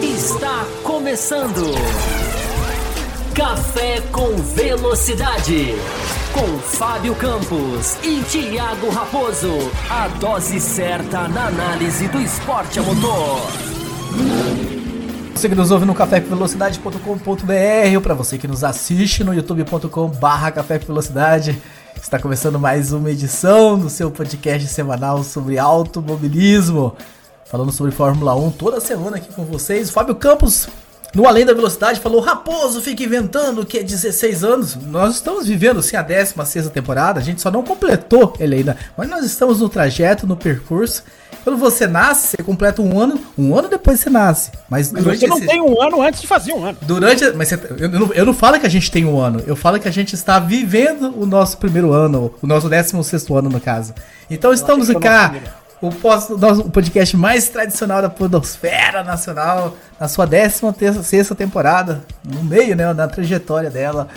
Está começando. Café com Velocidade. Com Fábio Campos e Thiago Raposo. A dose certa na análise do esporte a motor. Você que nos ouve no cafévelocidade.com.br ou para você que nos assiste no youtube.com barra Café Velocidade. Está começando mais uma edição do seu podcast semanal sobre automobilismo. Falando sobre Fórmula 1 toda semana aqui com vocês. Fábio Campos, no Além da Velocidade, falou: Raposo, fica inventando que é 16 anos. Nós estamos vivendo sim a 16 temporada, a gente só não completou ele ainda. Mas nós estamos no trajeto, no percurso. Quando você nasce, você completa um ano, um ano depois você nasce. Mas, mas você não esse... tem um ano antes de fazer um ano. Durante. Mas você, eu, não, eu não falo que a gente tem um ano, eu falo que a gente está vivendo o nosso primeiro ano, o nosso 16 ano, no caso. Então eu estamos cá o, o podcast mais tradicional da Podosfera Nacional, na sua 16 temporada, no meio, né, na trajetória dela,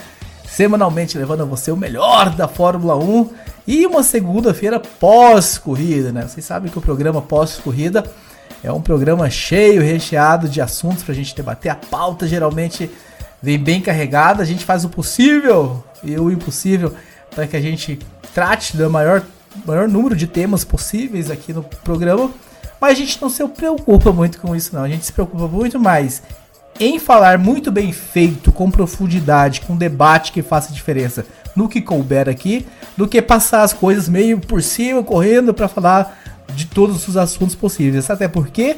semanalmente levando a você o melhor da Fórmula 1 e uma segunda-feira pós-corrida, né? Vocês sabem que o programa pós-corrida é um programa cheio, recheado de assuntos para a gente debater. A pauta geralmente vem bem carregada, a gente faz o possível e o impossível para que a gente trate da maior maior número de temas possíveis aqui no programa, mas a gente não se preocupa muito com isso não. A gente se preocupa muito mais em falar muito bem feito, com profundidade, com debate que faça diferença no que couber aqui, do que passar as coisas meio por cima, correndo para falar de todos os assuntos possíveis. Até porque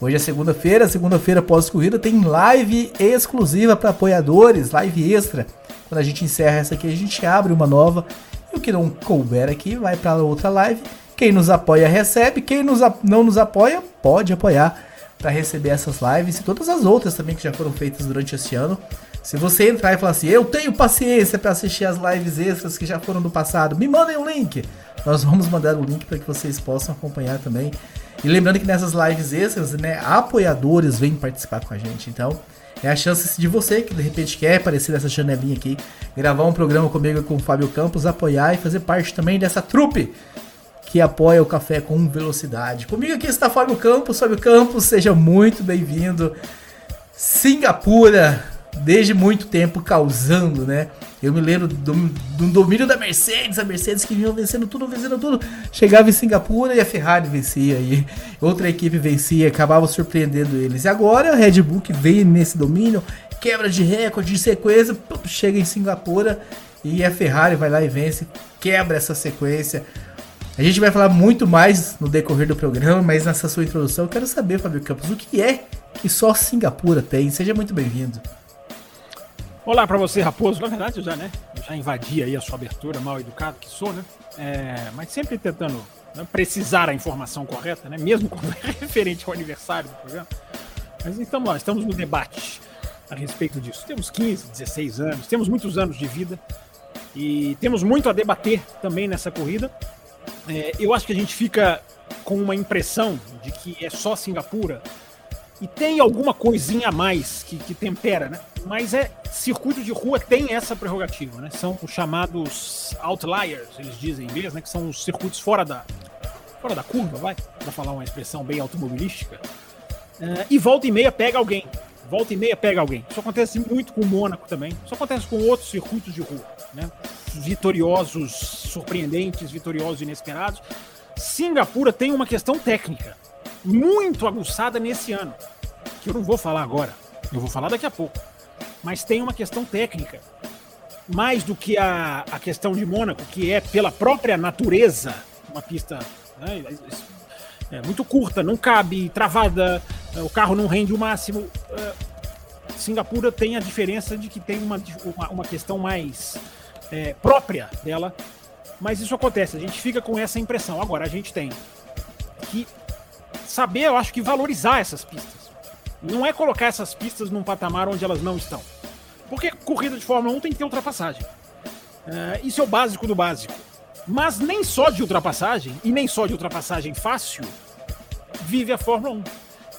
hoje é segunda-feira, segunda-feira pós-corrida tem live exclusiva para apoiadores, live extra. Quando a gente encerra essa aqui, a gente abre uma nova e o que não couber aqui vai para outra live. Quem nos apoia recebe, quem nos, não nos apoia pode apoiar para receber essas lives e todas as outras também que já foram feitas durante esse ano. Se você entrar e falar assim, eu tenho paciência para assistir as lives extras que já foram do passado, me mandem um link. Nós vamos mandar o link para que vocês possam acompanhar também. E lembrando que nessas lives extras, né, apoiadores vêm participar com a gente. Então, é a chance de você que de repente quer aparecer nessa janelinha aqui, gravar um programa comigo com o Fábio Campos, apoiar e fazer parte também dessa trupe que apoia o café com velocidade. Comigo aqui está Fábio Campos. Fábio Campos, seja muito bem-vindo. Singapura, desde muito tempo causando, né? Eu me lembro do, do domínio da Mercedes, a Mercedes que vinha vencendo tudo, vencendo tudo. Chegava em Singapura e a Ferrari vencia, e outra equipe vencia, acabava surpreendendo eles. E agora a Red Bull que veio nesse domínio, quebra de recorde, de sequência, chega em Singapura e a Ferrari vai lá e vence, quebra essa sequência. A gente vai falar muito mais no decorrer do programa, mas nessa sua introdução eu quero saber, Fábio Campos, o que é que só Singapura tem? Seja muito bem-vindo. Olá para você, Raposo. Na verdade, eu já, né, eu já invadi aí a sua abertura, mal educado que sou, né? É, mas sempre tentando né, precisar a informação correta, né? Mesmo quando é referente ao aniversário do programa. Mas nós estamos no debate a respeito disso. Temos 15, 16 anos, temos muitos anos de vida e temos muito a debater também nessa corrida. É, eu acho que a gente fica com uma impressão de que é só Singapura e tem alguma coisinha a mais que, que tempera, né? Mas é circuito de rua tem essa prerrogativa, né? São os chamados outliers, eles dizem em inglês, né? Que são os circuitos fora da fora da curva, vai, para falar uma expressão bem automobilística. Uh, e volta e meia pega alguém. Volta e meia pega alguém. Isso acontece muito com o Mônaco também. Isso acontece com outros circuitos de rua, né? Vitoriosos, surpreendentes, vitoriosos inesperados. Singapura tem uma questão técnica muito aguçada nesse ano, que eu não vou falar agora. Eu vou falar daqui a pouco mas tem uma questão técnica. Mais do que a, a questão de Mônaco, que é pela própria natureza uma pista né, é muito curta, não cabe, travada, o carro não rende o máximo. Uh, Singapura tem a diferença de que tem uma, uma, uma questão mais é, própria dela, mas isso acontece, a gente fica com essa impressão. Agora, a gente tem que saber, eu acho que valorizar essas pistas não é colocar essas pistas num patamar onde elas não estão. Porque corrida de Fórmula 1 tem que ter ultrapassagem. Uh, isso é o básico do básico. Mas nem só de ultrapassagem, e nem só de ultrapassagem fácil, vive a Fórmula 1.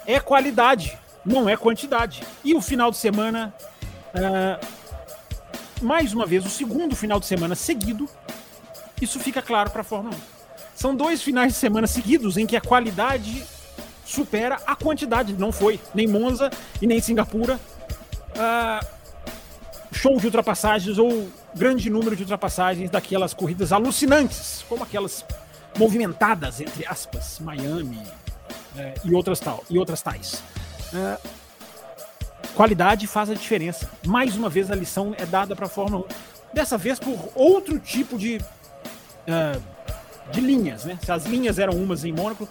É qualidade, não é quantidade. E o final de semana, uh, mais uma vez, o segundo final de semana seguido, isso fica claro para a Fórmula 1. São dois finais de semana seguidos em que a qualidade supera a quantidade. Não foi nem Monza e nem Singapura. Uh, show de ultrapassagens ou grande número de ultrapassagens daquelas corridas alucinantes, como aquelas movimentadas, entre aspas, Miami é, e, outras tal, e outras tais. É, qualidade faz a diferença. Mais uma vez a lição é dada para a Fórmula 1. Dessa vez por outro tipo de, é, de linhas. Né? Se as linhas eram umas em Mônaco,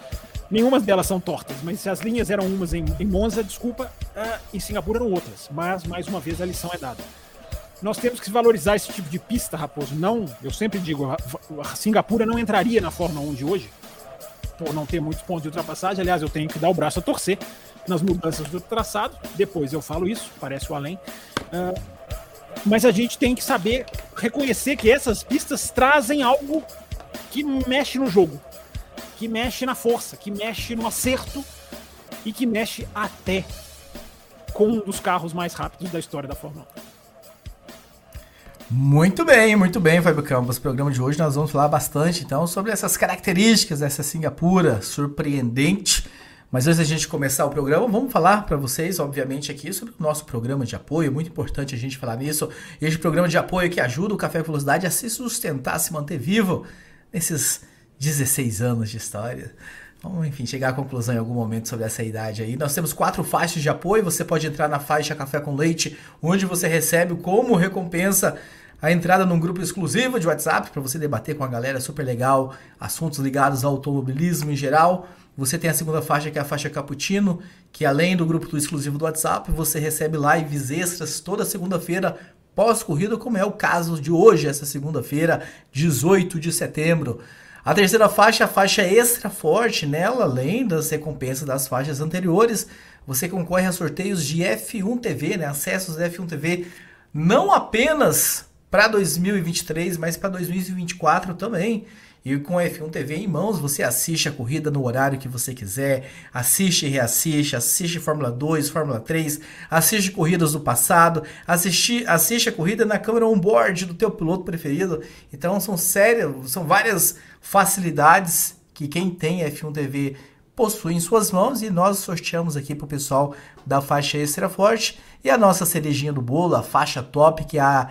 nenhuma delas são tortas, mas se as linhas eram umas em, em Monza, desculpa, é, em Singapura eram outras. Mas, mais uma vez, a lição é dada nós temos que valorizar esse tipo de pista, Raposo. Não, eu sempre digo, a Singapura não entraria na Fórmula 1 de hoje, por não ter muitos pontos de ultrapassagem. Aliás, eu tenho que dar o braço a torcer nas mudanças do traçado. Depois eu falo isso, parece o além. Uh, mas a gente tem que saber reconhecer que essas pistas trazem algo que mexe no jogo, que mexe na força, que mexe no acerto e que mexe até com um dos carros mais rápidos da história da Fórmula 1. Muito bem, muito bem, Fábio Campos. No programa de hoje nós vamos falar bastante então sobre essas características dessa Singapura surpreendente. Mas antes da gente começar o programa, vamos falar para vocês, obviamente, aqui sobre o nosso programa de apoio. Muito importante a gente falar nisso. Este programa de apoio que ajuda o Café Velocidade a se sustentar, a se manter vivo nesses 16 anos de história. Vamos, enfim, chegar à conclusão em algum momento sobre essa idade aí. Nós temos quatro faixas de apoio. Você pode entrar na faixa Café com Leite, onde você recebe como recompensa a entrada num grupo exclusivo de WhatsApp para você debater com a galera super legal, assuntos ligados ao automobilismo em geral. Você tem a segunda faixa que é a faixa Cappuccino, que além do grupo exclusivo do WhatsApp, você recebe lives extras toda segunda-feira pós-corrida, como é o caso de hoje, essa segunda-feira, 18 de setembro. A terceira faixa, a faixa extra forte, nela, além das recompensas das faixas anteriores, você concorre a sorteios de F1 TV, né? Acessos da F1 TV, não apenas para 2023, mas para 2024 também. E com a F1 TV em mãos, você assiste a corrida no horário que você quiser, assiste e reassiste, assiste Fórmula 2, Fórmula 3, assiste corridas do passado, assiste, assiste a corrida na câmera on-board do teu piloto preferido. Então são sérias, são várias facilidades que quem tem F1 TV possui em suas mãos e nós sorteamos aqui para o pessoal da faixa extra forte e a nossa cerejinha do bolo, a faixa top, que é a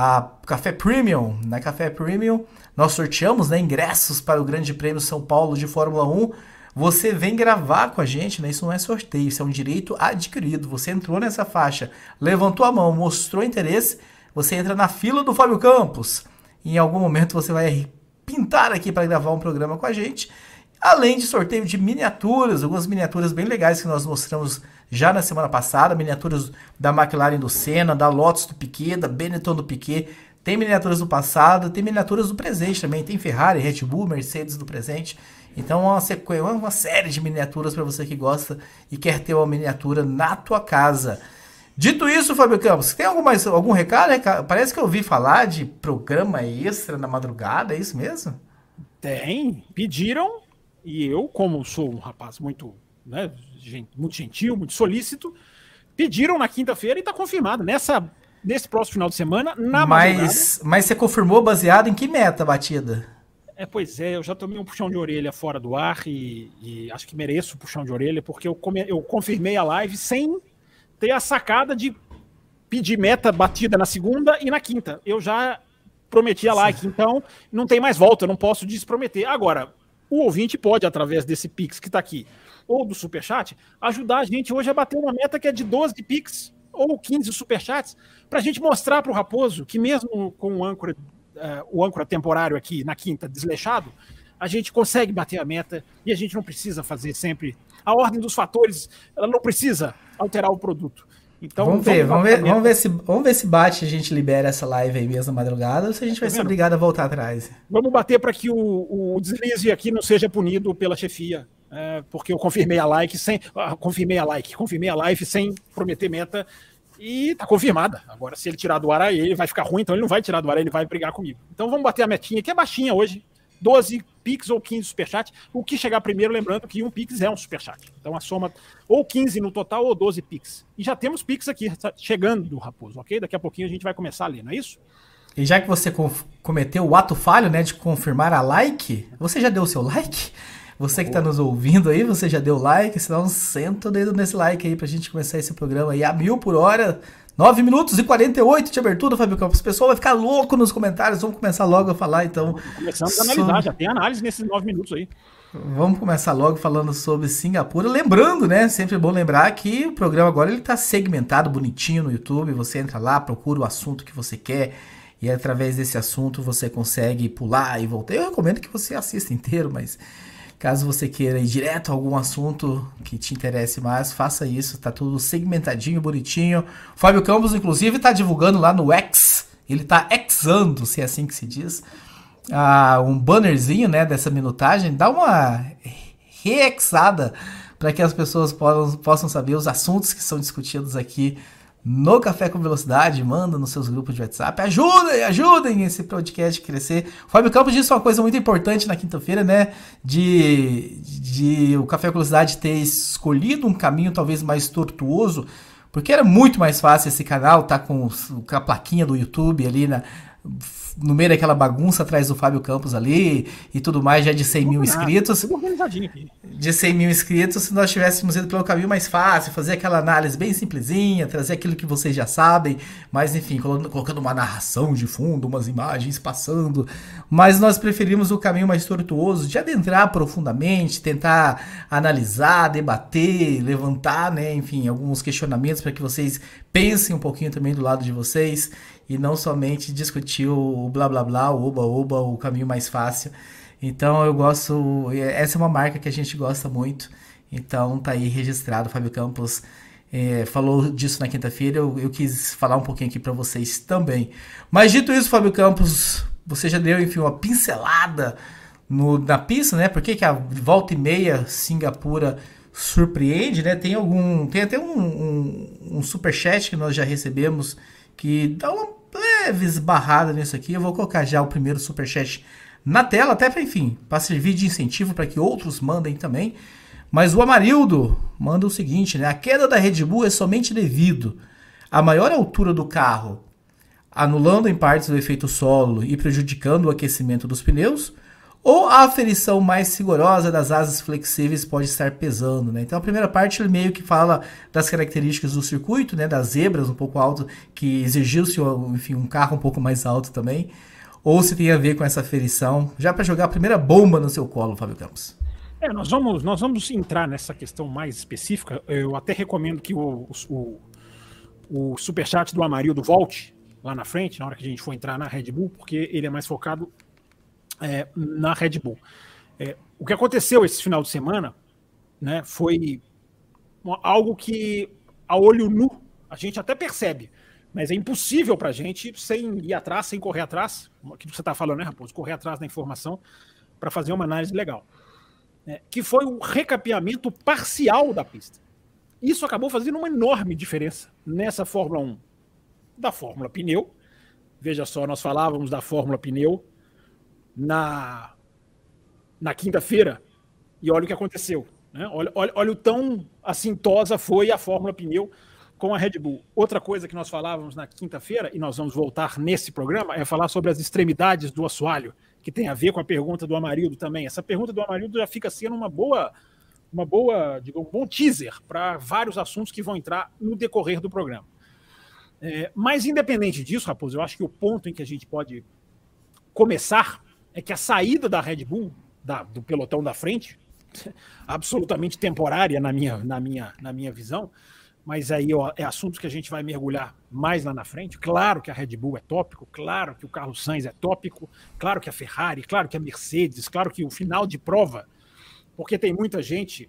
a Café Premium. Na Café Premium, nós sorteamos né, ingressos para o Grande Prêmio São Paulo de Fórmula 1. Você vem gravar com a gente, né? Isso não é sorteio, isso é um direito adquirido. Você entrou nessa faixa, levantou a mão, mostrou interesse, você entra na fila do Fábio Campos. Em algum momento você vai pintar aqui para gravar um programa com a gente. Além de sorteio de miniaturas, algumas miniaturas bem legais que nós mostramos já na semana passada, miniaturas da McLaren do Senna, da Lotus do Piquet, da Benetton do Piquet. Tem miniaturas do passado, tem miniaturas do presente também. Tem Ferrari, Red Bull, Mercedes do presente. Então, uma, sequência, uma série de miniaturas para você que gosta e quer ter uma miniatura na tua casa. Dito isso, Fábio Campos, tem algum, mais, algum recado? Parece que eu ouvi falar de programa extra na madrugada, é isso mesmo? Tem. Pediram e eu, como sou um rapaz muito né, muito gentil, muito solícito. Pediram na quinta-feira e está confirmado. Nessa, nesse próximo final de semana, na mas, mas você confirmou baseado em que meta batida? É, pois é, eu já tomei um puxão de orelha fora do ar e, e acho que mereço o puxão de orelha, porque eu, come, eu confirmei a live sem ter a sacada de pedir meta batida na segunda e na quinta. Eu já prometi a like, então não tem mais volta, eu não posso desprometer. Agora, o ouvinte pode, através desse Pix que está aqui, ou do Superchat, ajudar a gente hoje a bater uma meta que é de 12 Pix ou 15 Superchats, para a gente mostrar para o Raposo que mesmo com o âncora, uh, o âncora temporário aqui na quinta desleixado, a gente consegue bater a meta e a gente não precisa fazer sempre a ordem dos fatores, ela não precisa alterar o produto. Então, vamos ver, vamos ver, vamos ver, se, vamos ver se bate a gente libera essa live aí mesmo na madrugada ou se a gente vai tá ser obrigado a voltar atrás. Vamos bater para que o, o deslize aqui não seja punido pela chefia é, porque eu confirmei a like sem. Ah, confirmei a like, confirmei a live sem prometer meta. E tá confirmada. Agora, se ele tirar do ar ele vai ficar ruim, então ele não vai tirar do ar, ele vai brigar comigo. Então vamos bater a metinha, que é baixinha hoje. 12 Pix ou 15 Superchat. O que chegar primeiro, lembrando que um Pix é um Superchat. Então a soma ou 15 no total ou 12 Pix. E já temos Pix aqui chegando do Raposo, ok? Daqui a pouquinho a gente vai começar a ler, não é isso? E já que você cometeu o ato falho, né, de confirmar a like, você já deu o seu like? Você que está nos ouvindo aí, você já deu like? Se não, senta o dedo nesse like aí pra gente começar esse programa aí a mil por hora. 9 minutos e 48 de abertura, Fábio Campos. O pessoal vai ficar louco nos comentários. Vamos começar logo a falar, então. Começando a analisar, já tem análise nesses 9 minutos aí. Vamos começar logo falando sobre Singapura. Lembrando, né? Sempre é bom lembrar que o programa agora ele está segmentado bonitinho no YouTube. Você entra lá, procura o assunto que você quer e através desse assunto você consegue pular e voltar. Eu recomendo que você assista inteiro, mas Caso você queira ir direto a algum assunto que te interesse mais, faça isso. Tá tudo segmentadinho, bonitinho. Fábio Campos, inclusive, tá divulgando lá no X. Ele tá exando, se é assim que se diz. Uh, um bannerzinho, né, dessa minutagem. Dá uma reexada para que as pessoas possam, possam saber os assuntos que são discutidos aqui no Café com Velocidade, manda nos seus grupos de WhatsApp. Ajudem, ajudem esse podcast crescer. O Fábio Campos disse uma coisa muito importante na quinta-feira, né? De, de o Café com Velocidade ter escolhido um caminho talvez mais tortuoso, porque era muito mais fácil esse canal tá com, com a plaquinha do YouTube ali na no meio daquela bagunça atrás do Fábio Campos ali e tudo mais, já de 100 mil inscritos. De 100 mil inscritos, se nós tivéssemos ido pelo caminho mais fácil, fazer aquela análise bem simplesinha, trazer aquilo que vocês já sabem, mas enfim, colocando uma narração de fundo, umas imagens passando. Mas nós preferimos o caminho mais tortuoso de adentrar profundamente, tentar analisar, debater, levantar, né, enfim, alguns questionamentos para que vocês pensem um pouquinho também do lado de vocês e não somente discutir o blá blá blá, o oba oba, o caminho mais fácil. Então eu gosto, essa é uma marca que a gente gosta muito. Então tá aí registrado, Fábio Campos é, falou disso na quinta-feira. Eu, eu, quis falar um pouquinho aqui para vocês também. Mas dito isso, Fábio Campos, você já deu enfim uma pincelada no, na pista, né? Por que, que a volta e meia Singapura surpreende, né? Tem algum, tem até um, um, um super chat que nós já recebemos que dá uma leve esbarrada nisso aqui. Eu vou colocar já o primeiro superchat na tela, até para, enfim, para servir de incentivo para que outros mandem também. Mas o Amarildo manda o seguinte, né? A queda da Red Bull é somente devido à maior altura do carro, anulando em partes o efeito solo e prejudicando o aquecimento dos pneus, ou a aferição mais rigorosa das asas flexíveis pode estar pesando, né? Então a primeira parte ele meio que fala das características do circuito, né? Das zebras um pouco alto, que exigiu-se enfim, um carro um pouco mais alto também. Ou se tem a ver com essa aferição, já para jogar a primeira bomba no seu colo, Fábio Campos. É, nós vamos, nós vamos entrar nessa questão mais específica. Eu até recomendo que o, o, o superchat do Amarildo volte lá na frente, na hora que a gente for entrar na Red Bull, porque ele é mais focado é, na Red Bull. É, o que aconteceu esse final de semana né, foi algo que, a olho nu, a gente até percebe, mas é impossível para a gente, sem ir atrás, sem correr atrás, o que você está falando, né, Raposo? Correr atrás da informação para fazer uma análise legal. É, que foi um recapeamento parcial da pista. Isso acabou fazendo uma enorme diferença nessa Fórmula 1 da Fórmula Pneu. Veja só, nós falávamos da Fórmula Pneu na, na quinta-feira e olha o que aconteceu. Né? Olha, olha, olha o tão assintosa foi a Fórmula Pneu com a Red Bull. Outra coisa que nós falávamos na quinta-feira, e nós vamos voltar nesse programa, é falar sobre as extremidades do assoalho, que tem a ver com a pergunta do Amarildo também. Essa pergunta do Amarildo já fica sendo uma boa, uma boa, digo, um bom teaser para vários assuntos que vão entrar no decorrer do programa. É, mas independente disso, Raposo, eu acho que o ponto em que a gente pode começar é que a saída da Red Bull, da, do pelotão da frente, absolutamente temporária na minha, na minha, na minha visão, mas aí ó, é assunto que a gente vai mergulhar mais lá na frente. Claro que a Red Bull é tópico, claro que o Carlos Sainz é tópico, claro que a Ferrari, claro que a Mercedes, claro que o final de prova, porque tem muita gente,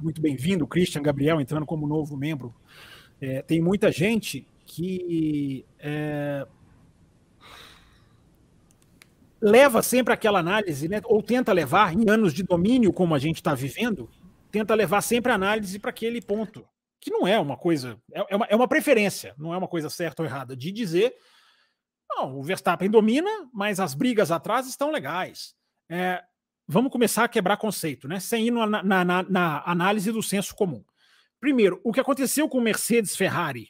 muito bem-vindo, Christian Gabriel entrando como novo membro, é, tem muita gente que é, leva sempre aquela análise, né, ou tenta levar, em anos de domínio como a gente está vivendo, tenta levar sempre a análise para aquele ponto, que não é uma coisa, é, é uma, é uma preferência, não é uma coisa certa ou errada, de dizer, não, o Verstappen domina, mas as brigas atrás estão legais. É, vamos começar a quebrar conceito, né, sem ir na, na, na, na análise do senso comum. Primeiro, o que aconteceu com Mercedes Ferrari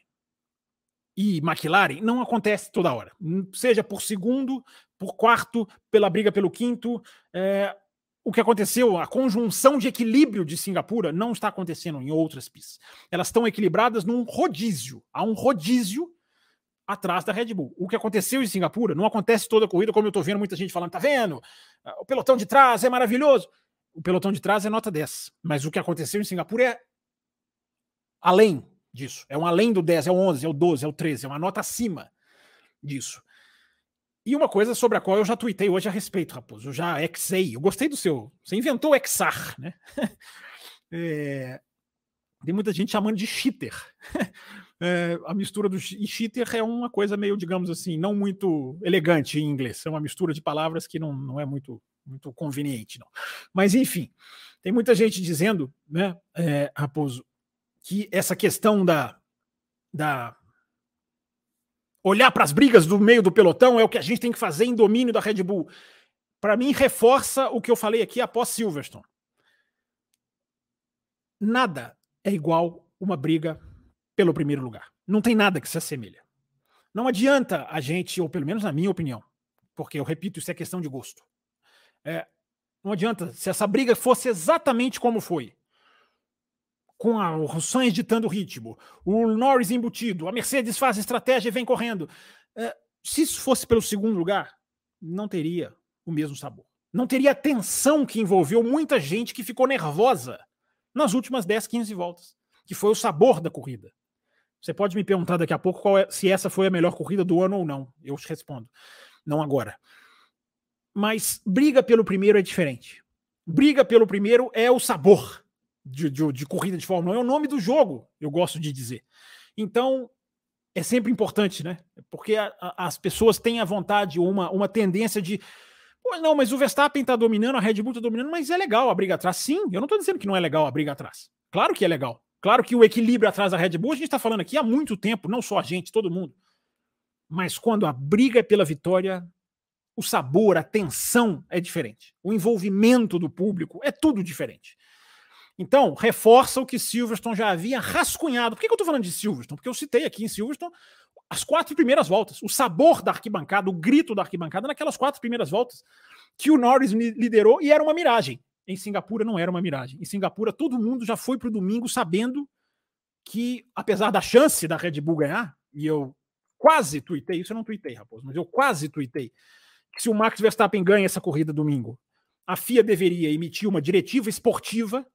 e McLaren não acontece toda hora. Seja por segundo, por quarto, pela briga pelo quinto. É, o que aconteceu, a conjunção de equilíbrio de Singapura não está acontecendo em outras pistas. Elas estão equilibradas num rodízio. Há um rodízio atrás da Red Bull. O que aconteceu em Singapura não acontece toda a corrida, como eu estou vendo muita gente falando, tá vendo? O pelotão de trás é maravilhoso. O pelotão de trás é nota 10. Mas o que aconteceu em Singapura é além disso. É um além do 10, é o 11, é o 12, é o 13, é uma nota acima disso. E uma coisa sobre a qual eu já tuitei hoje a respeito, Raposo. Eu já xei. Eu gostei do seu. Você inventou o xar, né? é, tem muita gente chamando de cheater. é, a mistura do e cheater é uma coisa meio, digamos assim, não muito elegante em inglês. É uma mistura de palavras que não, não é muito, muito conveniente, não. Mas, enfim, tem muita gente dizendo, né, é, Raposo, que essa questão da, da olhar para as brigas do meio do pelotão é o que a gente tem que fazer em domínio da Red Bull. Para mim, reforça o que eu falei aqui após Silverstone. Nada é igual uma briga pelo primeiro lugar. Não tem nada que se assemelha. Não adianta a gente, ou pelo menos na minha opinião, porque eu repito, isso é questão de gosto. É, não adianta se essa briga fosse exatamente como foi, com a, o Sainz ditando o ritmo, o Norris embutido, a Mercedes faz estratégia e vem correndo. É, se isso fosse pelo segundo lugar, não teria o mesmo sabor. Não teria a tensão que envolveu muita gente que ficou nervosa nas últimas 10, 15 voltas, que foi o sabor da corrida. Você pode me perguntar daqui a pouco é, se essa foi a melhor corrida do ano ou não. Eu te respondo. Não agora. Mas briga pelo primeiro é diferente. Briga pelo primeiro é o sabor de, de, de corrida de Fórmula 1, é o nome do jogo, eu gosto de dizer. Então, é sempre importante, né? Porque a, a, as pessoas têm a vontade, uma, uma tendência de. Não, mas o Verstappen tá dominando, a Red Bull tá dominando, mas é legal a briga atrás. Sim, eu não tô dizendo que não é legal a briga atrás. Claro que é legal. Claro que o equilíbrio atrás da Red Bull, a gente está falando aqui há muito tempo, não só a gente, todo mundo. Mas quando a briga é pela vitória, o sabor, a tensão é diferente. O envolvimento do público é tudo diferente. Então, reforça o que Silverstone já havia rascunhado. Por que, eu estou falando de Silverstone? Porque eu citei aqui em Silverstone as quatro primeiras voltas, o sabor da arquibancada, o grito da arquibancada naquelas quatro primeiras voltas que o Norris liderou e era uma miragem. Em Singapura não era uma miragem. Em Singapura todo mundo já foi para o domingo sabendo que, apesar da chance da Red Bull ganhar, e eu quase tuitei, isso eu não tuitei, Raposo, mas eu quase tuitei, que se o Max Verstappen ganha essa corrida domingo, a FIA deveria emitir uma diretiva esportiva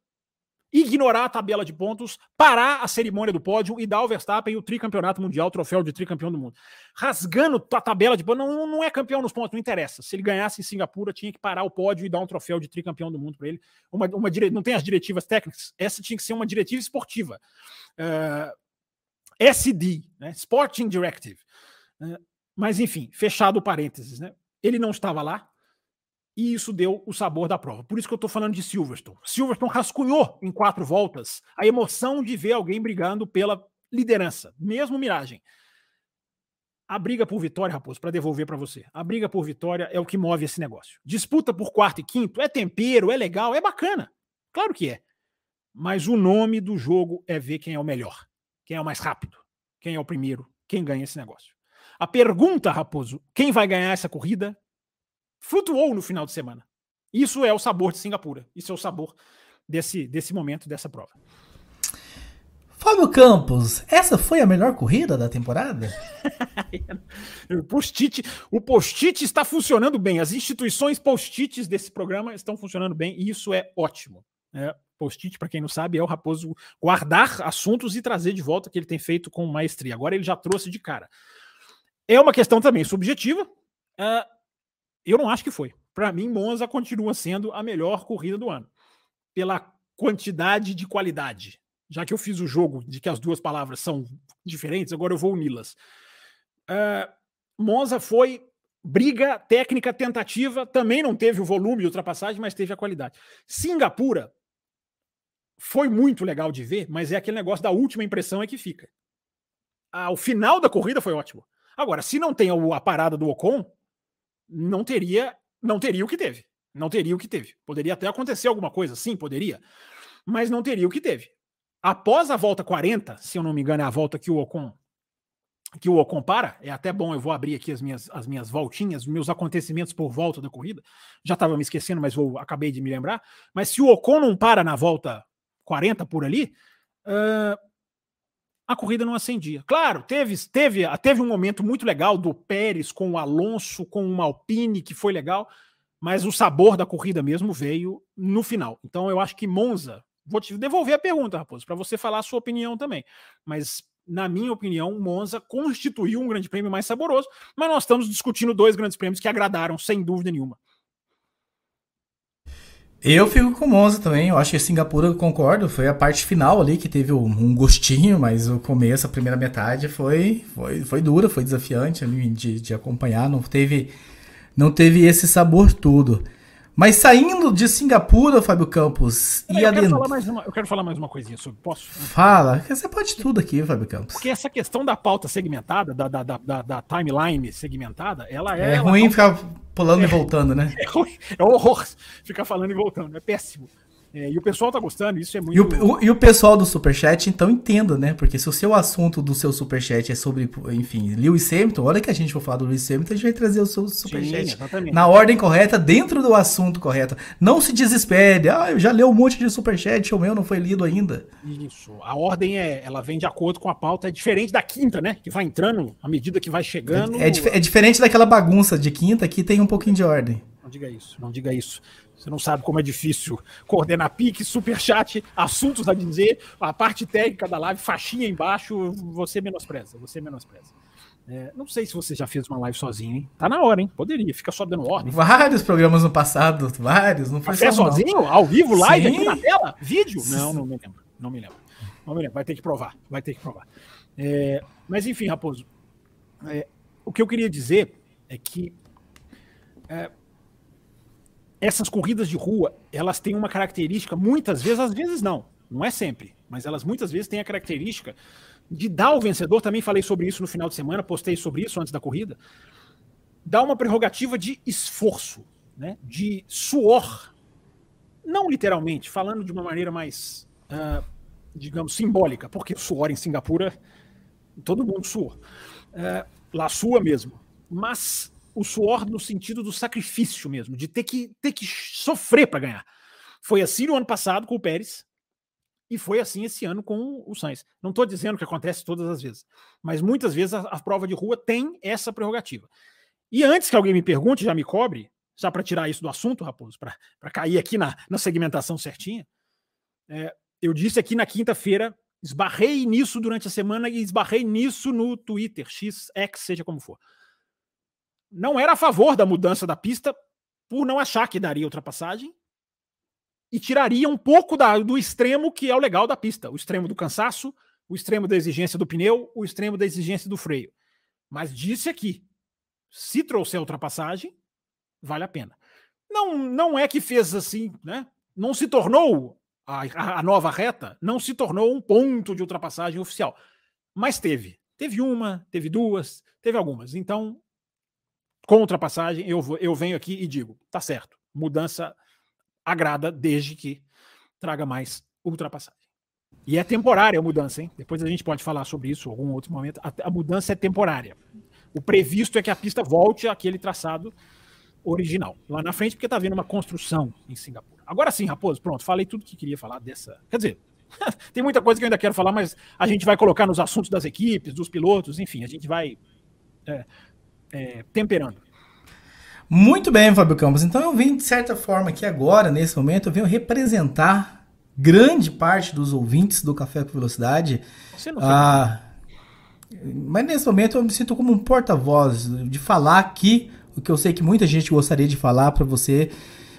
ignorar a tabela de pontos, parar a cerimônia do pódio e dar ao Verstappen o tricampeonato mundial, o troféu de tricampeão do mundo. Rasgando a tabela de pontos, não, não é campeão nos pontos, não interessa. Se ele ganhasse em Singapura, tinha que parar o pódio e dar um troféu de tricampeão do mundo para ele. Uma, uma dire... Não tem as diretivas técnicas, essa tinha que ser uma diretiva esportiva. Uh, eh, SD, né? Sporting Directive. Uh, mas enfim, fechado o parênteses, né? Ele não estava lá, e isso deu o sabor da prova. Por isso que eu estou falando de Silverstone. Silverstone rascunhou em quatro voltas a emoção de ver alguém brigando pela liderança, mesmo miragem. A briga por vitória, Raposo, para devolver para você. A briga por vitória é o que move esse negócio. Disputa por quarto e quinto é tempero, é legal, é bacana. Claro que é. Mas o nome do jogo é ver quem é o melhor, quem é o mais rápido, quem é o primeiro, quem ganha esse negócio. A pergunta, Raposo, quem vai ganhar essa corrida flutuou no final de semana. Isso é o sabor de Singapura. Isso é o sabor desse, desse momento, dessa prova. Fábio Campos, essa foi a melhor corrida da temporada? o post-it post está funcionando bem. As instituições post-its desse programa estão funcionando bem e isso é ótimo. É, post-it, para quem não sabe, é o Raposo guardar assuntos e trazer de volta que ele tem feito com maestria. Agora ele já trouxe de cara. É uma questão também subjetiva. Uh, eu não acho que foi. Para mim, Monza continua sendo a melhor corrida do ano, pela quantidade de qualidade. Já que eu fiz o jogo de que as duas palavras são diferentes, agora eu vou uni-las. Uh, Monza foi briga técnica tentativa, também não teve o volume de ultrapassagem, mas teve a qualidade. Singapura foi muito legal de ver, mas é aquele negócio da última impressão é que fica. Ah, o final da corrida foi ótimo. Agora, se não tem a parada do Ocon, não teria, não teria o que teve. Não teria o que teve. Poderia até acontecer alguma coisa, sim, poderia, mas não teria o que teve. Após a volta 40, se eu não me engano, é a volta que o Ocon que o Ocon para, é até bom, eu vou abrir aqui as minhas, as minhas voltinhas, meus acontecimentos por volta da corrida. Já estava me esquecendo, mas vou, acabei de me lembrar. Mas se o Ocon não para na volta 40 por ali, uh, a corrida não acendia. Claro, teve, teve, teve um momento muito legal do Pérez com o Alonso, com o Alpine, que foi legal, mas o sabor da corrida mesmo veio no final. Então eu acho que Monza, vou te devolver a pergunta, Raposo, para você falar a sua opinião também. Mas na minha opinião, Monza constituiu um grande prêmio mais saboroso, mas nós estamos discutindo dois grandes prêmios que agradaram, sem dúvida nenhuma. Eu fico com Monza também, eu acho que Singapura, eu concordo, foi a parte final ali que teve um gostinho, mas o começo, a primeira metade foi, foi, foi dura, foi desafiante de, de acompanhar, não teve, não teve esse sabor todo. Mas saindo de Singapura, Fábio Campos, e eu, quero falar mais uma, eu quero falar mais uma coisinha sobre. Posso? Fala, você pode tudo aqui, Fábio Campos. Porque essa questão da pauta segmentada, da, da, da, da timeline segmentada, ela é. É ruim ficar pulando é, e voltando, né? É, ruim, é um horror ficar falando e voltando, é péssimo. É, e o pessoal tá gostando, isso é muito. E o, o, e o pessoal do Superchat, então entenda, né? Porque se o seu assunto do seu Superchat é sobre, enfim, Lewis Hamilton, olha que a gente for falar do Lewis Hamilton, a gente vai trazer o seu Superchat Sim, na ordem correta, dentro do assunto correto. Não se desespere, ah, eu já li um monte de Superchat, o meu não foi lido ainda. Isso, a ordem é, ela vem de acordo com a pauta, é diferente da quinta, né? Que vai entrando à medida que vai chegando. É, é, é diferente daquela bagunça de quinta que tem um pouquinho de ordem. Não diga isso, não diga isso. Você não sabe como é difícil coordenar pique, superchat, assuntos a dizer, a parte técnica da live, faixinha embaixo, você menospreza, você menospreza. É, não sei se você já fez uma live sozinho, hein? Tá na hora, hein? Poderia, fica só dando ordem. Vários programas no passado, vários, não foi só sozinho? Não. Ao vivo, live, Sim. aqui na tela? Vídeo? Não, não me lembro. Não me lembro. Não me lembro. Vai ter que provar. Vai ter que provar. É, mas enfim, Raposo. É, o que eu queria dizer é que é, essas corridas de rua, elas têm uma característica, muitas vezes, às vezes não, não é sempre, mas elas muitas vezes têm a característica de dar ao vencedor, também falei sobre isso no final de semana, postei sobre isso antes da corrida, dar uma prerrogativa de esforço, né, de suor, não literalmente, falando de uma maneira mais, uh, digamos, simbólica, porque suor em Singapura, todo mundo sua, uh, lá sua mesmo, mas o suor no sentido do sacrifício mesmo, de ter que, ter que sofrer para ganhar. Foi assim no ano passado com o Pérez e foi assim esse ano com o Sainz. Não estou dizendo que acontece todas as vezes, mas muitas vezes a, a prova de rua tem essa prerrogativa. E antes que alguém me pergunte, já me cobre, só para tirar isso do assunto, Raposo, para cair aqui na, na segmentação certinha, é, eu disse aqui na quinta-feira, esbarrei nisso durante a semana e esbarrei nisso no Twitter, X, X, seja como for não era a favor da mudança da pista por não achar que daria ultrapassagem e tiraria um pouco da, do extremo que é o legal da pista, o extremo do cansaço, o extremo da exigência do pneu, o extremo da exigência do freio. Mas disse aqui, se trouxer ultrapassagem, vale a pena. Não, não é que fez assim, né? Não se tornou a, a nova reta, não se tornou um ponto de ultrapassagem oficial, mas teve. Teve uma, teve duas, teve algumas. Então, com ultrapassagem, eu, eu venho aqui e digo: tá certo, mudança agrada desde que traga mais ultrapassagem. E é temporária a mudança, hein? Depois a gente pode falar sobre isso em algum outro momento. A, a mudança é temporária. O previsto é que a pista volte àquele traçado original lá na frente, porque tá vendo uma construção em Singapura. Agora sim, Raposo, pronto, falei tudo que queria falar dessa. Quer dizer, tem muita coisa que eu ainda quero falar, mas a gente vai colocar nos assuntos das equipes, dos pilotos, enfim, a gente vai é, é, temperando. Muito bem, Fábio Campos. Então eu vim, de certa forma, aqui agora, nesse momento, eu venho representar grande parte dos ouvintes do Café com Velocidade. Você não ah, mas nesse momento eu me sinto como um porta-voz de falar aqui o que eu sei que muita gente gostaria de falar para você.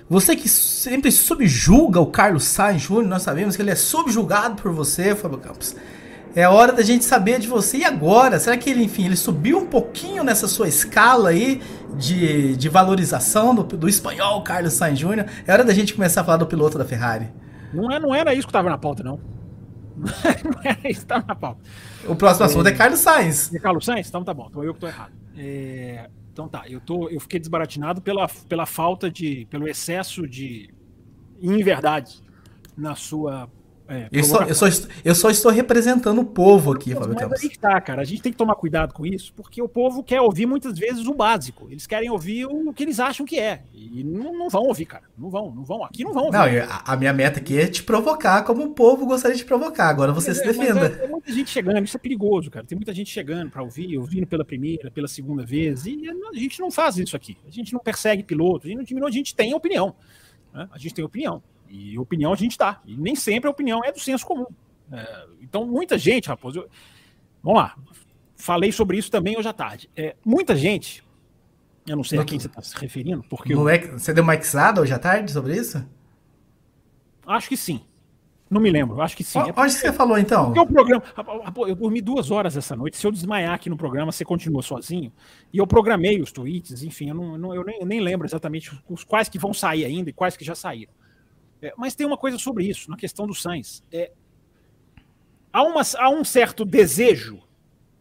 Você que sempre subjuga o Carlos Sainz Júnior, nós sabemos que ele é subjugado por você, Fábio Campos. É hora da gente saber de você. E agora? Será que ele, enfim, ele subiu um pouquinho nessa sua escala aí de, de valorização do, do espanhol Carlos Sainz Jr.? É hora da gente começar a falar do piloto da Ferrari. Não, é, não era isso que estava na pauta, não. não era isso que estava na pauta. O próximo é, assunto é Carlos Sainz. É Carlos Sainz? Então tá bom. Então eu que tô errado. É, então tá, eu, tô, eu fiquei desbaratinado pela, pela falta de. pelo excesso de inverdade na sua É, eu, só, eu, só estou, eu só estou representando o povo aqui, Fábio Campos. Aí que tá, cara. A gente tem que tomar cuidado com isso, porque o povo quer ouvir muitas vezes o básico. Eles querem ouvir o que eles acham que é. E não, não vão ouvir, cara. Não vão, não vão. Aqui não vão ouvir. Não, a, a, minha meta aqui é te provocar como o povo gostaria de provocar. Agora você mas se é, defenda. É, tem muita gente chegando, isso é perigoso, cara. Tem muita gente chegando para ouvir, ouvindo pela primeira, pela segunda vez. E a gente não faz isso aqui. A gente não persegue piloto, a gente não diminui, a gente tem opinião. Né? A gente tem opinião. E opinião a gente dá. E nem sempre a opinião é do senso comum. É, então, muita gente, Raposo. Eu... Vamos lá. Falei sobre isso também hoje à tarde. É, muita gente. Eu não sei no, a quem você está se referindo, porque. Eu... Você deu uma exada hoje à tarde sobre isso? Acho que sim. Não me lembro, acho que sim. O, é onde você falou então? o programa, eu dormi duas horas essa noite. Se eu desmaiar aqui no programa, você continua sozinho. E eu programei os tweets, enfim, eu, não, eu nem, eu nem lembro exatamente os quais que vão sair ainda e quais que já saíram. É, mas tem uma coisa sobre isso, na questão do Sainz. É, há, uma, há um certo desejo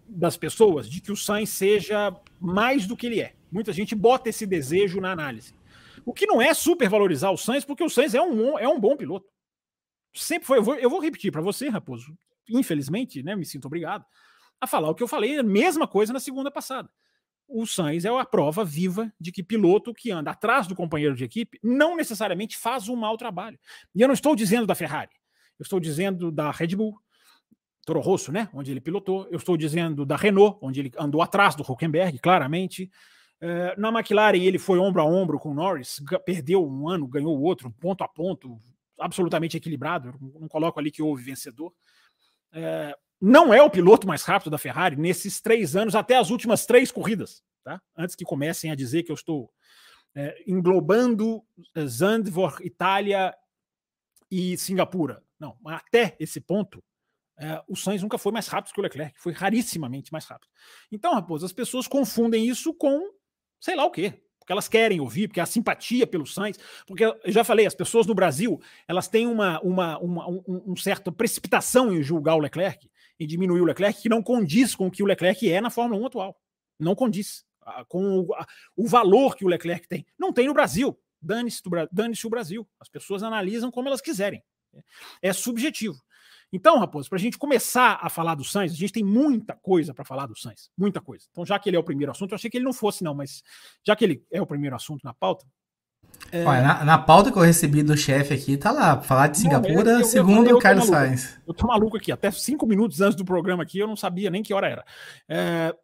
das pessoas de que o Sainz seja mais do que ele é. Muita gente bota esse desejo na análise. O que não é supervalorizar o Sainz, porque o Sainz é um, é um bom piloto. Sempre foi. Eu vou, eu vou repetir para você, Raposo. Infelizmente, né, me sinto obrigado a falar o que eu falei, a mesma coisa na segunda passada o Sainz é a prova viva de que piloto que anda atrás do companheiro de equipe não necessariamente faz um mau trabalho. E eu não estou dizendo da Ferrari, eu estou dizendo da Red Bull, Toro Rosso, né, onde ele pilotou, eu estou dizendo da Renault, onde ele andou atrás do Huckenberg, claramente. Uh, na McLaren ele foi ombro a ombro com o Norris, perdeu um ano, ganhou o outro, ponto a ponto, absolutamente equilibrado. não coloco ali que houve vencedor. Uh, não é o piloto mais rápido da Ferrari nesses três anos, até as últimas três corridas, tá? Antes que comecem a dizer que eu estou é, englobando é, Zandvoort, Itália e Singapura. Não, até esse ponto, é, o Sainz nunca foi mais rápido que o Leclerc, foi rarissimamente mais rápido. Então, Raposo, as pessoas confundem isso com sei lá o quê porque elas querem ouvir, porque a simpatia pelo Sainz, porque eu já falei, as pessoas no Brasil, elas têm uma, uma, uma um, um certa precipitação em julgar o Leclerc, e diminuir o Leclerc, que não condiz com o que o Leclerc é na Fórmula 1 atual. Não condiz com o, o valor que o Leclerc tem. Não tem no Brasil. Dane-se dane o Brasil. As pessoas analisam como elas quiserem. É subjetivo. Então, Raposo, para a gente começar a falar do Sainz, a gente tem muita coisa para falar do Sainz, muita coisa. Então, já que ele é o primeiro assunto, eu achei que ele não fosse, não, mas já que ele é o primeiro assunto na pauta. É... Olha, na, na, pauta que eu recebi do chefe aqui, tá lá, falar de Singapura, não, eu, eu, segundo eu, o Carlos Sainz. Eu tô maluco aqui, até cinco minutos antes do programa aqui, eu não sabia nem que hora era. É...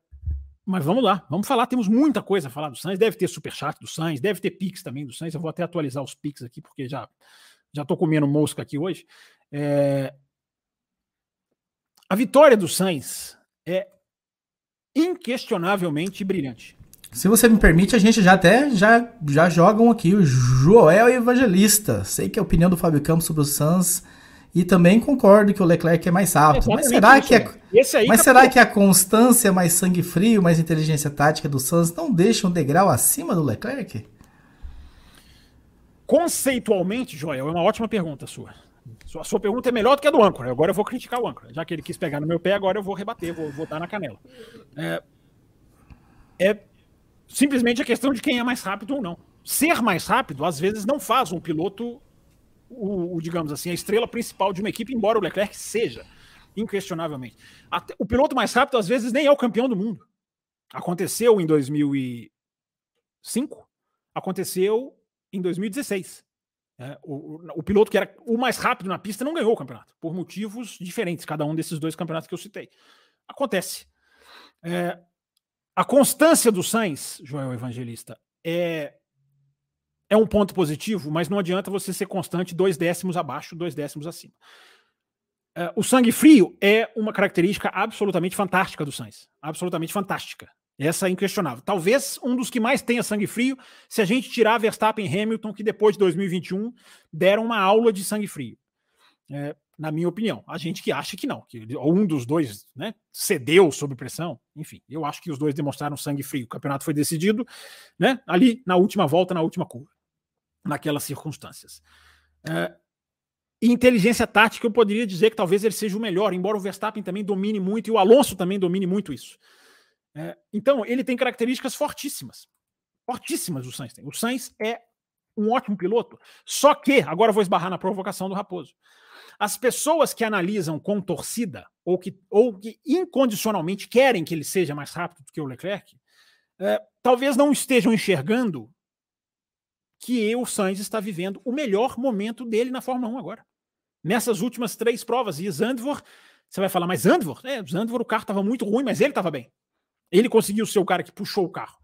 Mas vamos lá, vamos falar. Temos muita coisa a falar do Sainz. Deve ter superchat do Sainz, deve ter Pix também do Sainz. Eu vou até atualizar os Pix aqui, porque já já tô comendo mosca aqui hoje. É... A vitória do Sainz é inquestionavelmente brilhante. Se você me permite, a gente já até já, já jogam aqui o Joel Evangelista. Sei que é a opinião do Fábio Campos sobre o Suns e também concordo que o Leclerc é mais rápido. É mas será que, é, mas será que a constância, mais sangue frio, mais inteligência tática do Suns não deixa um degrau acima do Leclerc? Conceitualmente, Joel, é uma ótima pergunta sua. Sua, sua pergunta é melhor do que a do âncora. Agora eu vou criticar o âncora. Já que ele quis pegar no meu pé, agora eu vou rebater, vou, vou dar na canela. É, é simplesmente a questão de quem é mais rápido ou não. Ser mais rápido, às vezes, não faz um piloto, o, o digamos assim, a estrela principal de uma equipe, embora o Leclerc seja, inquestionavelmente. Até, o piloto mais rápido, às vezes, nem é o campeão do mundo. Aconteceu em 2005, aconteceu em 2016. É, o, o, piloto que era o mais rápido na pista não ganhou o campeonato, por motivos diferentes, cada um desses dois campeonatos que eu citei. Acontece. É, a constância do Sainz, Joel Evangelista, é, é um ponto positivo, mas não adianta você ser constante dois décimos abaixo, dois décimos acima. É, o sangue frio é uma característica absolutamente fantástica do Sainz. Absolutamente fantástica. Essa é inquestionável. Talvez um dos que mais tenha sangue frio, se a gente tirar Verstappen e Hamilton, que depois de 2021 deram uma aula de sangue frio. É, na minha opinião. A gente que acha que não, que um dos dois né, cedeu sob pressão. Enfim, eu acho que os dois demonstraram sangue frio. O campeonato foi decidido né, ali na última volta, na última curva, naquelas circunstâncias. É, inteligência tática, eu poderia dizer que talvez ele seja o melhor, embora o Verstappen também domine muito e o Alonso também domine muito isso. É, então, ele tem características fortíssimas. Fortíssimas o Sainz tem. O Sainz é um ótimo piloto, só que, agora vou esbarrar na provocação do Raposo. As pessoas que analisam com torcida, ou que, ou que incondicionalmente querem que ele seja mais rápido do que o Leclerc, é, talvez não estejam enxergando que o Sainz está vivendo o melhor momento dele na Fórmula 1 agora. Nessas últimas três provas. E Zandvoort, você vai falar, mas Zandvoort? É, Zandvoort o carro estava muito ruim, mas ele estava bem. Ele conseguiu ser o cara que puxou o carro.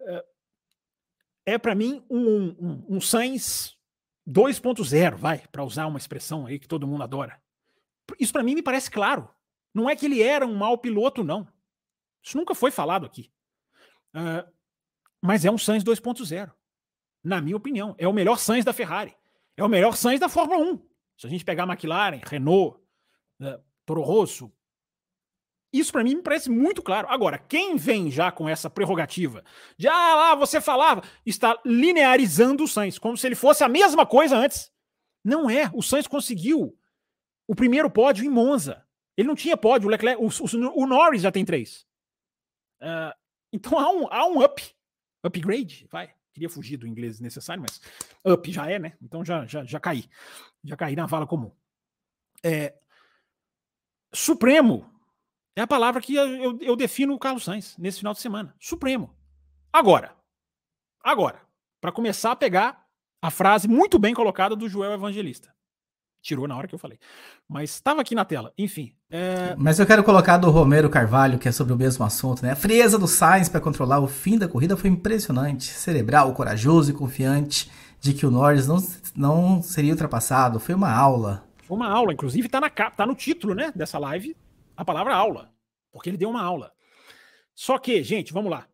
É, é para mim um, um, um Sainz 2.0, vai, para usar uma expressão aí que todo mundo adora. Isso para mim me parece claro. Não é que ele era um mau piloto, não. Isso nunca foi falado aqui. Uh, mas é um Sainz 2.0 na minha opinião. É o melhor Sainz da Ferrari. É o melhor Sainz da Fórmula 1. Se a gente pegar McLaren, Renault, uh, Toro Rosso, isso para mim me parece muito claro. Agora, quem vem já com essa prerrogativa de ah, lá você falava, está linearizando o Sainz, como se ele fosse a mesma coisa antes. Não é. O Sainz conseguiu o primeiro pódio em Monza. Ele não tinha pódio, o, Leclerc, o, o, o Norris já tem três. Uh, então há um, há um up, upgrade, vai. Queria fugir do inglês necessário, mas up já é, né? Então já, já, já caí. Já caí na vala comum. É, Supremo é a palavra que eu, eu defino o Carlos Sainz nesse final de semana. Supremo. Agora. Agora. Para começar a pegar a frase muito bem colocada do Joel Evangelista tirou na hora que eu falei. Mas estava aqui na tela. Enfim. É... Mas eu quero colocar do Romero Carvalho, que é sobre o mesmo assunto, né? A frieza do Sainz para controlar o fim da corrida foi impressionante. Cerebral, corajoso e confiante de que o Norris não, não seria ultrapassado. Foi uma aula. Foi uma aula, inclusive está na tá no título, né, dessa live, a palavra aula, porque ele deu uma aula. Só que, gente, vamos lá.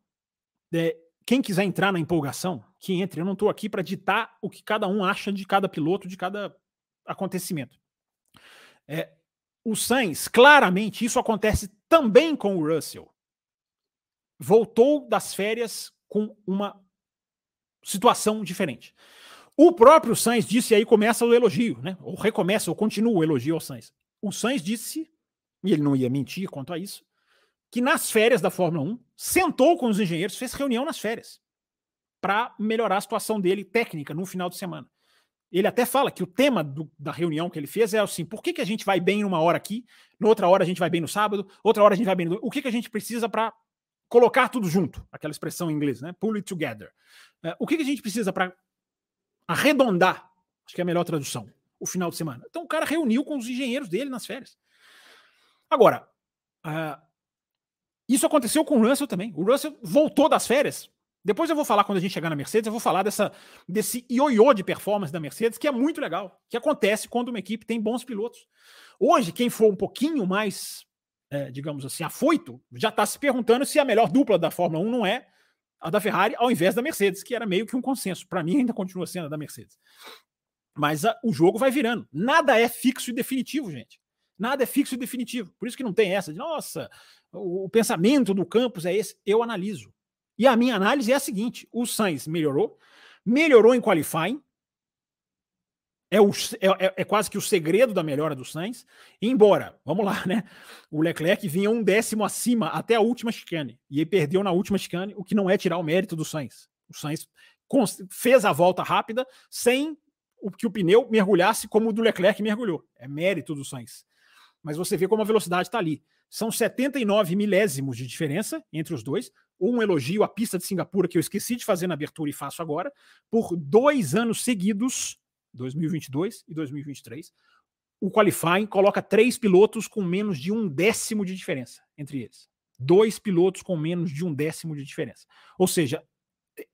É, quem quiser entrar na empolgação, que entre. Eu não estou aqui para ditar o que cada um acha de cada piloto, de cada acontecimento. É, o Sainz, claramente, isso acontece também com o Russell. Voltou das férias com uma situação diferente. O próprio Sainz disse, aí começa o elogio, né? Ou recomeça, ou continua o elogio ao Sainz. O Sainz disse, e ele não ia mentir quanto a isso, que nas férias da Fórmula 1, sentou com os engenheiros, fez reunião nas férias, para melhorar a situação dele técnica no final de semana. Ele até fala que o tema do, da reunião que ele fez é assim: por que, que a gente vai bem numa hora aqui, na outra hora a gente vai bem no sábado, outra hora a gente vai bem no. O que, que a gente precisa para colocar tudo junto? Aquela expressão em inglês, né? Pull it together. É, o que, que a gente precisa para arredondar? Acho que é a melhor tradução. O final de semana. Então o cara reuniu com os engenheiros dele nas férias. Agora, uh, isso aconteceu com o Russell também. O Russell voltou das férias depois eu vou falar, quando a gente chegar na Mercedes, eu vou falar dessa, desse ioiô de performance da Mercedes, que é muito legal, que acontece quando uma equipe tem bons pilotos. Hoje, quem for um pouquinho mais, é, digamos assim, afoito, já está se perguntando se a melhor dupla da Fórmula 1 não é a da Ferrari ao invés da Mercedes, que era meio que um consenso. Para mim, ainda continua sendo a da Mercedes. Mas a, o jogo vai virando. Nada é fixo e definitivo, gente. Nada é fixo e definitivo. Por isso que não tem essa de, nossa, o, o pensamento do campus é esse. Eu analiso. E a minha análise é a seguinte: o Sainz melhorou, melhorou em qualifying. É, o, é, é, é, quase que o segredo da melhora do Sainz. Embora, vamos lá, né? O Leclerc vinha um décimo acima até a última chicane. E ele perdeu na última chicane, o que não é tirar o mérito do Sainz. O Sainz fez a volta rápida sem o que o pneu mergulhasse como o do Leclerc mergulhou. É mérito do Sainz. Mas você vê como a velocidade está ali. São 79 milésimos de diferença entre os dois um elogio à pista de Singapura, que eu esqueci de fazer na abertura e faço agora, por dois anos seguidos, 2022 e 2023, o qualifying coloca três pilotos com menos de um décimo de diferença entre eles. Dois pilotos com menos de um décimo de diferença. Ou seja,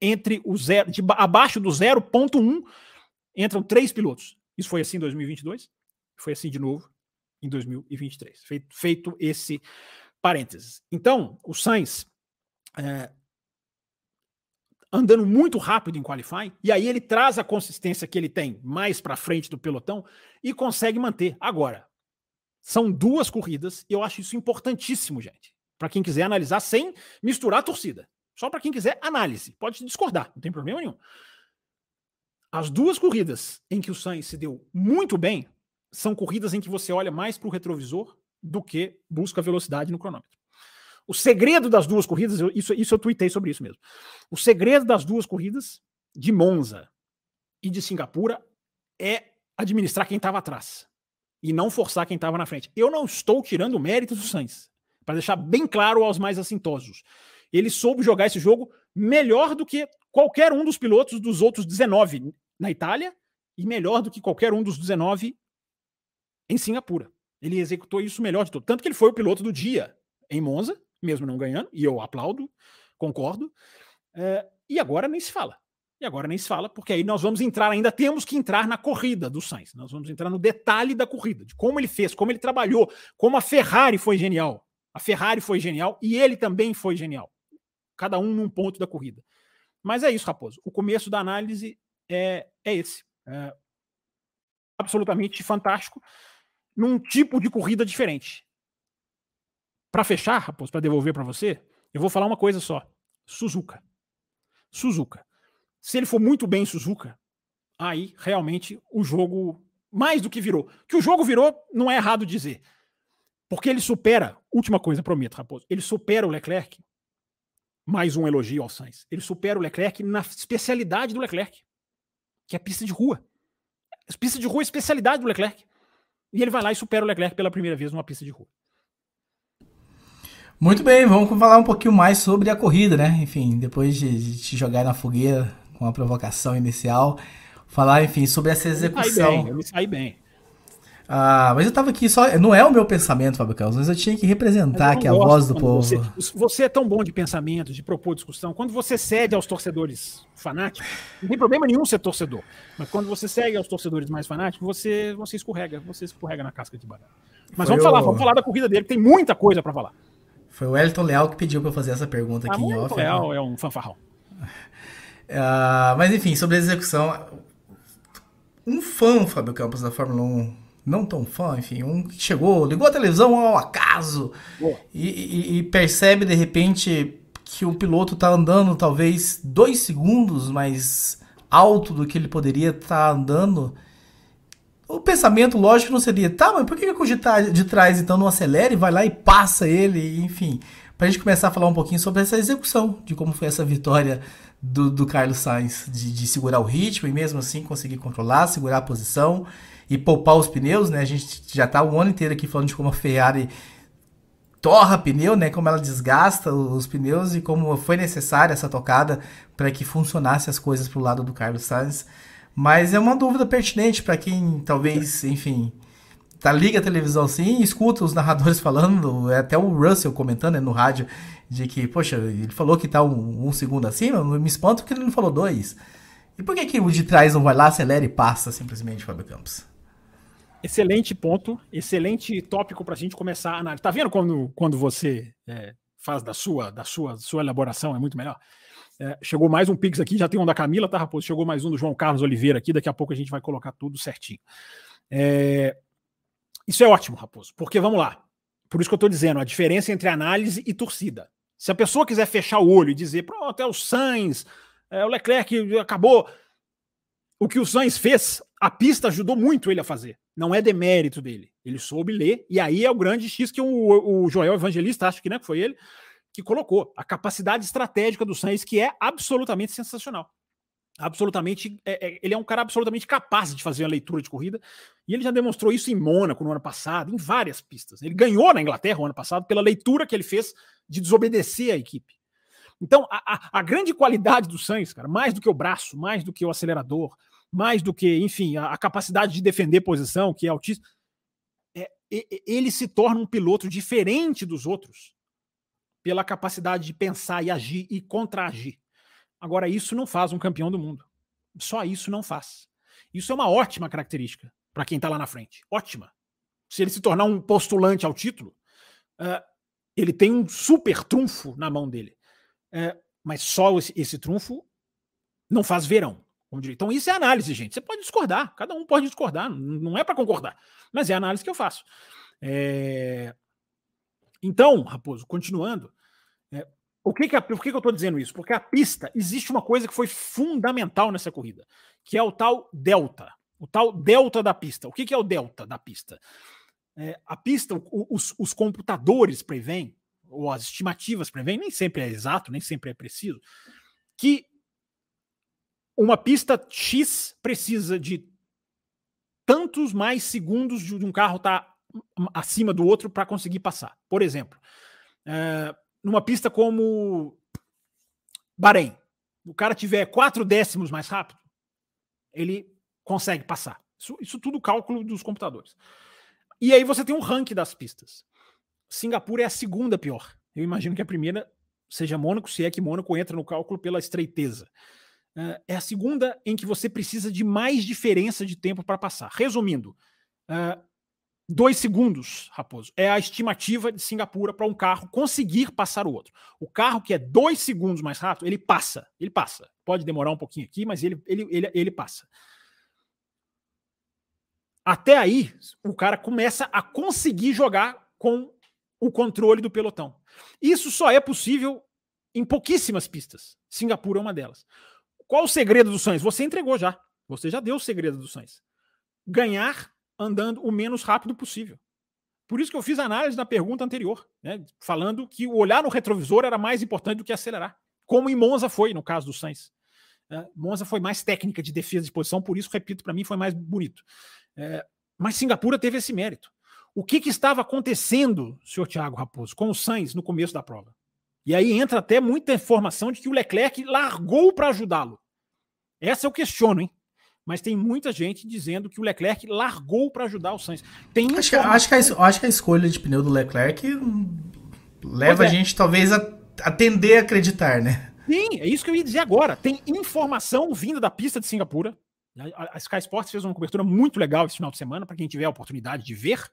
entre o zero, de, abaixo do 0,1 entram três pilotos. Isso foi assim em 2022, foi assim de novo em 2023. Feito, feito esse parênteses. Então, o Sainz é, andando muito rápido em qualifying, e aí ele traz a consistência que ele tem mais para frente do pelotão e consegue manter. Agora, são duas corridas, e eu acho isso importantíssimo, gente. Para quem quiser analisar sem misturar a torcida. Só para quem quiser análise. Pode discordar, não tem problema nenhum. As duas corridas em que o Sainz se deu muito bem são corridas em que você olha mais para o retrovisor do que busca velocidade no cronômetro. O segredo das duas corridas, isso, isso eu tuitei sobre isso mesmo. O segredo das duas corridas de Monza e de Singapura é administrar quem estava atrás. e não forçar quem estava na frente. Eu não estou tirando mérito do Sainz, para deixar bem claro aos mais assintosos. Ele soube jogar esse jogo melhor do que qualquer um dos pilotos dos outros 19 na Itália e melhor do que qualquer um dos 19 em Singapura. Ele executou isso melhor de tudo. Tanto que ele foi o piloto do dia em Monza, mesmo não ganhando, e eu aplaudo, concordo. É, e agora nem se fala. E agora nem se fala, porque aí nós vamos entrar, ainda temos que entrar na corrida do Sainz. Nós vamos entrar no detalhe da corrida, de como ele fez, como ele trabalhou, como a Ferrari foi genial. A Ferrari foi genial e ele também foi genial. Cada um num ponto da corrida. Mas é isso, Raposo. O começo da análise é, é esse. É absolutamente fantástico, num tipo de corrida diferente. Para fechar, Raposo, para devolver para você, eu vou falar uma coisa só. Suzuka. Suzuka. Se ele for muito bem em Suzuka, aí realmente o jogo mais do que virou. Que o jogo virou, não é errado dizer. Porque ele supera, última coisa, prometo, Raposo, ele supera o Leclerc. Mais um elogio ao Sainz. Ele supera o Leclerc na especialidade do Leclerc, que é pista de rua. Pista de rua é especialidade do Leclerc. E ele vai lá e supera o Leclerc pela primeira vez numa pista de rua. Muito bem, vamos falar um pouquinho mais sobre a corrida, né? Enfim, depois de te jogar na fogueira com a provocação inicial, falar, enfim, sobre essa execução. Eu me saí bem, eu me saí bem. Ah, mas eu tava aqui só. Não é o meu pensamento, Fábio Carlos, mas eu tinha que representar aqui a voz do povo. Você, você, é tão bom de pensamento, de propor discussão. Quando você cede aos torcedores fanáticos, não tem problema nenhum ser torcedor. Mas quando você segue aos torcedores mais fanáticos, você, você escorrega, você escorrega na casca de banana. Mas Foi vamos o... falar, vamos falar da corrida dele, tem muita coisa para falar. Foi o Elton Leal que pediu para eu fazer essa pergunta aqui ah, em off. O né? Leal é um fanfarrão. Uh, mas enfim, sobre a execução. Um fã, Fábio Campos, da Fórmula 1, não tão fã, enfim, um que chegou, ligou a televisão ao acaso e, e, e, percebe de repente que o piloto está andando talvez dois segundos mais alto do que ele poderia estar tá andando. O pensamento lógico não seria, tá, mas por que, o de, de trás então? Não acelera e vai lá e passa ele, enfim, para a gente começar a falar um pouquinho sobre essa execução, de como foi essa vitória do, do Carlos Sainz de, de, segurar o ritmo e mesmo assim conseguir controlar, segurar a posição e poupar os pneus, né? A gente já tá o ano inteiro aqui falando de como a Ferrari torra pneu, né? Como ela desgasta os pneus e como foi necessária essa tocada para que funcionasse as coisas pro lado do Carlos Sainz. Mas é uma dúvida pertinente para quem talvez, enfim, tá liga a televisão assim, escuta os narradores falando, é até o Russell comentando né, no rádio de que, poxa, ele falou que tá um, um segundo acima, me espanto porque ele não falou dois. E por que, que o de trás não vai lá, acelera e passa simplesmente, Fábio Campos? Excelente ponto, excelente tópico para a gente começar a análise. Tá vendo quando, quando você é, faz da sua, da sua, sua elaboração é muito melhor? É, chegou mais um Pix aqui, já tem um da Camila, tá, Raposo? Chegou mais um do João Carlos Oliveira aqui, daqui a pouco a gente vai colocar tudo certinho. É, isso é ótimo, Raposo, porque vamos lá. Por isso que eu estou dizendo, a diferença entre análise e torcida. Se a pessoa quiser fechar o olho e dizer, pronto, é o Sainz, é o Leclerc acabou. O que o Sainz fez, a pista ajudou muito ele a fazer. Não é demérito dele. Ele soube ler, e aí é o grande X que o, o Joel Evangelista, acho que né, foi ele, que colocou. A capacidade estratégica do Sainz, que é absolutamente sensacional absolutamente. É, é, ele é um cara absolutamente capaz de fazer a leitura de corrida. E ele já demonstrou isso em Mônaco no ano passado, em várias pistas. Ele ganhou na Inglaterra o ano passado pela leitura que ele fez de desobedecer a equipe. Então, a, a, a grande qualidade do Sainz, cara, mais do que o braço, mais do que o acelerador, mais do que, enfim, a, a capacidade de defender posição, que é altíssima, é, ele se torna um piloto diferente dos outros pela capacidade de pensar e agir e contra-agir. Agora, isso não faz um campeão do mundo. Só isso não faz. Isso é uma ótima característica para quem está lá na frente. Ótima. Se ele se tornar um postulante ao título, uh, ele tem um super trunfo na mão dele. Uh, mas só esse, esse, trunfo não faz verão. Então, isso é análise, gente. Você pode discordar, cada um pode discordar, não é para concordar, mas é a análise que eu faço. É... Então, Raposo, continuando, é, o que que a, por que, que eu estou dizendo isso? Porque a pista, existe uma coisa que foi fundamental nessa corrida, que é o tal delta. O tal delta da pista. O que, que é o delta da pista? É, a pista, os, os computadores preveem, ou as estimativas preveem, nem sempre é exato, nem sempre é preciso, que uma pista X precisa de tantos mais segundos de um carro está acima do outro para conseguir passar. Por exemplo, é, numa pista como Bahrein, o cara tiver quatro décimos mais rápido, ele consegue passar. Isso, isso tudo cálculo dos computadores. E aí você tem um ranking das pistas. Singapura é a segunda pior. Eu imagino que a primeira seja Mônaco, se é que Mônaco entra no cálculo pela estreiteza. É a segunda em que você precisa de mais diferença de tempo para passar. Resumindo, uh, dois segundos, Raposo, é a estimativa de Singapura para um carro conseguir passar o outro. O carro que é dois segundos mais rápido, ele passa. Ele passa. Pode demorar um pouquinho aqui, mas ele, ele, ele, ele passa. Até aí, o cara começa a conseguir jogar com o controle do pelotão. Isso só é possível em pouquíssimas pistas. Singapura é uma delas. Qual o segredo do Sainz? Você entregou já. Você já deu o segredo do Sainz. Ganhar andando o menos rápido possível. Por isso que eu fiz a análise na pergunta anterior, né, falando que o olhar no retrovisor era mais importante do que acelerar. Como em Monza foi, no caso do Sainz. É, Monza foi mais técnica de defesa de posição, por isso, repito, para mim foi mais bonito. É, mas Singapura teve esse mérito. O que, que estava acontecendo, senhor Thiago Raposo, com o Sainz no começo da prova? E aí entra até muita informação de que o Leclerc largou para ajudá-lo. Essa eu questiono, hein? Mas tem muita gente dizendo que o Leclerc largou para ajudar o Sainz. Tem acho, que, acho, que a, acho que a escolha de pneu do Leclerc leva é. a gente talvez a, a tender a acreditar, né? Sim, é isso que eu ia dizer agora. Tem informação vinda da pista de Singapura a, Sky Sports fez uma cobertura muito legal esse final de semana, para quem tiver a oportunidade de ver,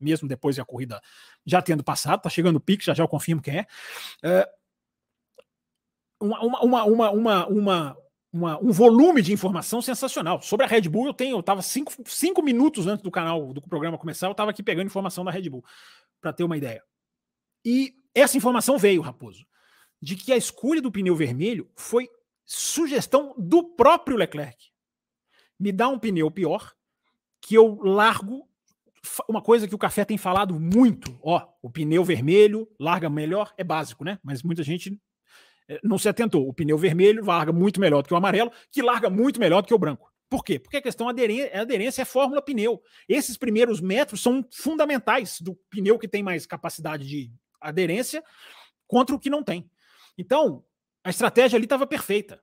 mesmo depois da corrida já tendo passado, tá chegando o pique, já já eu confirmo quem é. é uma, uma, uma, uma, uma, uma, um volume de informação sensacional. Sobre a Red Bull, eu tenho, eu tava cinco, cinco minutos antes do canal, do programa começar, eu estava aqui pegando informação da Red Bull, para ter uma ideia. E essa informação veio, Raposo, de que a escolha do pneu vermelho foi sugestão do próprio Leclerc me dá um pneu pior, que eu largo. Uma coisa que o café tem falado muito, ó, o pneu vermelho larga melhor, é básico, né? Mas muita gente eh, não se atentou. O pneu vermelho larga muito melhor do que o amarelo, que larga muito melhor do que o branco. Por quê? Porque a questão aderência, aderência é fórmula pneu. Esses primeiros metros são fundamentais do pneu que tem mais capacidade de aderência contra o que não tem. Então, a estratégia ali estava perfeita.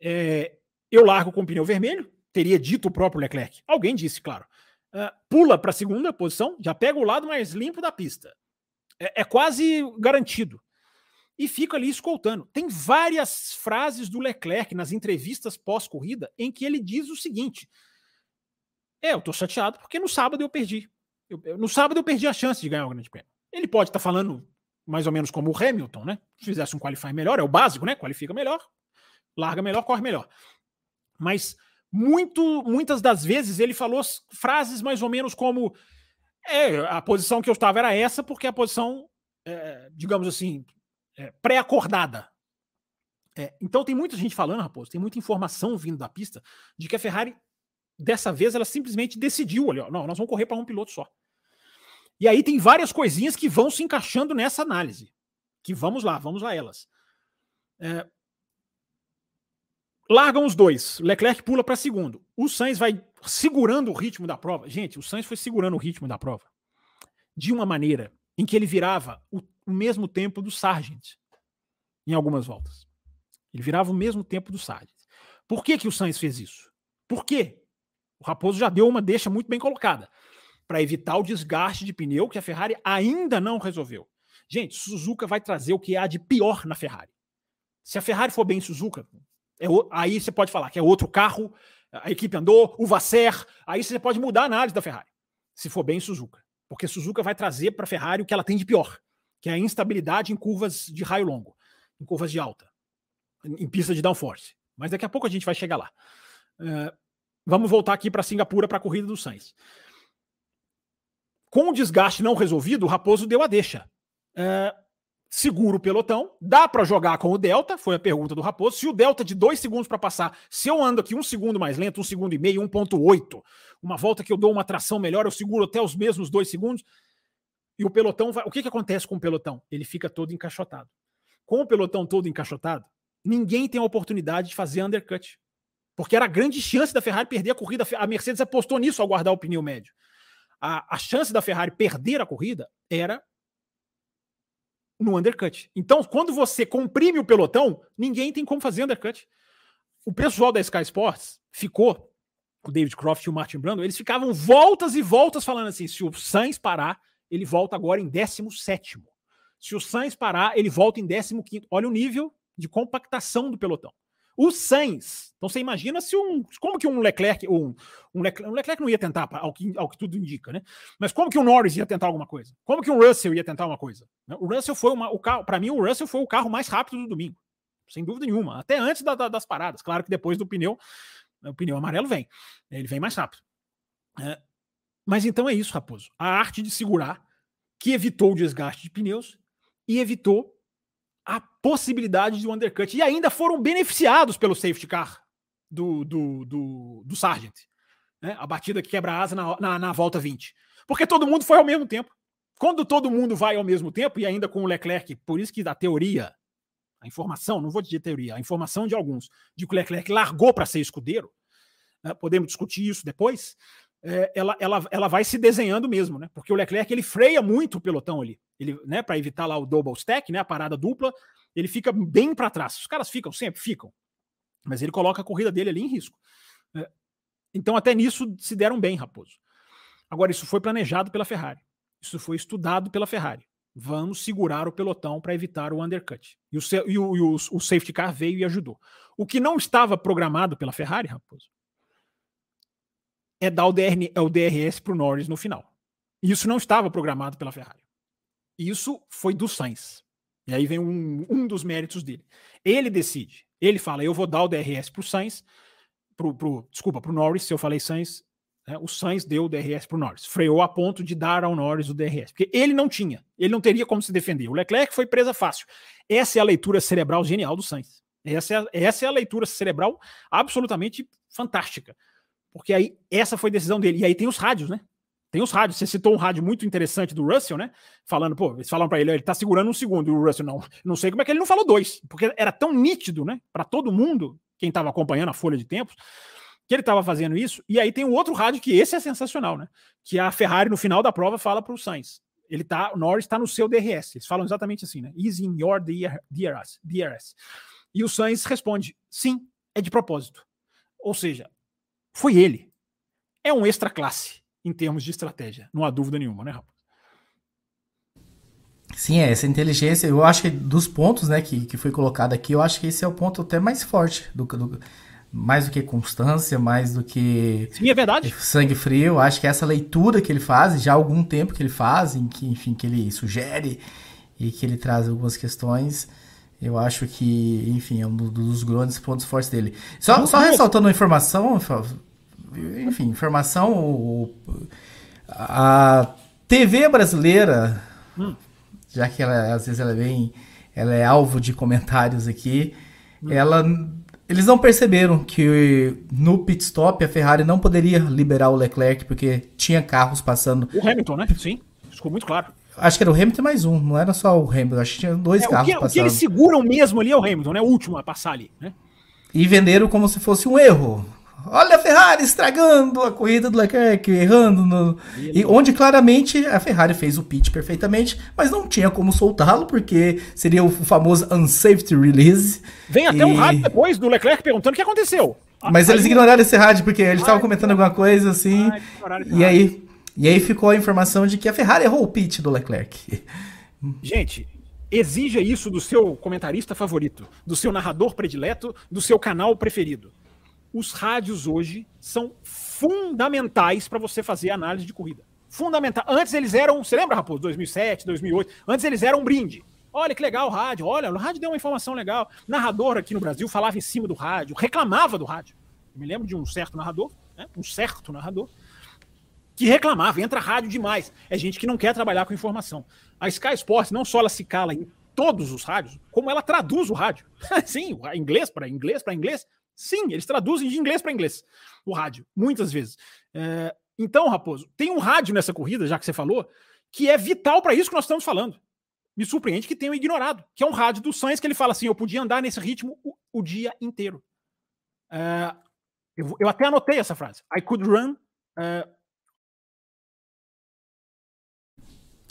É, eu largo com o pneu vermelho, teria dito o próprio Leclerc. Alguém disse, claro. Uh, pula para a segunda posição, já pega o lado mais limpo da pista. É, é quase garantido. E fica ali escoltando. Tem várias frases do Leclerc nas entrevistas pós-corrida em que ele diz o seguinte: É, eu tô chateado porque no sábado eu perdi. Eu, eu, no sábado eu perdi a chance de ganhar o Grande Prêmio. Ele pode estar tá falando mais ou menos como o Hamilton, né? Se fizesse um qualify melhor, é o básico, né? Qualifica melhor, larga melhor, corre melhor. Mas muito, muitas das vezes ele falou frases mais ou menos como é, a posição que eu estava era essa, porque a posição, é, digamos assim, é, pré-acordada. É, então tem muita gente falando, Raposo, tem muita informação vindo da pista de que a Ferrari, dessa vez, ela simplesmente decidiu, olha, não, nós vamos correr para um piloto só. E aí tem várias coisinhas que vão se encaixando nessa análise. Que vamos lá, vamos lá elas. É, Largam os dois. Leclerc pula para segundo. O Sainz vai segurando o ritmo da prova. Gente, o Sainz foi segurando o ritmo da prova de uma maneira em que ele virava o, o mesmo tempo do Sargent em algumas voltas. Ele virava o mesmo tempo do Sargent. Por que, que o Sainz fez isso? Por quê? O Raposo já deu uma deixa muito bem colocada para evitar o desgaste de pneu que a Ferrari ainda não resolveu. Gente, Suzuka vai trazer o que há de pior na Ferrari. Se a Ferrari for bem em Suzuka, é, aí você pode falar que é outro carro, a equipe andou, o Vasser, aí você pode mudar a análise da Ferrari, se for bem Suzuka. Porque Suzuka vai trazer para a Ferrari o que ela tem de pior, que é a instabilidade em curvas de raio longo, em curvas de alta, em pista de downforce. Mas daqui a pouco a gente vai chegar lá. Uh, vamos voltar aqui para Singapura para a corrida do Sainz. Com o desgaste não resolvido, o Raposo deu a deixa. Uh, seguro o pelotão, dá para jogar com o Delta, foi a pergunta do Raposo. Se o Delta de dois segundos para passar, se eu ando aqui um segundo mais lento, um segundo e meio, 1,8, uma volta que eu dou uma tração melhor, eu seguro até os mesmos dois segundos. E o pelotão vai. O que, que acontece com o pelotão? Ele fica todo encaixotado. Com o pelotão todo encaixotado, ninguém tem a oportunidade de fazer undercut. Porque era a grande chance da Ferrari perder a corrida. A Mercedes apostou nisso ao guardar o pneu médio. A, a chance da Ferrari perder a corrida era no undercut. Então, quando você comprime o pelotão, ninguém tem como fazer undercut. O pessoal da Sky Sports ficou, o David Croft e o Martin Brando, eles ficavam voltas e voltas falando assim: se o Sainz parar, ele volta agora em 17. Se o Sainz parar, ele volta em 15. Olha o nível de compactação do pelotão. O Sainz, então você imagina se um. Como que um Leclerc. Um, um, Leclerc, um Leclerc não ia tentar, ao que, ao que tudo indica, né? Mas como que o Norris ia tentar alguma coisa? Como que o Russell ia tentar uma coisa? O Russell foi uma, o carro. Para mim, o Russell foi o carro mais rápido do domingo. Sem dúvida nenhuma. Até antes da, da, das paradas. Claro que depois do pneu, o pneu amarelo vem. Ele vem mais rápido. É, mas então é isso, Raposo. A arte de segurar, que evitou o desgaste de pneus e evitou a possibilidade de um undercut. E ainda foram beneficiados pelo safety car do, do, do, do Sargent. Né? A batida que quebra a asa na, na, na, volta 20. Porque todo mundo foi ao mesmo tempo. Quando todo mundo vai ao mesmo tempo, e ainda com o Leclerc, por isso que a teoria, a informação, não vou dizer teoria, a informação de alguns, de que o Leclerc largou para ser escudeiro, né? podemos discutir isso depois, é, ela, ela, ela vai se desenhando mesmo, né? Porque o Leclerc ele freia muito o pelotão ali, ele, né? Para evitar lá o double stack, né? A parada dupla, ele fica bem para trás. Os caras ficam sempre, ficam, mas ele coloca a corrida dele ali em risco. É, então até nisso se deram bem, Raposo. Agora isso foi planejado pela Ferrari, isso foi estudado pela Ferrari. Vamos segurar o pelotão para evitar o undercut. E, o, e, o, e o, o safety car veio e ajudou. O que não estava programado pela Ferrari, Raposo, é dar o, é o DRS para o Norris no final. Isso não estava programado pela Ferrari. Isso foi do Sainz. E aí vem um, um dos méritos dele. Ele decide. Ele fala: eu vou dar o DRS para o Sainz, pro, pro, desculpa, para o Norris. Se eu falei Sainz, né, o Sainz deu o DRS para o Norris. Freou a ponto de dar ao Norris o DRS. Porque ele não tinha. Ele não teria como se defender. O Leclerc foi presa fácil. Essa é a leitura cerebral genial do Sainz. Essa é, essa é a leitura cerebral absolutamente fantástica. Porque aí essa foi decisão dele. E aí tem os rádios, né? Tem os rádios. Você citou um rádio muito interessante do Russell, né? Falando, pô, eles falam para ele, ele tá segurando um segundo. E o Russell, não, não sei como é que ele não falou dois. Porque era tão nítido, né? Para todo mundo, quem estava acompanhando a folha de tempos, que ele estava fazendo isso. E aí tem um outro rádio que esse é sensacional, né? Que a Ferrari, no final da prova, fala para o Sainz. Ele tá, o Norris está no seu DRS. Eles falam exatamente assim, né? Is in your DRS. DRS. E o Sainz responde: sim, é de propósito. Ou seja, foi ele. É um extra classe em termos de estratégia, não há dúvida nenhuma, né, Rafa? Sim, é, essa inteligência, eu acho que dos pontos né, que, que foi colocado aqui, eu acho que esse é o ponto até mais forte, do, do mais do que constância, mais do que Sim, é verdade. sangue frio. Acho que essa leitura que ele faz, já há algum tempo que ele faz, em que, enfim, que ele sugere e que ele traz algumas questões, eu acho que, enfim, é um dos grandes pontos fortes dele. Só, só ressaltando uma informação, enfim, informação, a TV brasileira, hum. já que ela, às vezes ela é bem, ela é alvo de comentários aqui, hum. ela, eles não perceberam que no pit stop a Ferrari não poderia liberar o Leclerc porque tinha carros passando. O Hamilton, né? Sim, ficou muito claro. Acho que era o Hamilton mais um, não era só o Hamilton, acho que tinha dois é, carros o que, passando. O que eles seguram mesmo ali é o Hamilton, né? O último a passar ali, né? E venderam como se fosse um erro. Olha a Ferrari estragando a corrida do Leclerc, errando. No... E onde claramente a Ferrari fez o pitch perfeitamente, mas não tinha como soltá-lo, porque seria o famoso unsafety release. Vem até e... um rádio depois do Leclerc perguntando o que aconteceu. Mas eles ignoraram esse rádio, porque eles estavam comentando alguma coisa assim. e aí, e aí ficou a informação de que a Ferrari errou o pitch do Leclerc. Gente, exija isso do seu comentarista favorito, do seu narrador predileto, do seu canal preferido os rádios hoje são fundamentais para você fazer análise de corrida. Fundamental. Antes eles eram, você lembra, Raposo, 2007, 2008? Antes eles eram um brinde. Olha que legal o rádio, olha, o rádio deu uma informação legal. Narrador aqui no Brasil falava em cima do rádio, reclamava do rádio. Eu me lembro de um certo narrador, né? um certo narrador, que reclamava, entra rádio demais. É gente que não quer trabalhar com informação. A Sky Sports não só ela se cala em todos os rádios, como ela traduz o rádio. Sim, inglês para inglês para inglês, Sim, eles traduzem de inglês para inglês o rádio, muitas vezes. É, então, Raposo, tem um rádio nessa corrida, já que você falou, que é vital para isso que nós estamos falando. Me surpreende que tenham ignorado, que é um rádio do Sainz que ele fala assim: eu podia andar nesse ritmo o, o dia inteiro. É, Eu, eu até anotei essa frase. I could run. Uh...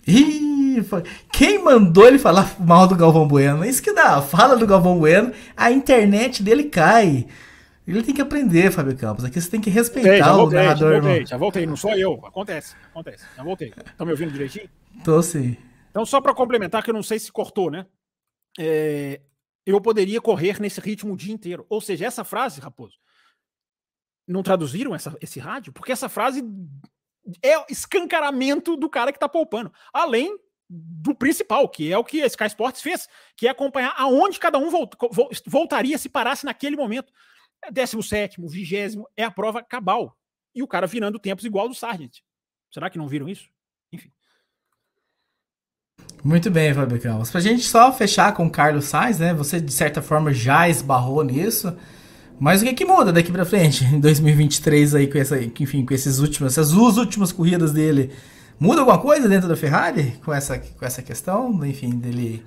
Ih, quem mandou ele falar mal do Galvão Bueno? Isso que dá. Fala do Galvão Bueno, a internet dele cai. Ele tem que aprender, Fábio Campos. Aqui você tem que respeitar Ei, o voltei, narrador. Já voltei, já voltei, não sou eu. Acontece, acontece. Já voltei. Estão me ouvindo direitinho? Tô sim. Então, só para complementar, que eu não sei se cortou, né? É, eu poderia correr nesse ritmo o dia inteiro. Ou seja, essa frase, Raposo, não traduziram essa, esse rádio? Porque essa frase é escancaramento do cara que tá poupando. Além do principal, que é o que a Sky Sports fez, que é acompanhar aonde cada um volt, voltaria se parasse naquele momento. 17, 20 é a prova cabal. E o cara virando tempos igual do Sargent. Será que não viram isso? Enfim. Muito bem, Fábio Campos. Pra gente só fechar com o Carlos Sainz, né? Você de certa forma já esbarrou nisso. Mas o que, que muda daqui para frente em 2023 aí com essa, enfim, com esses últimos, essas duas últimas corridas dele? Muda alguma coisa dentro da Ferrari com essa, com essa questão, enfim, dele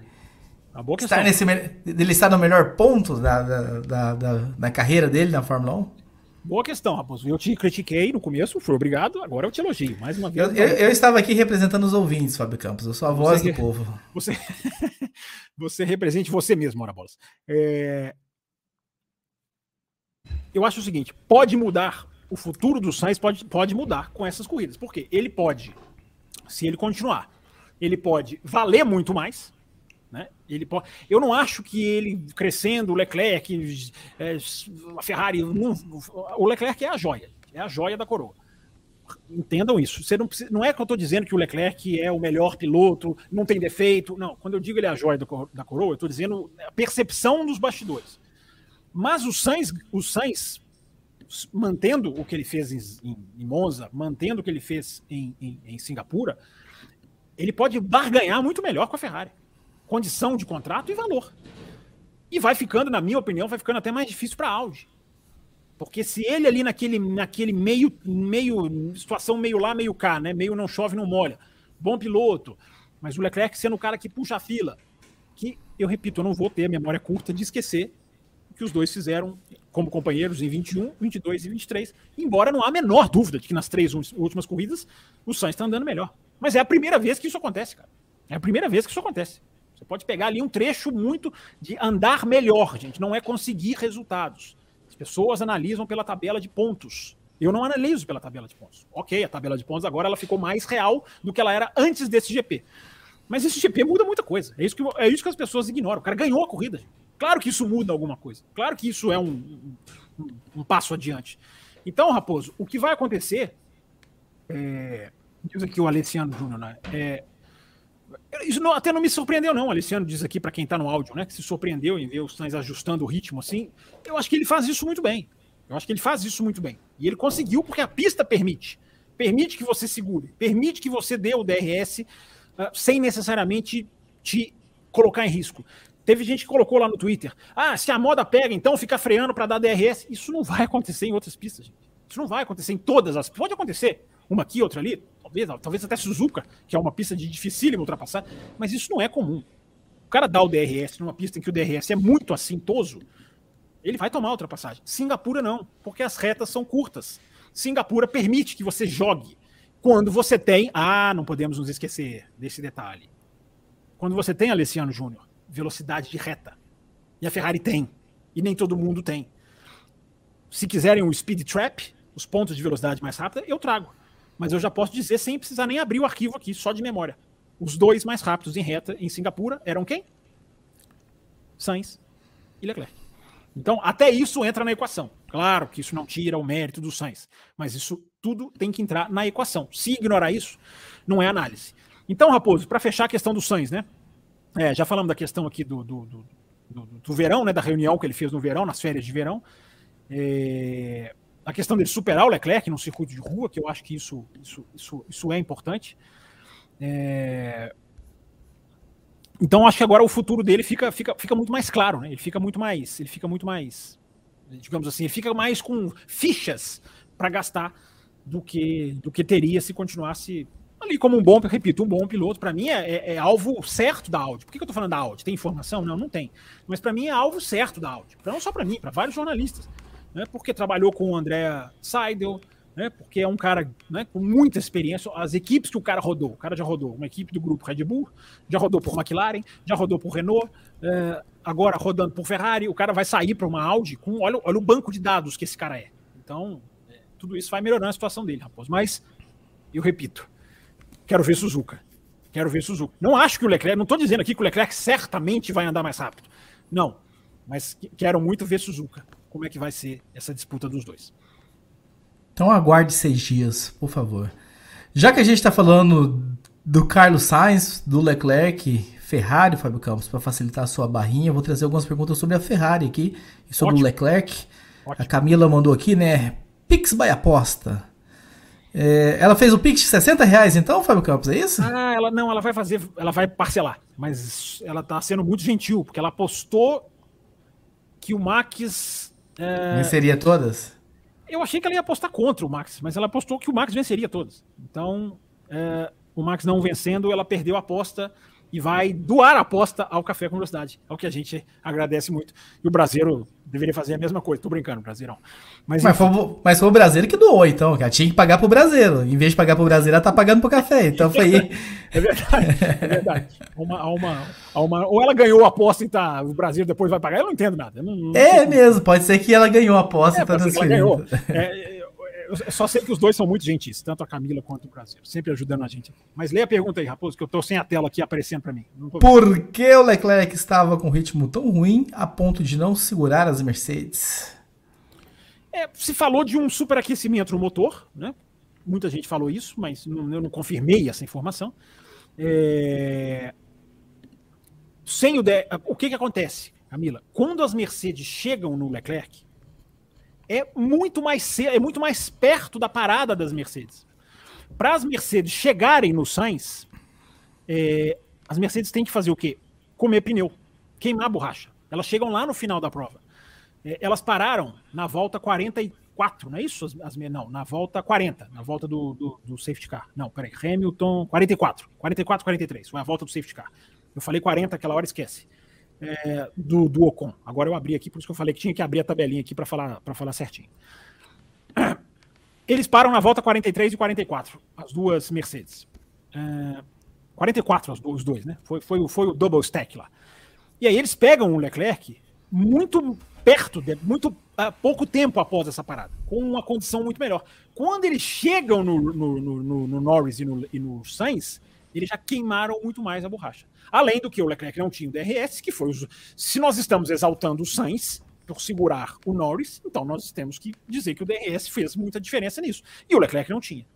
estar nesse, dele estar no melhor ponto da, da, da, da, da carreira dele na Fórmula 1? Boa questão, Raposo. Eu te critiquei no começo, foi obrigado, agora eu te elogio. Mais uma vez. Eu, eu, eu estava aqui representando os ouvintes, Fábio Campos. Eu sou a você, voz do povo. Você, você represente você mesmo, Ora Bolas. É, eu acho o seguinte: pode mudar. O futuro do Sainz pode, pode mudar com essas corridas. Por quê? Ele pode, se ele continuar, ele pode valer muito mais. Né? Ele pode, eu não acho que ele crescendo, o Leclerc, é, a Ferrari. Não, o Leclerc é a joia, é a joia da coroa. Entendam isso. Você não, precisa, não é que eu estou dizendo que o Leclerc é o melhor piloto, não tem defeito. Não, quando eu digo ele é a joia da coroa, eu estou dizendo a percepção dos bastidores. Mas o Sainz, o Sainz mantendo o que ele fez em, em, em Monza, mantendo o que ele fez em, em, Singapura, ele pode barganhar muito melhor com a Ferrari. Condição de contrato e valor. E vai ficando, na minha opinião, vai ficando até mais difícil para a Audi. Porque se ele ali naquele, naquele meio, meio, situação meio lá, meio cá, né? Meio não chove, não molha. Bom piloto, mas o Leclerc sendo o cara que puxa a fila. Que, eu repito, eu não vou ter a memória curta de esquecer que os dois fizeram como companheiros em 21, 22 e 23, embora não há a menor dúvida de que nas três últimas corridas o Sainz está andando melhor. Mas é a primeira vez que isso acontece, cara. É a primeira vez que isso acontece. Você pode pegar ali um trecho muito de andar melhor, gente, não é conseguir resultados. As pessoas analisam pela tabela de pontos. Eu não analiso pela tabela de pontos. Ok, a tabela de pontos agora ela ficou mais real do que ela era antes desse GP. Mas esse GP muda muita coisa. É isso que, é isso que as pessoas ignoram. O cara ganhou a corrida. Gente. Claro que isso muda alguma coisa. Claro que isso é um, um, um passo adiante. Então, Raposo, o que vai acontecer. É, diz aqui o Alessiano Júnior, né? É, isso não, até não me surpreendeu, não. O Alessiano diz aqui para quem está no áudio, né? Que se surpreendeu em ver os Sainz ajustando o ritmo assim. Eu acho que ele faz isso muito bem. Eu acho que ele faz isso muito bem. E ele conseguiu porque a pista permite. Permite que você segure, permite que você dê o DRS uh, ah, sem necessariamente te colocar em risco. Teve gente que colocou lá no Twitter: ah, se a moda pega, então fica freando para dar DRS. Isso não vai acontecer em outras pistas, gente. Isso não vai acontecer em todas as. Pode acontecer, uma aqui, outra ali, talvez, talvez até Suzuka, que é uma pista de dificílimo ultrapassar, mas isso não é comum. O cara dá o DRS numa pista em que o DRS é muito assintoso, ele vai tomar a ultrapassagem. Singapura não, porque as retas são curtas. Singapura permite que você jogue. Quando você tem. Ah, não podemos nos esquecer desse detalhe. Quando você tem Alessiano Júnior velocidade de reta. E a Ferrari tem. E nem todo mundo tem. Se quiserem o Speed Trap, os pontos de velocidade mais rápida, eu trago. Mas eu já posso dizer sem precisar nem abrir o arquivo aqui, só de memória. Os dois mais rápidos em reta em Singapura eram quem? Sainz e Leclerc. Então, até isso entra na equação. Claro que isso não tira o mérito do Sainz, mas isso tudo tem que entrar na equação. Se ignorar isso, não é análise. Então, Raposo, para fechar a questão do Sainz, né? É, já falamos da questão aqui do, do, do, do, do verão, né, da reunião que ele fez no verão, nas férias de verão. É, a questão dele superar o Leclerc no circuito de rua, que eu acho que isso, isso, isso, isso é importante. É, então acho que agora o futuro dele fica, fica, fica muito mais claro, né? Ele fica muito mais, ele fica muito mais, digamos assim, ele fica mais com fichas para gastar do que do que teria se continuasse ali como um bom, repito, um bom piloto, para mim é, é, é, alvo certo da Audi. Por que, que eu tô falando da Audi? Tem informação? Não, não tem. Mas para mim é alvo certo da Audi. Não só para mim, para vários jornalistas. né, porque trabalhou com o André Seidel, né, porque é um cara né, com muita experiência. As equipes que o cara rodou, o cara já rodou uma equipe do grupo Red Bull, já rodou por McLaren, já rodou por Renault, é, agora rodando por Ferrari, o cara vai sair para uma Audi com. Olha, olha o banco de dados que esse cara é. Então, é, tudo isso vai melhorando a situação dele, Raposo. Mas, eu repito, quero ver Suzuka. Quero ver Suzuka. Não acho que o Leclerc, não estou dizendo aqui que o Leclerc certamente vai andar mais rápido. Não. Mas quero muito ver Suzuka. Como é que vai ser essa disputa dos dois. Então aguarde seis dias, por favor. Já que a gente está falando do Carlos Sainz, do Leclerc, Ferrari, Fábio Campos, para facilitar a sua barrinha, eu vou trazer algumas perguntas sobre a Ferrari aqui e sobre Ótimo. o Leclerc. Ótimo. A Camila mandou aqui, né? Pix by aposta. É, ela fez o Pix de 60 reais, então, Fábio Campos, é isso? Ah, ela não, ela vai fazer, ela vai parcelar, mas ela tá sendo muito gentil, porque ela apostou que o Max. É... Venceria todas? Eu achei que ela ia apostar contra o Max, mas ela apostou que o Max venceria todas. Então, é, o Max não vencendo, ela perdeu a aposta e vai doar a aposta ao Café com Velocidade. É o que a gente agradece muito. E o brasileiro deveria fazer a mesma coisa. Tô brincando, Brasileirão. Mas, mas, foi, mas foi o brasileiro que doou, então, cara. Tinha que pagar pro brasileiro. Em vez de pagar pro brasileiro, ela tá pagando pro café. Então foi. é verdade, é verdade. Uma, uma, uma, ou ela ganhou a aposta e tá, o Brasil depois vai pagar. Eu não entendo nada. Não, não é mesmo, pode ser que ela ganhou a aposta é, e tá transferindo. É, eu só sei que os dois são muito gentis, tanto a Camila quanto o Brasil, sempre ajudando a gente. Mas leia a pergunta aí, Raposo, que eu tô sem a tela aqui aparecendo para mim. Por que o Leclerc estava com um ritmo tão ruim a ponto de não segurar as Mercedes? É, se falou de um superaquecimento no motor, né? Muita gente falou isso, mas não, eu não confirmei essa informação. É... Sem o, de... o que, que acontece, Camila? Quando as Mercedes chegam no Leclerc, é muito mais é muito mais perto da parada das Mercedes. Para as Mercedes chegarem no Sainz, é, as Mercedes têm que fazer o quê? Comer pneu, queimar borracha. Elas chegam lá no final da prova. É, elas pararam na volta 44, não é isso? As, as, não, na volta 40, na volta do, do, do, safety car. Não, peraí, Hamilton, 44, 44, 43, foi a volta do safety car. Eu falei 40 aquela hora, esquece é, do, do Ocon. Agora eu abri aqui, por isso que eu falei que tinha que abrir a tabelinha aqui para falar, falar certinho. Eles param na volta 43 e 44, as duas Mercedes. É, 44 os dois, né? Foi, foi, foi o double stack lá. E aí eles pegam o Leclerc muito perto, de, muito uh, pouco tempo após essa parada, com uma condição muito melhor. Quando eles chegam no, no, no, no Norris e no, e no Sainz, eles já queimaram muito mais a borracha. Além do que o Leclerc não tinha o DRS, que foi. Os... Se nós estamos exaltando o Sainz por segurar o Norris, então nós temos que dizer que o DRS fez muita diferença nisso. E o Leclerc não tinha.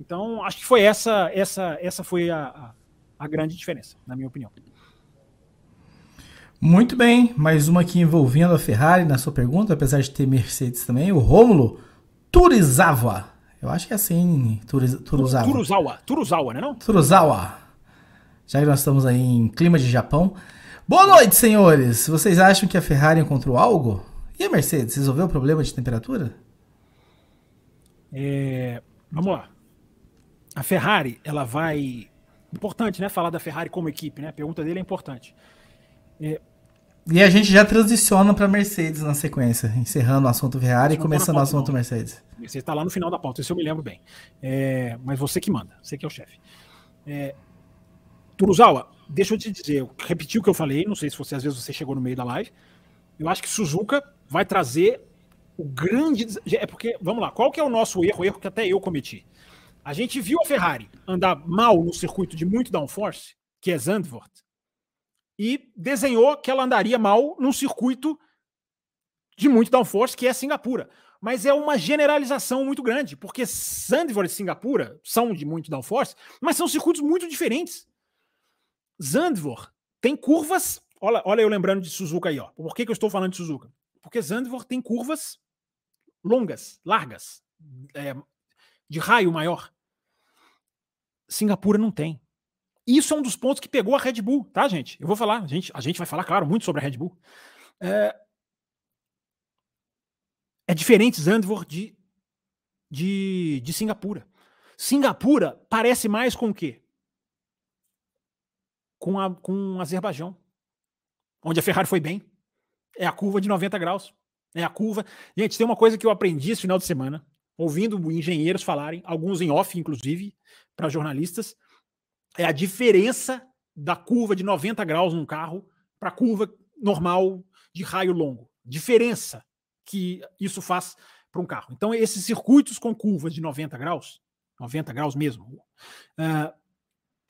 Então, acho que foi essa essa essa foi a, a, a grande diferença, na minha opinião. Muito bem, mais uma aqui envolvendo a Ferrari na sua pergunta, apesar de ter Mercedes também, o Rômulo Turizawa. Eu acho que é assim, Turuzawa. Turuzawa, Turuzawa, né não? Turuzawa já que nós estamos aí em clima de Japão. Boa noite, senhores! Vocês acham que a Ferrari encontrou algo? E a Mercedes, resolveu o problema de temperatura? É, vamos lá. A Ferrari, ela vai. Importante, né? Falar da Ferrari como equipe, né? A pergunta dele é importante. É... E a gente já transiciona para Mercedes na sequência, encerrando o assunto Ferrari e começando o assunto não. Mercedes. Você está lá no final da pauta, isso eu me lembro bem. É, mas você que manda, você que é o chefe. É, Turuzawa, deixa eu te dizer, eu repeti o que eu falei, não sei se você às vezes você chegou no meio da live. Eu acho que Suzuka vai trazer o grande. É porque, vamos lá, qual que é o nosso erro? Erro que até eu cometi. A gente viu a Ferrari andar mal no circuito de muito downforce, que é Zandvoort, e desenhou que ela andaria mal num circuito de muito downforce, que é Singapura. Mas é uma generalização muito grande, porque Zandvoort e Singapura são de muito downforce, mas são circuitos muito diferentes. Zandvoort tem curvas. Olha, olha eu lembrando de Suzuka aí, ó. Por que, que eu estou falando de Suzuka? Porque Zandvoort tem curvas longas, largas, é, de raio maior. Singapura não tem. Isso é um dos pontos que pegou a Red Bull, tá, gente? Eu vou falar, a gente, a gente vai falar, claro, muito sobre a Red Bull. É, é diferente Zandvoort de, de, de Singapura. Singapura parece mais com o quê? com, a, com o Azerbaijão, onde a Ferrari foi bem. É a curva de 90 graus. É a curva. Gente, tem uma coisa que eu aprendi esse final de semana, ouvindo engenheiros falarem, alguns em off, inclusive, para jornalistas, é a diferença da curva de 90 graus num carro para a curva normal de raio longo. Diferença que isso faz para um carro. Então, esses circuitos com curvas de 90 graus, 90 graus mesmo, uh,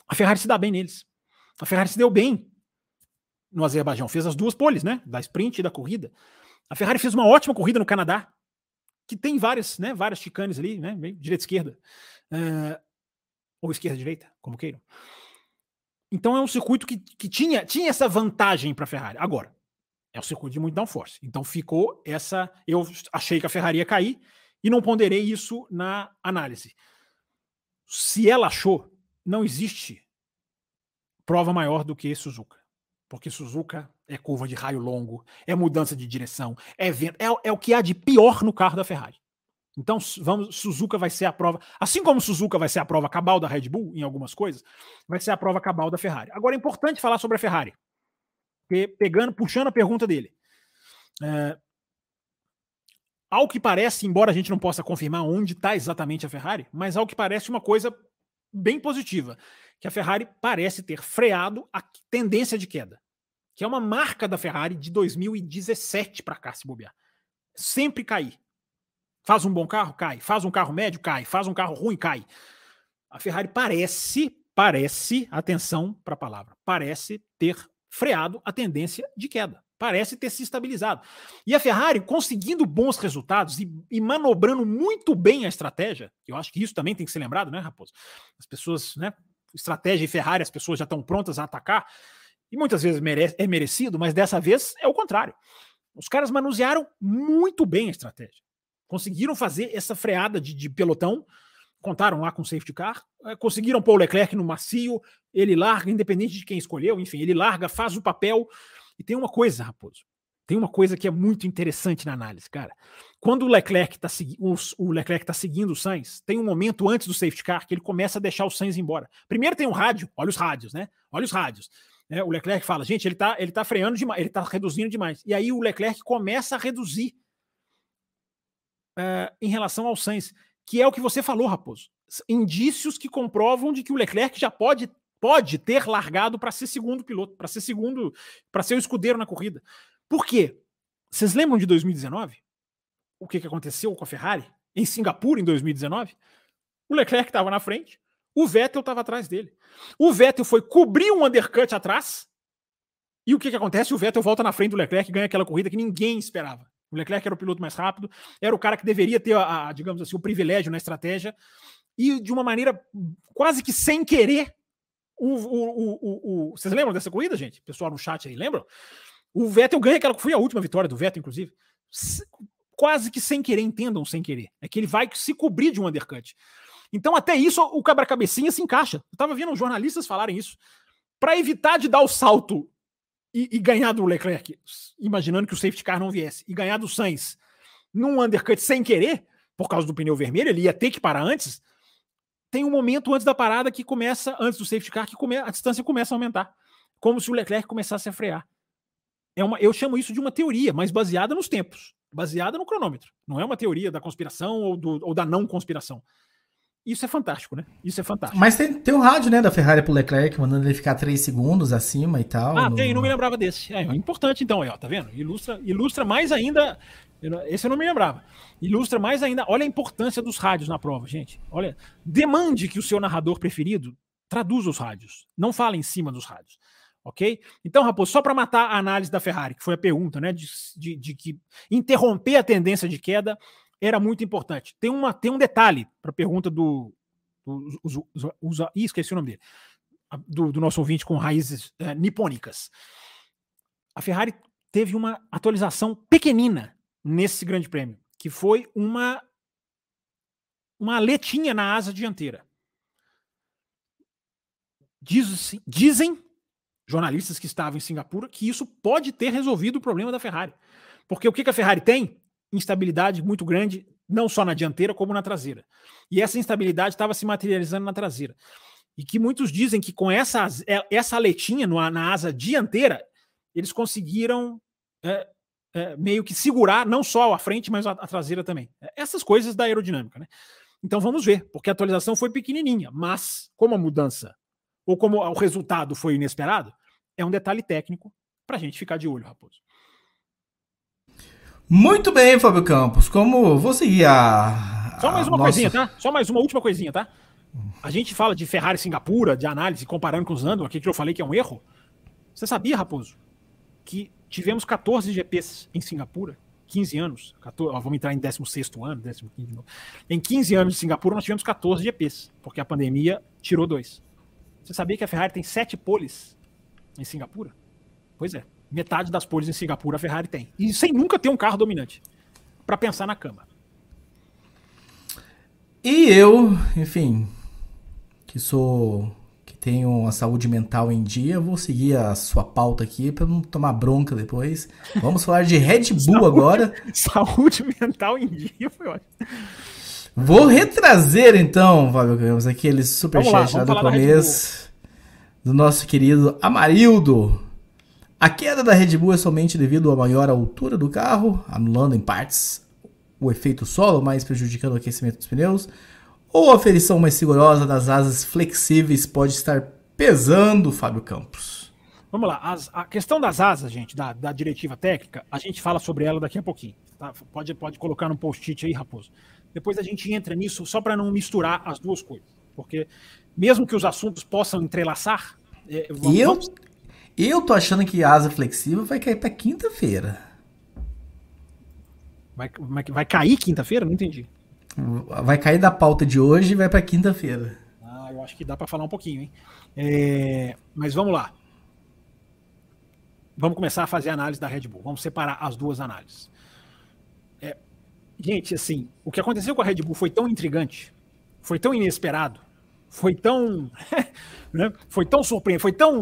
a Ferrari se dá bem neles. A Ferrari se deu bem no Azerbaijão, fez as duas poles, né? Da sprint e da corrida. A Ferrari fez uma ótima corrida no Canadá, que tem várias, né? Várias chicanes ali, né? Direita esquerda. Uh, ou esquerda direita, como queiram. Então é um circuito que, que tinha, tinha essa vantagem para a Ferrari. Agora, é um circuito de muito downforce. Então ficou essa. Eu achei que a Ferrari ia cair e não ponderei isso na análise. Se ela achou, não existe prova maior do que Suzuka. Porque Suzuka é curva de raio longo, é mudança de direção, é vento, é, é o que há de pior no carro da Ferrari. Então, vamos, Suzuka vai ser a prova, assim como Suzuka vai ser a prova cabal da Red Bull em algumas coisas, vai ser a prova cabal da Ferrari. Agora é importante falar sobre a Ferrari, porque pegando, puxando a pergunta dele. É, ao que parece, embora a gente não possa confirmar onde está exatamente a Ferrari, mas ao que parece uma coisa bem positiva, que a Ferrari parece ter freado a tendência de queda, que é uma marca da Ferrari de 2017 para cá se bobear. Sempre cair Faz um bom carro, cai. Faz um carro médio, cai. Faz um carro ruim, cai. A Ferrari parece, parece, atenção para a palavra, parece ter freado a tendência de queda. Parece ter se estabilizado. E a Ferrari conseguindo bons resultados e, e manobrando muito bem a estratégia, eu acho que isso também tem que ser lembrado, né, Raposo? As pessoas, né? Estratégia e Ferrari, as pessoas já estão prontas a atacar, e muitas vezes mere é merecido, mas dessa vez é o contrário. Os caras manusearam muito bem a estratégia conseguiram fazer essa freada de, de pelotão, contaram lá com o safety car, é, conseguiram pôr o Leclerc no macio, ele larga, independente de quem escolheu, enfim, ele larga, faz o papel. E tem uma coisa, Raposo, tem uma coisa que é muito interessante na análise, cara. Quando o Leclerc está o Leclerc tá seguindo o Sainz, tem um momento antes do safety car que ele começa a deixar o Sainz embora. Primeiro tem um rádio, olha os rádios, né? Olha os rádios. É, o Leclerc fala, gente, ele está ele tá freando demais, ele está reduzindo demais. E aí o Leclerc começa a reduzir uh, em relação ao Sainz, que é o que você falou, Raposo. Indícios que comprovam de que o Leclerc já pode, pode ter largado para ser segundo piloto, para ser segundo, para ser o escudeiro na corrida. Por quê? Vocês lembram de 2019? O que, que aconteceu com a Ferrari em Singapura em 2019? O Leclerc estava na frente, o Vettel estava atrás dele. O Vettel foi cobrir um undercut atrás. E o que, que acontece? O Vettel volta na frente do Leclerc e ganha aquela corrida que ninguém esperava. O Leclerc era o piloto mais rápido, era o cara que deveria ter, a, a, digamos assim, o privilégio na estratégia. E de uma maneira quase que sem querer, o, o, o, vocês lembram dessa corrida, gente? Pessoal no chat aí, lembram? O Vettel ganha aquela foi a última vitória do Vettel, inclusive. Quase que sem querer, entendam sem querer. É que ele vai se cobrir de um undercut. Então, até isso, o cabra-cabecinha se encaixa. Eu tava vendo jornalistas falarem isso. Para evitar de dar o salto e, e, ganhar do Leclerc, imaginando que o safety car não viesse, e ganhar do Sainz num undercut sem querer, por causa do pneu vermelho, ele ia ter que parar antes. Tem um momento antes da parada que começa, antes do safety car, que come, a distância começa a aumentar. Como se o Leclerc começasse a frear. É uma, eu chamo isso de uma teoria, mas baseada nos tempos, baseada no cronômetro. Não é uma teoria da conspiração ou, do, ou da não conspiração. Isso é fantástico, né? Isso é fantástico. Mas tem, tem um rádio, né, da Ferrari pro Leclerc, mandando ele ficar 3 segundos acima e tal. Ah, no... tem, não me lembrava desse. É, é importante então, aí, ó, tá vendo? Ilustra, ilustra mais ainda. Esse eu não me lembrava. Ilustra mais ainda. Olha a importância dos rádios na prova, gente. Olha, demande que o seu narrador preferido traduza os rádios. Não fale em cima dos rádios. Ok? Então, Raposo, só para matar a análise da Ferrari, que foi a pergunta, né? De, de, de que interromper a tendência de queda era muito importante. Tem, uma, tem um detalhe para a pergunta do. do os, os, os, ih, esqueci o nome dele. Do, do nosso ouvinte com raízes é, nipônicas. A Ferrari teve uma atualização pequenina nesse grande prêmio, que foi uma uma letinha na asa dianteira. Diz, dizem jornalistas que estavam em Singapura que isso pode ter resolvido o problema da Ferrari. Porque o que, que a Ferrari tem? Instabilidade muito grande, não só na dianteira, como na traseira. E essa instabilidade estava se materializando na traseira. E que muitos dizem que com essa, é, essa aletinha no, na asa dianteira, eles conseguiram é, é, meio que segurar não só a frente, mas a, a, traseira também. Essas coisas da aerodinâmica, né? Então vamos ver, porque a atualização foi pequenininha, mas como a mudança ou como o resultado foi inesperado, é um detalhe técnico para a gente ficar de olho, Raposo. Muito bem, Fábio Campos. Como vou seguir a. Só mais uma nossa... coisinha, tá? Só mais uma última coisinha, tá? A gente fala de Ferrari Singapura, de análise, comparando com os Zandvoort, aqui que eu falei que é um erro. Você sabia, Raposo, que tivemos 14 GPs em Singapura? 15 anos, 14, ó, vamos entrar em 16 ano, 15 Em 15 anos de Singapura, nós tivemos 14 GPs, porque a pandemia tirou dois. Você sabia que a Ferrari tem sete poles em Singapura? Pois é, metade das poles em Singapura a Ferrari tem. E sem nunca ter um carro dominante. Para pensar na cama. E eu, enfim, que sou que tenho a saúde mental em dia, vou seguir a sua pauta aqui para não tomar bronca depois. Vamos falar de Red Bull saúde, agora. Saúde mental em dia foi ótimo. Vou retrazer então, Fábio Campos, aquele superchat lá, lá do começo do nosso querido Amarildo. A queda da Red Bull é somente devido à maior altura do carro, anulando em partes o efeito solo, mas prejudicando o aquecimento dos pneus, ou a aferição mais rigorosa das asas flexíveis pode estar pesando, Fábio Campos? Vamos lá, As, a questão das asas, gente, da, da, diretiva técnica, a gente fala sobre ela daqui a pouquinho. Tá? Pode, pode colocar no post-it aí, Raposo. Depois a gente entra nisso só para não misturar as duas coisas. Porque mesmo que os assuntos possam entrelaçar. É, vamos, eu, vamos... eu tô achando que a asa flexível vai cair para quinta-feira. Vai, vai, vai cair quinta-feira? Não entendi. Vai cair da pauta de hoje e vai para quinta-feira. Ah, eu acho que dá para falar um pouquinho, hein? É, mas vamos lá. Vamos começar a fazer a análise da Red Bull. Vamos separar as duas análises. É, gente, assim, o que aconteceu com a Red Bull foi tão intrigante, foi tão inesperado, foi tão. né, foi tão surpreendente, foi tão.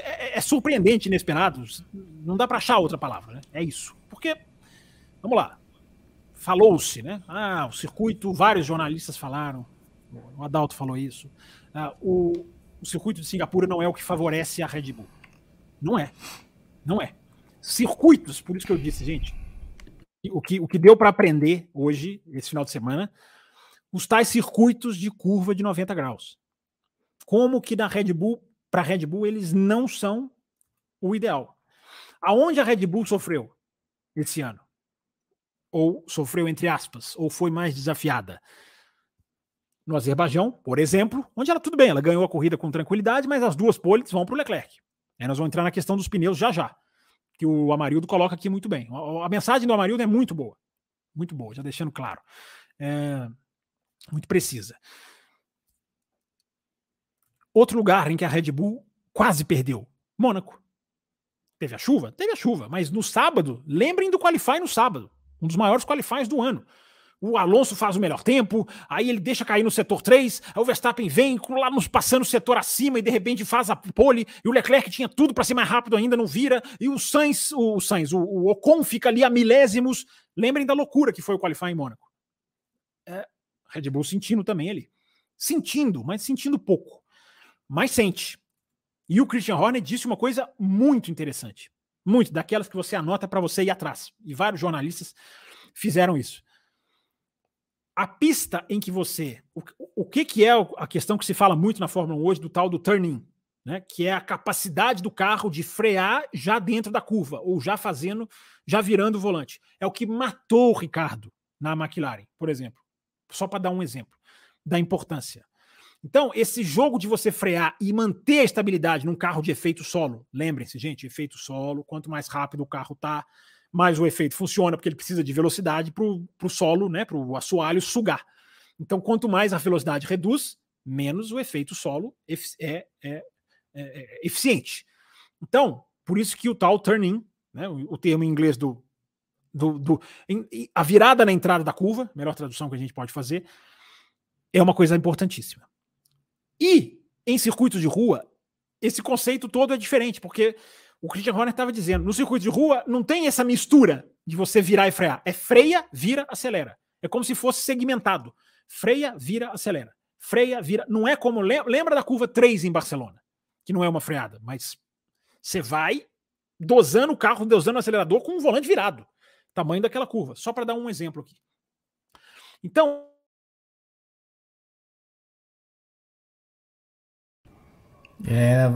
É, é surpreendente, inesperado. Não dá para achar outra palavra, né? É isso. Porque, vamos lá. Falou-se, né? Ah, o circuito, vários jornalistas falaram, o Adalto falou isso. Ah, o, o circuito de Singapura não é o que favorece a Red Bull. Não é. Não é. Circuitos, por isso que eu disse, gente, o que, o que deu para aprender hoje, esse final de semana, os tais circuitos de curva de 90 graus. Como que na Red Bull, para a Red Bull, eles não são o ideal. Aonde a Red Bull sofreu esse ano? Ou sofreu, entre aspas, ou foi mais desafiada? No Azerbaijão, por exemplo, onde ela tudo bem, ela ganhou a corrida com tranquilidade, mas as duas poles vão para o Leclerc. Aí nós vamos entrar na questão dos pneus já já, que o Amarildo coloca aqui muito bem. A, a mensagem do Amarildo é muito boa. Muito boa, já deixando claro. É, muito precisa. Outro lugar em que a Red Bull quase perdeu: Mônaco. Teve a chuva? Teve a chuva, mas no sábado, lembrem do Qualify no sábado, um dos maiores qualifies do ano. O Alonso faz o melhor tempo, aí ele deixa cair no setor 3, aí o Verstappen vem lá nos passando o setor acima e de repente faz a pole, e o Leclerc tinha tudo para ser mais rápido ainda, não vira, e o Sainz, o Sainz, o, Ocon fica ali a milésimos. Lembrem da loucura que foi o Qualify em Mônaco. É, Red Bull sentindo também ali. Sentindo, mas sentindo pouco. Mas sente. E o Christian Horner disse uma coisa muito interessante. Muito, daquelas que você anota para você ir atrás. E vários jornalistas fizeram isso. A pista em que você. O, o que, que é a questão que se fala muito na Fórmula 1 hoje do tal do turning, né? Que é a capacidade do carro de frear já dentro da curva, ou já fazendo, já virando o volante. É o que matou o Ricardo na McLaren, por exemplo. Só para dar um exemplo da importância. Então, esse jogo de você frear e manter a estabilidade num carro de efeito solo, lembrem-se, gente, efeito solo, quanto mais rápido o carro tá, mais o efeito funciona, porque ele precisa de velocidade para o solo, né, para o assoalho sugar. Então, quanto mais a velocidade reduz, menos o efeito solo é, é, é, é eficiente. Então, por isso que o tal turn-in, né, o, o termo em inglês do do, do em, a virada na entrada da curva, melhor tradução que a gente pode fazer, é uma coisa importantíssima. E em circuitos de rua, esse conceito todo é diferente, porque o Christian Horner estava dizendo, no circuito de rua não tem essa mistura de você virar e frear. É freia, vira, acelera. É como se fosse segmentado. Freia, vira, acelera. Freia, vira. Não é como. Lembra da curva 3 em Barcelona, que não é uma freada, mas você vai, dosando o carro, dosando o acelerador com o volante virado. Tamanho daquela curva. Só para dar um exemplo aqui. Então. É,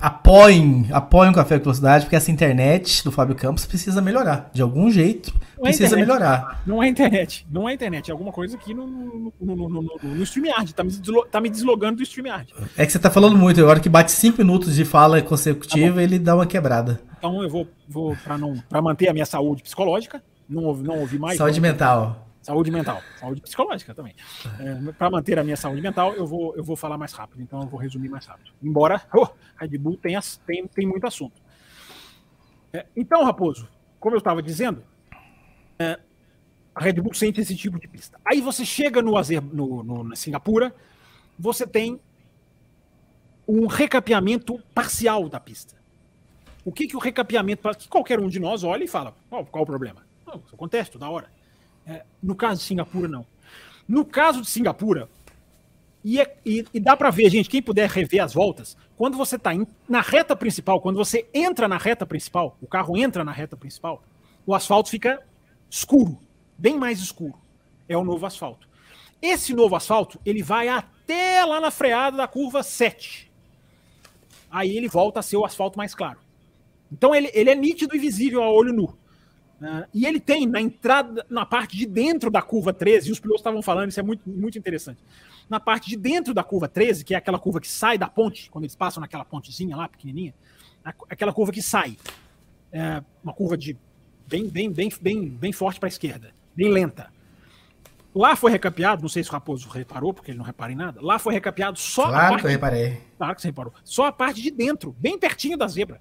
apoiem, apoiem o Café com Velocidade, porque essa internet do Fábio Campos precisa melhorar. De algum jeito, não é precisa é melhorar. Não é internet. Não é internet. É alguma coisa aqui no, no, no, no, no StreamYard. Tá me, tá me deslogando do StreamYard. É que você tá falando muito. Agora que bate 5 minutos de fala consecutiva, tá ele dá uma quebrada. Então eu vou, vou para manter a minha saúde psicológica, não, não ouvir mais. Saúde mental. Saúde mental, saúde psicológica também. É, para manter a minha saúde mental, eu vou, eu vou falar mais rápido, então eu vou resumir mais rápido. Embora oh, Red Bull tenha, tem, tem muito assunto. É, então, Raposo, como eu estava dizendo, é, a Red Bull sente esse tipo de pista. Aí você chega no, Azer, no, no na Singapura, você tem um recapeamento parcial da pista. O que, que o recapeamento, que qualquer um de nós olha e fala, qual, o problema? Isso acontece toda hora. É, no caso de Singapura, não. No caso de Singapura, e, é, e, e dá para ver, gente, quem puder rever as voltas, quando você está na reta principal, quando você entra na reta principal, o carro entra na reta principal, o asfalto fica escuro, bem mais escuro. É o novo asfalto. Esse novo asfalto, ele vai até lá na freada da curva 7. Aí ele volta a ser o asfalto mais claro. Então ele, ele é nítido e visível a olho nu. Uh, e ele tem na entrada, na parte de dentro da curva 13, e os pilotos estavam falando, isso é muito, muito interessante. Na parte de dentro da curva 13, que é aquela curva que sai da ponte, quando eles passam naquela pontezinha lá, pequenininha, aquela curva que sai. É uma curva de bem, bem, bem, bem, bem forte para a esquerda, bem lenta. Lá foi recapeado, não sei se o Raposo reparou, porque ele não repara em nada. Lá foi recapeado só claro a parte. que eu reparei. Claro que você reparou. Só a parte de dentro, bem pertinho da zebra.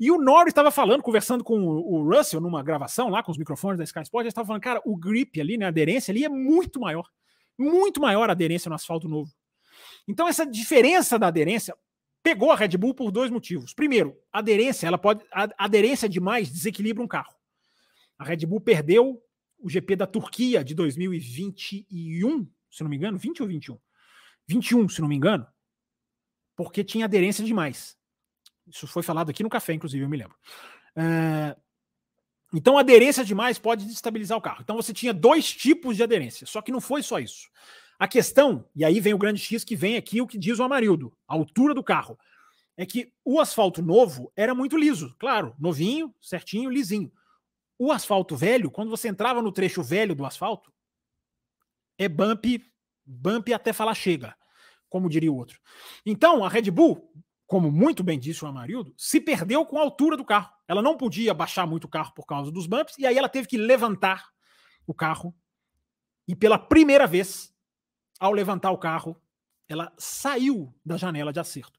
E o Norris estava falando, conversando com o Russell numa gravação lá com os microfones da Sky Sport, ele estava falando, cara, o grip ali, né, a aderência ali é muito maior. Muito maior a aderência no asfalto novo. Então essa diferença da aderência pegou a Red Bull por dois motivos. Primeiro, a aderência, ela pode aderência demais desequilibra um carro. A Red Bull perdeu o GP da Turquia de 2021, se não me engano, 20 ou 21? 21, se não me engano, porque tinha aderência demais. Isso foi falado aqui no café, inclusive, eu me lembro. É... Então, aderência demais pode destabilizar o carro. Então, você tinha dois tipos de aderência, só que não foi só isso. A questão, e aí vem o grande X que vem aqui, o que diz o Amarildo, a altura do carro, é que o asfalto novo era muito liso, claro, novinho, certinho, lisinho. O asfalto velho, quando você entrava no trecho velho do asfalto, é bump, bump até falar chega, como diria o outro. Então, a Red Bull como muito bem disse o Amarildo, se perdeu com a altura do carro. Ela não podia baixar muito o carro por causa dos bumps, e aí ela teve que levantar o carro. E pela primeira vez, ao levantar o carro, ela saiu da janela de acerto.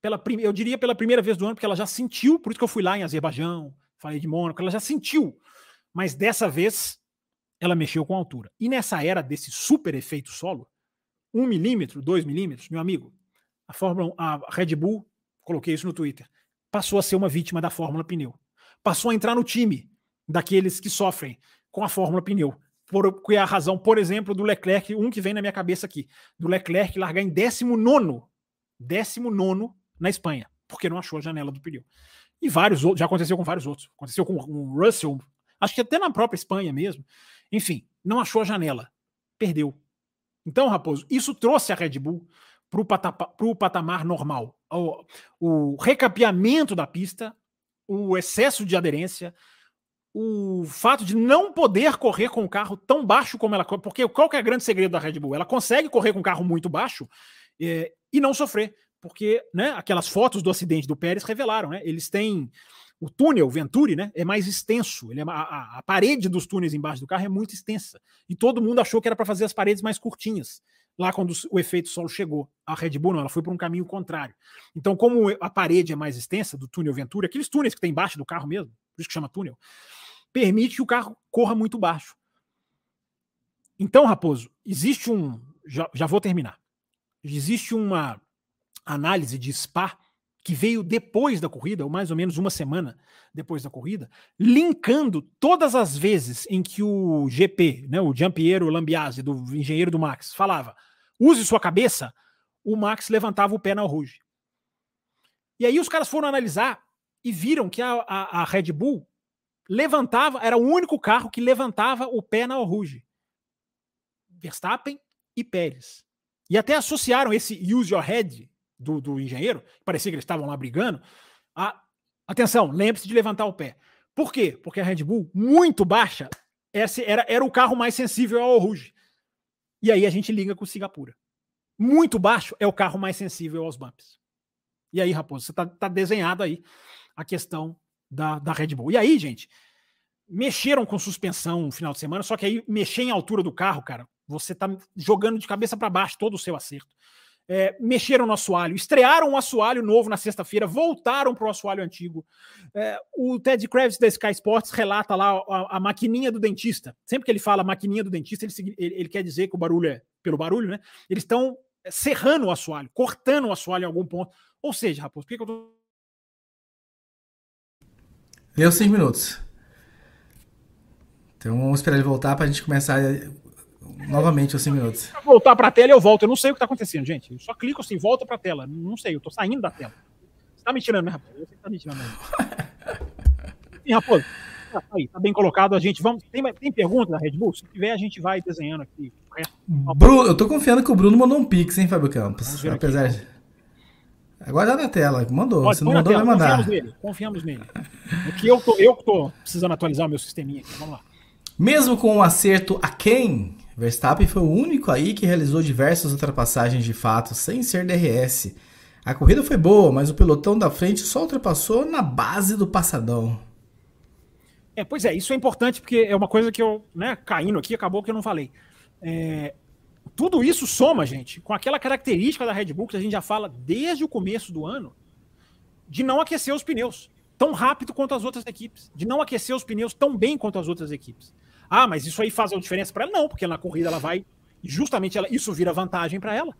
Pela, eu diria pela primeira vez do ano, porque ela já sentiu, por isso que eu fui lá em Azerbaijão, falei de Mônaco, ela já sentiu. Mas dessa vez, ela mexeu com a altura. E nessa era desse super efeito solo, 1 milímetro, 2 milímetros, meu amigo, a Fórmula a Red Bull, coloquei isso no Twitter, passou a ser uma vítima da Fórmula Pneu. Passou a entrar no time daqueles que sofrem com a Fórmula Pneu. Por, que é a razão, por exemplo, do Leclerc, um que vem na minha cabeça aqui, do Leclerc largar em 19 19 na Espanha, porque não achou a janela do pneu. E vários outros, já aconteceu com vários outros. Aconteceu com o Russell, acho que até na própria Espanha mesmo. Enfim, não achou a janela. Perdeu. Então, Raposo, isso trouxe a Red Bull para o patamar, normal. O, o recapeamento da pista, o excesso de aderência, o fato de não poder correr com o carro tão baixo como ela porque qual que é o grande segredo da Red Bull? Ela consegue correr com um carro muito baixo é, e não sofrer, porque né, aquelas fotos do acidente do Pérez revelaram, né? Eles têm o túnel Venturi, né? É mais extenso. Ele é, a, a parede dos túneis embaixo do carro é muito extensa e todo mundo achou que era para fazer as paredes mais curtinhas lá quando o efeito solo chegou. A Red Bull não, ela foi por um caminho contrário. Então, como a parede é mais extensa do túnel Ventura, aqueles túneis que tem embaixo do carro mesmo, por isso que chama túnel, permite que o carro corra muito baixo. Então, Raposo, existe um. Já, já vou terminar. Existe uma análise de SPA que veio depois da corrida, ou mais ou menos uma semana depois da corrida, linkando todas as vezes em que o GP, né, o Giampiero Lambiase, do engenheiro do Max, falava use sua cabeça, o Max levantava o pé na Rouge. E aí os caras foram analisar e viram que a, a, a Red Bull levantava, era o único carro que levantava o pé na Rouge. Verstappen e Pérez. E até associaram esse use your head do, do engenheiro, parecia que eles estavam lá brigando, a, atenção, lembre-se de levantar o pé. Por quê? Porque a Red Bull, muito baixa, esse era, era o carro mais sensível ao Rouge. E aí a gente liga com Singapura. Muito baixo é o carro mais sensível aos bumps. E aí, Raposo, você tá, tá desenhado aí a questão da, da Red Bull. E aí, gente, mexeram com suspensão no final de semana, só que aí mexer em altura do carro, cara, você tá jogando de cabeça para baixo todo o seu acerto. É, mexeram no assoalho, estrearam um assoalho novo na sexta-feira, voltaram para o assoalho antigo. É, o Ted Kravitz da Sky Sports relata lá a, a, maquininha do dentista. Sempre que ele fala maquininha do dentista, ele, ele, ele quer dizer que o barulho é pelo barulho, né? Eles estão serrando o assoalho, cortando o assoalho em algum ponto. Ou seja, Raposo, por que, que eu tô. Deu cinco minutos. Então vamos esperar ele voltar para a gente começar novamente os 5 minutos. Se voltar para a tela, eu volto. Eu não sei o que está acontecendo, gente. Eu só clico assim, volta para a tela. Não sei, eu estou saindo da tela. Você está me tirando, né, rapaz? Você está me tirando. Sim, Raposo. Tá aí, tá bem colocado. A gente vamos. Tem, tem pergunta da Red Bull? Se tiver, a gente vai desenhando aqui. Bruno, eu tô confiando que o Bruno mandou um pix, hein, Fábio Campos? Apesar aqui. de. Agora tá na tela, mandou. Pode, Se não mandou, vai mandar. Confiamos nele, confiamos nele. O que eu tô, eu tô precisando atualizar o meu sisteminha aqui. Vamos lá. Mesmo com um acerto a quem, Verstappen foi o único aí que realizou diversas ultrapassagens de fato sem ser DRS. A corrida foi boa, mas o pelotão da frente só ultrapassou na base do passadão. É, pois é, isso é importante porque é uma coisa que eu, né, caindo aqui, acabou que eu não falei. É, tudo isso soma, gente, com aquela característica da Red Bull que a gente já fala desde o começo do ano, de não aquecer os pneus tão rápido quanto as outras equipes, de não aquecer os pneus tão bem quanto as outras equipes. Ah, mas isso aí faz a diferença para ela? Não, porque na corrida ela vai, justamente ela, isso vira vantagem para ela.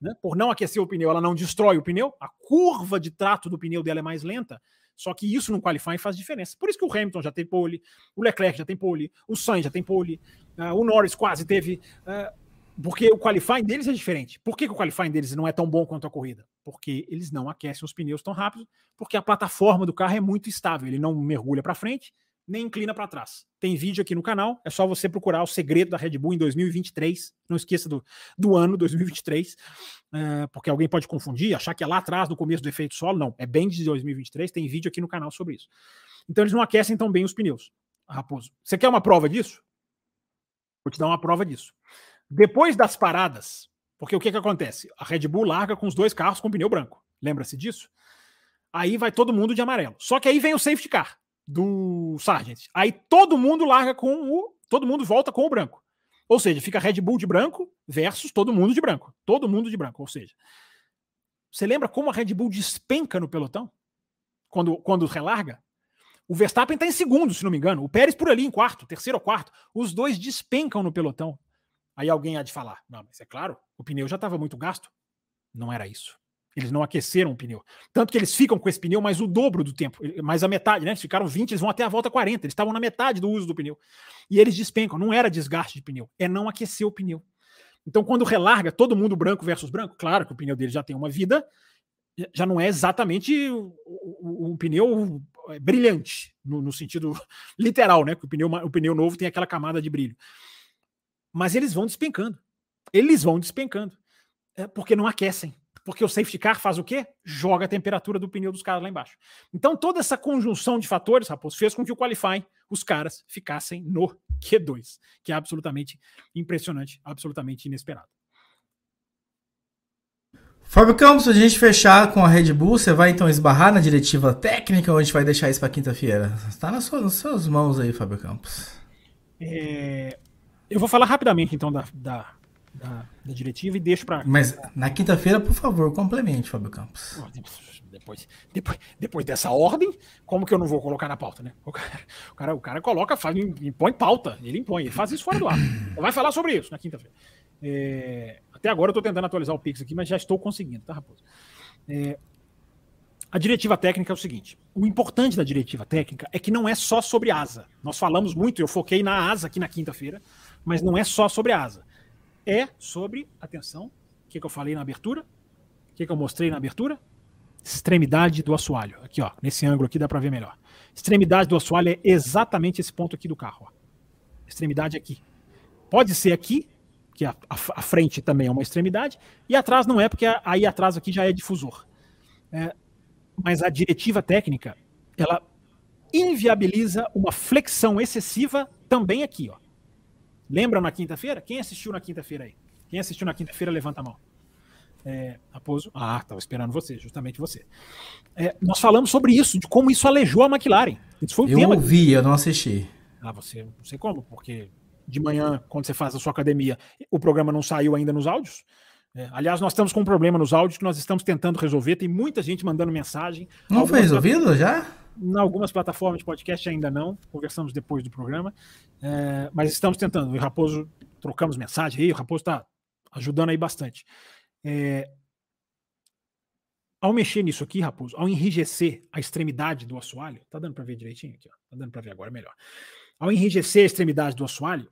Né? Por não aquecer o pneu, ela não destrói o pneu, a curva de trato do pneu dela é mais lenta, só que isso no qualifying faz diferença. Por isso que o Hamilton já tem pole, o Leclerc já tem pole, o Sainz já tem pole, uh, o Norris quase teve. Uh, porque o qualifying deles é diferente. Por que, que, o qualifying deles não é tão bom quanto a corrida? Porque eles não aquecem os pneus tão rápido, porque a plataforma do carro é muito estável. Ele não mergulha para frente, nem inclina para trás. Tem vídeo aqui no canal, é só você procurar o segredo da Red Bull em 2023. Não esqueça do, do ano 2023, é, porque alguém pode confundir, achar que é lá atrás, no começo do efeito solo. Não, é bem de 2023. Tem vídeo aqui no canal sobre isso. Então eles não aquecem tão bem os pneus. Raposo, você quer uma prova disso? Vou te dar uma prova disso. Depois das paradas, porque o que, que acontece? A Red Bull larga com os dois carros com pneu branco. Lembra-se disso? Aí vai todo mundo de amarelo. Só que aí vem o safety car do Sargent. Aí todo mundo larga com o. Todo mundo volta com o branco. Ou seja, fica Red Bull de branco versus todo mundo de branco. Todo mundo de branco. Ou seja, você lembra como a Red Bull despenca no pelotão? Quando, quando relarga? O Verstappen está em segundo, se não me engano. O Pérez por ali em quarto, terceiro ou quarto. Os dois despencam no pelotão. Aí alguém há de falar: não, mas é claro, o pneu já estava muito gasto. Não era isso. Eles não aqueceram o pneu. Tanto que eles ficam com esse pneu mais o dobro do tempo, mais a metade, né? Eles ficaram 20, eles vão até a volta 40. Eles estavam na metade do uso do pneu. E eles despencam. Não era desgaste de pneu, é não aquecer o pneu. Então, quando relarga todo mundo branco versus branco, claro que o pneu dele já tem uma vida, já não é exatamente um pneu é, brilhante, no, no, sentido literal, né? Que o pneu, o pneu novo tem aquela camada de brilho. Mas eles vão despencando. Eles vão despencando. É porque não aquecem. Porque o safety car faz o quê? Joga a temperatura do pneu dos caras lá embaixo. Então, toda essa conjunção de fatores, Raposo, fez com que o qualifying, os caras ficassem no Q2, que é absolutamente impressionante, absolutamente inesperado. Fábio Campos, a gente fechar com a Red Bull, você vai então esbarrar na diretiva técnica ou a gente vai deixar isso para quinta-feira? Está nas suas, nas suas mãos aí, Fábio Campos. É, eu vou falar rapidamente, então, da, da, da, da diretiva e deixo para. Mas na quinta-feira, por favor, complemente, Fábio Campos. Depois, depois, depois dessa ordem, como que eu não vou colocar na pauta, né? O cara, o cara, o cara coloca, faz, impõe pauta, ele impõe, ele faz isso fora do ar. Vai falar sobre isso na quinta-feira. É, até agora eu estou tentando atualizar o Pix aqui, mas já estou conseguindo, tá, Raposo? É, a diretiva técnica é o seguinte: o importante da diretiva técnica é que não é só sobre asa. Nós falamos muito, eu foquei na asa aqui na quinta-feira, mas não é só sobre asa. É sobre, atenção, o que, que eu falei na abertura? O que, que eu mostrei na abertura? extremidade do assoalho. Aqui, ó, nesse ângulo aqui dá para ver melhor. Extremidade do assoalho é exatamente esse ponto aqui do carro. Ó. Extremidade aqui. Pode ser aqui, que a, a, a, frente também é uma extremidade, e atrás não é, porque aí atrás aqui já é difusor. É, mas a diretiva técnica, ela inviabiliza uma flexão excessiva também aqui, ó. Lembra na quinta-feira? Quem assistiu na quinta-feira aí? Quem assistiu na quinta-feira, levanta a mão. É, Raposo. Ah, estava esperando você, justamente você. É, nós falamos sobre isso, de como isso alejou a McLaren. Isso foi um eu tema. ouvi, eu não assisti. Ah, você, não sei como, porque de manhã, quando você faz a sua academia, o programa não saiu ainda nos áudios. É, aliás, nós estamos com um problema nos áudios que nós estamos tentando resolver. Tem muita gente mandando mensagem. Não foi resolvido já? Em algumas plataformas de podcast ainda não. Conversamos depois do programa. É, mas estamos tentando. O Raposo, trocamos mensagem aí. O Raposo está ajudando aí bastante. É, ao mexer nisso aqui, Raposo, ao enrijecer a extremidade do assoalho, tá dando para ver direitinho aqui, ó. Tá dando para ver agora melhor. Ao enrijecer a extremidade do assoalho,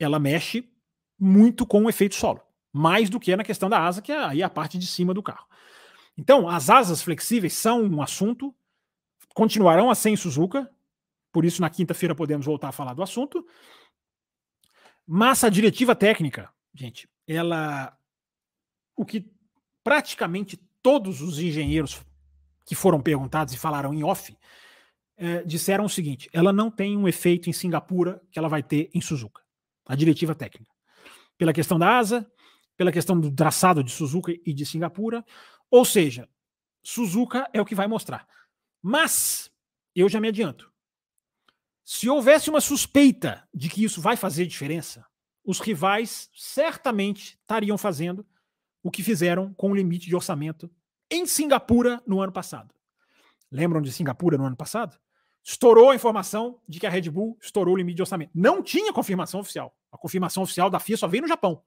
ela mexe muito com o efeito solo, mais do que na questão da asa, que é aí a parte de cima do carro. Então, as asas flexíveis são um assunto, continuarão a ser em Suzuka, por isso na quinta-feira podemos voltar a falar do assunto. Mas a diretiva técnica, gente, ela o que praticamente todos os engenheiros que foram perguntados e falaram em off é, disseram o seguinte: ela não tem um efeito em Singapura que ela vai ter em Suzuka, a diretiva técnica. Pela questão da asa, pela questão do traçado de Suzuka e de Singapura, ou seja, Suzuka é o que vai mostrar. Mas, eu já me adianto, se houvesse uma suspeita de que isso vai fazer diferença, os rivais certamente estariam fazendo o que fizeram com o limite de orçamento em Singapura no ano passado. Lembram de Singapura no ano passado? Estourou a informação de que a Red Bull estourou o limite de orçamento. Não tinha confirmação oficial. A confirmação oficial da FIA só veio no Japão.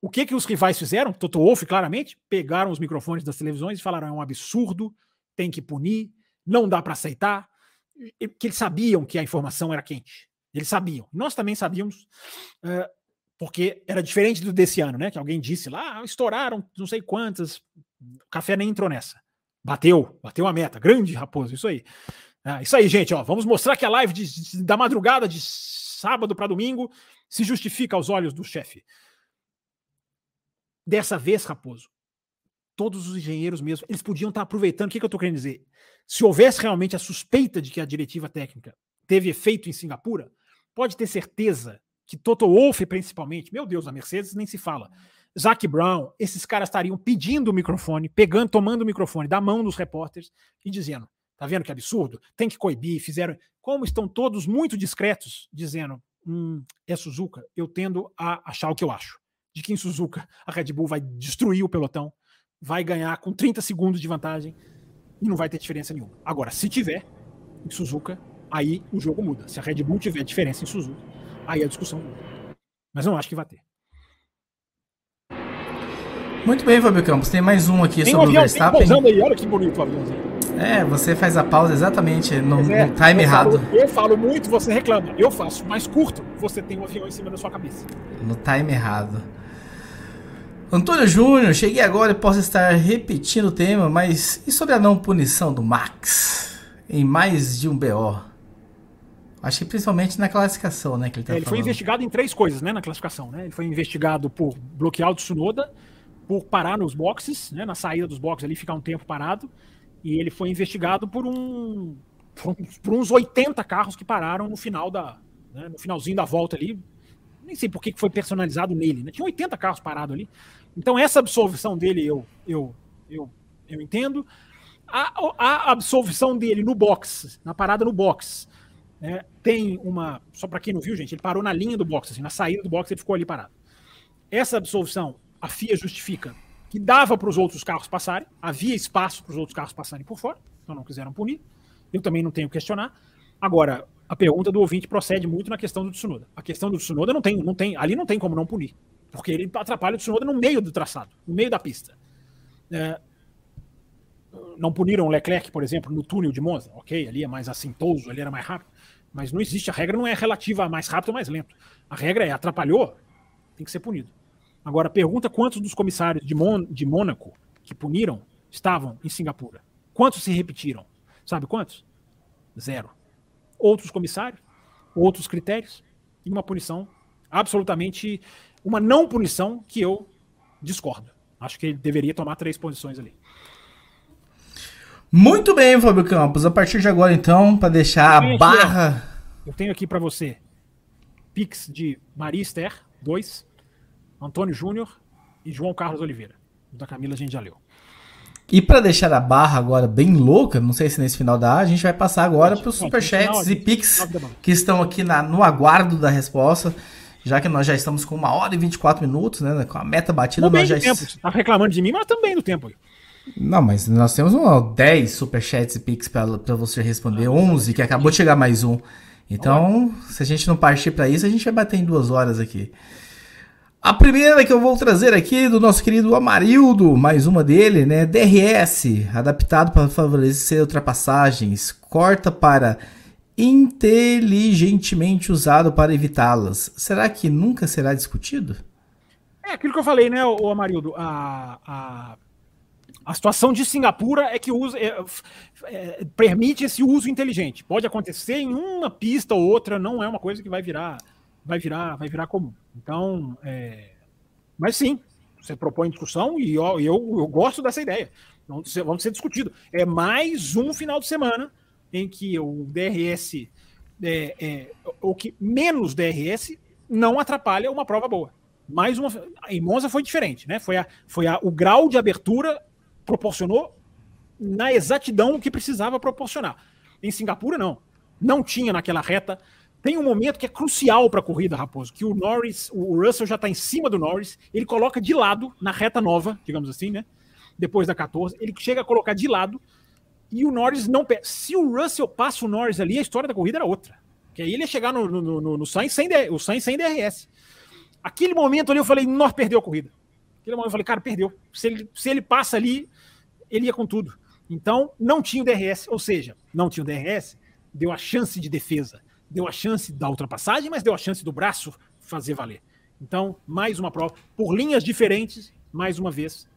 O que que os rivais fizeram? Toto Wolff, claramente, pegaram os microfones das televisões e falaram: é um absurdo, tem que punir, não dá para aceitar. Que eles sabiam que a informação era quente. Eles sabiam. Nós também sabíamos. Uh, porque era diferente do desse ano, né? Que alguém disse lá, ah, estouraram não sei quantas. O café nem entrou nessa. Bateu, bateu a meta. Grande raposo, isso aí. Ah, isso aí, gente, ó. Vamos mostrar que a live de, de, da madrugada de sábado para domingo se justifica aos olhos do chefe. Dessa vez, Raposo, todos os engenheiros mesmo, eles podiam estar aproveitando. O que, que eu estou querendo dizer? Se houvesse realmente a suspeita de que a diretiva técnica teve efeito em Singapura, pode ter certeza que Toto Wolff, principalmente, meu Deus, a Mercedes nem se fala. Zac Brown, esses caras estariam pedindo o microfone, pegando, tomando o microfone da mão dos repórteres e dizendo: tá vendo que absurdo? Tem que coibir, fizeram. Como estão todos muito discretos, dizendo: hum, é Suzuka, eu tendo a achar o que eu acho. De que em Suzuka a Red Bull vai destruir o pelotão, vai ganhar com 30 segundos de vantagem e não vai ter diferença nenhuma. Agora, se tiver em Suzuka, aí o jogo muda. Se a Red Bull tiver diferença em Suzuka, aí a discussão muda. Mas não acho que vai ter. Muito bem, Fábio Campos. Tem mais um aqui tem sobre um avião, o Verstappen. Aí, olha que bonito o aviãozinho. É, você faz a pausa exatamente no, é, no time eu errado. Falo, eu falo muito, você reclama. Eu faço mais curto, você tem um avião em cima da sua cabeça. No time errado. Antônio Júnior, cheguei agora e posso estar repetindo o tema, mas e sobre a não punição do Max em mais de um BO? Acho que principalmente na classificação, né? Que ele, tá é, ele foi investigado em três coisas, né? Na classificação, né? Ele foi investigado por bloquear o Tsunoda, por parar nos boxes, né? Na saída dos boxes ali, ficar um tempo parado. E ele foi investigado por um. Por, por uns 80 carros que pararam no final da. Né? no finalzinho da volta ali. Nem sei por que foi personalizado nele, né? Tinha 80 carros parados ali. Então, essa absolvição dele eu, eu, eu, eu entendo. A, a absolvição dele no box, na parada no box, né, tem uma. Só para quem não viu, gente, ele parou na linha do box, assim, na saída do box ele ficou ali parado. Essa absolvição, a FIA justifica que dava para os outros carros passarem, havia espaço para os outros carros passarem por fora, então não quiseram punir. Eu também não tenho que questionar. Agora, a pergunta do ouvinte procede muito na questão do Tsunoda. A questão do Tsunoda não tem, não tem, ali não tem como não punir, porque ele atrapalha o Tsunoda no meio do traçado, no meio da pista. É, não puniram o Leclerc, por exemplo, no túnel de Monza, ok, ali é mais assintoso, ali era mais rápido. Mas não existe, a regra não é relativa a mais rápido ou mais lento. A regra é atrapalhou, tem que ser punido. Agora, pergunta quantos dos comissários de, Mon de Mônaco que puniram estavam em Singapura? Quantos se repetiram? Sabe quantos? Zero. Outros comissários, outros critérios e uma punição absolutamente. Uma não punição que eu discordo. Acho que ele deveria tomar três posições ali. Muito bem, Fábio Campos. A partir de agora, então, para deixar a barra. Aqui, eu tenho aqui para você Pix de Maria Esther, 2, Antônio Júnior e João Carlos Oliveira. Da Camila a gente já leu. E para deixar a barra agora bem louca, não sei se nesse final dá, a gente vai passar agora para os superchats e Pix que estão aqui na, no aguardo da resposta já que nós já estamos com uma hora e 24 minutos, né? Com a meta batida, nós já. Tempo. Você tá reclamando de mim, mas também do tempo. Não, mas nós temos um, 10 superchats e pix para você responder, ah, 11, que acabou de chegar mais um. Então, se a gente não partir para isso, a gente vai bater em duas horas aqui. A primeira que eu vou trazer aqui do nosso querido Amarildo, mais uma dele, né? DRS, adaptado para favorecer ultrapassagens, corta para inteligentemente usado para evitá-las. Será que nunca será discutido? É aquilo que eu falei, né, o Amarildo? A, a, a situação de Singapura é que usa, é, é, permite esse uso inteligente. Pode acontecer em uma pista ou outra, não é uma coisa que vai virar, vai virar, vai virar comum. Então, é, mas sim, você propõe discussão e eu, eu, eu gosto dessa ideia. Vamos ser, vamos ser discutido. É mais um final de semana em que o DRS, é, é, o que menos DRS, não atrapalha uma prova boa. Mais uma, em Monza foi diferente, né? Foi, a, foi a, o grau de abertura proporcionou na exatidão o que precisava proporcionar. Em Singapura, não. Não tinha naquela reta. Tem um momento que é crucial para a corrida, Raposo, que o Norris, o Russell já está em cima do Norris, ele coloca de lado na reta nova, digamos assim, né? Depois da 14, ele chega a colocar de lado e o Norris não. Se o Russell passa o Norris ali, a história da corrida era outra. Que aí ele ia chegar no, no, no, no Sainz sem, o Sainz sem DRS. Aquele momento ali eu falei, Norris perdeu a corrida. Aquele momento eu falei, cara, perdeu. Se ele, se ele passa ali, ele ia com tudo. Então, não tinha o DRS, ou seja, não tinha o DRS, deu a chance de defesa, deu a chance da ultrapassagem, mas deu a chance do braço fazer valer. Então, mais uma prova, por linhas diferentes, mais uma vez,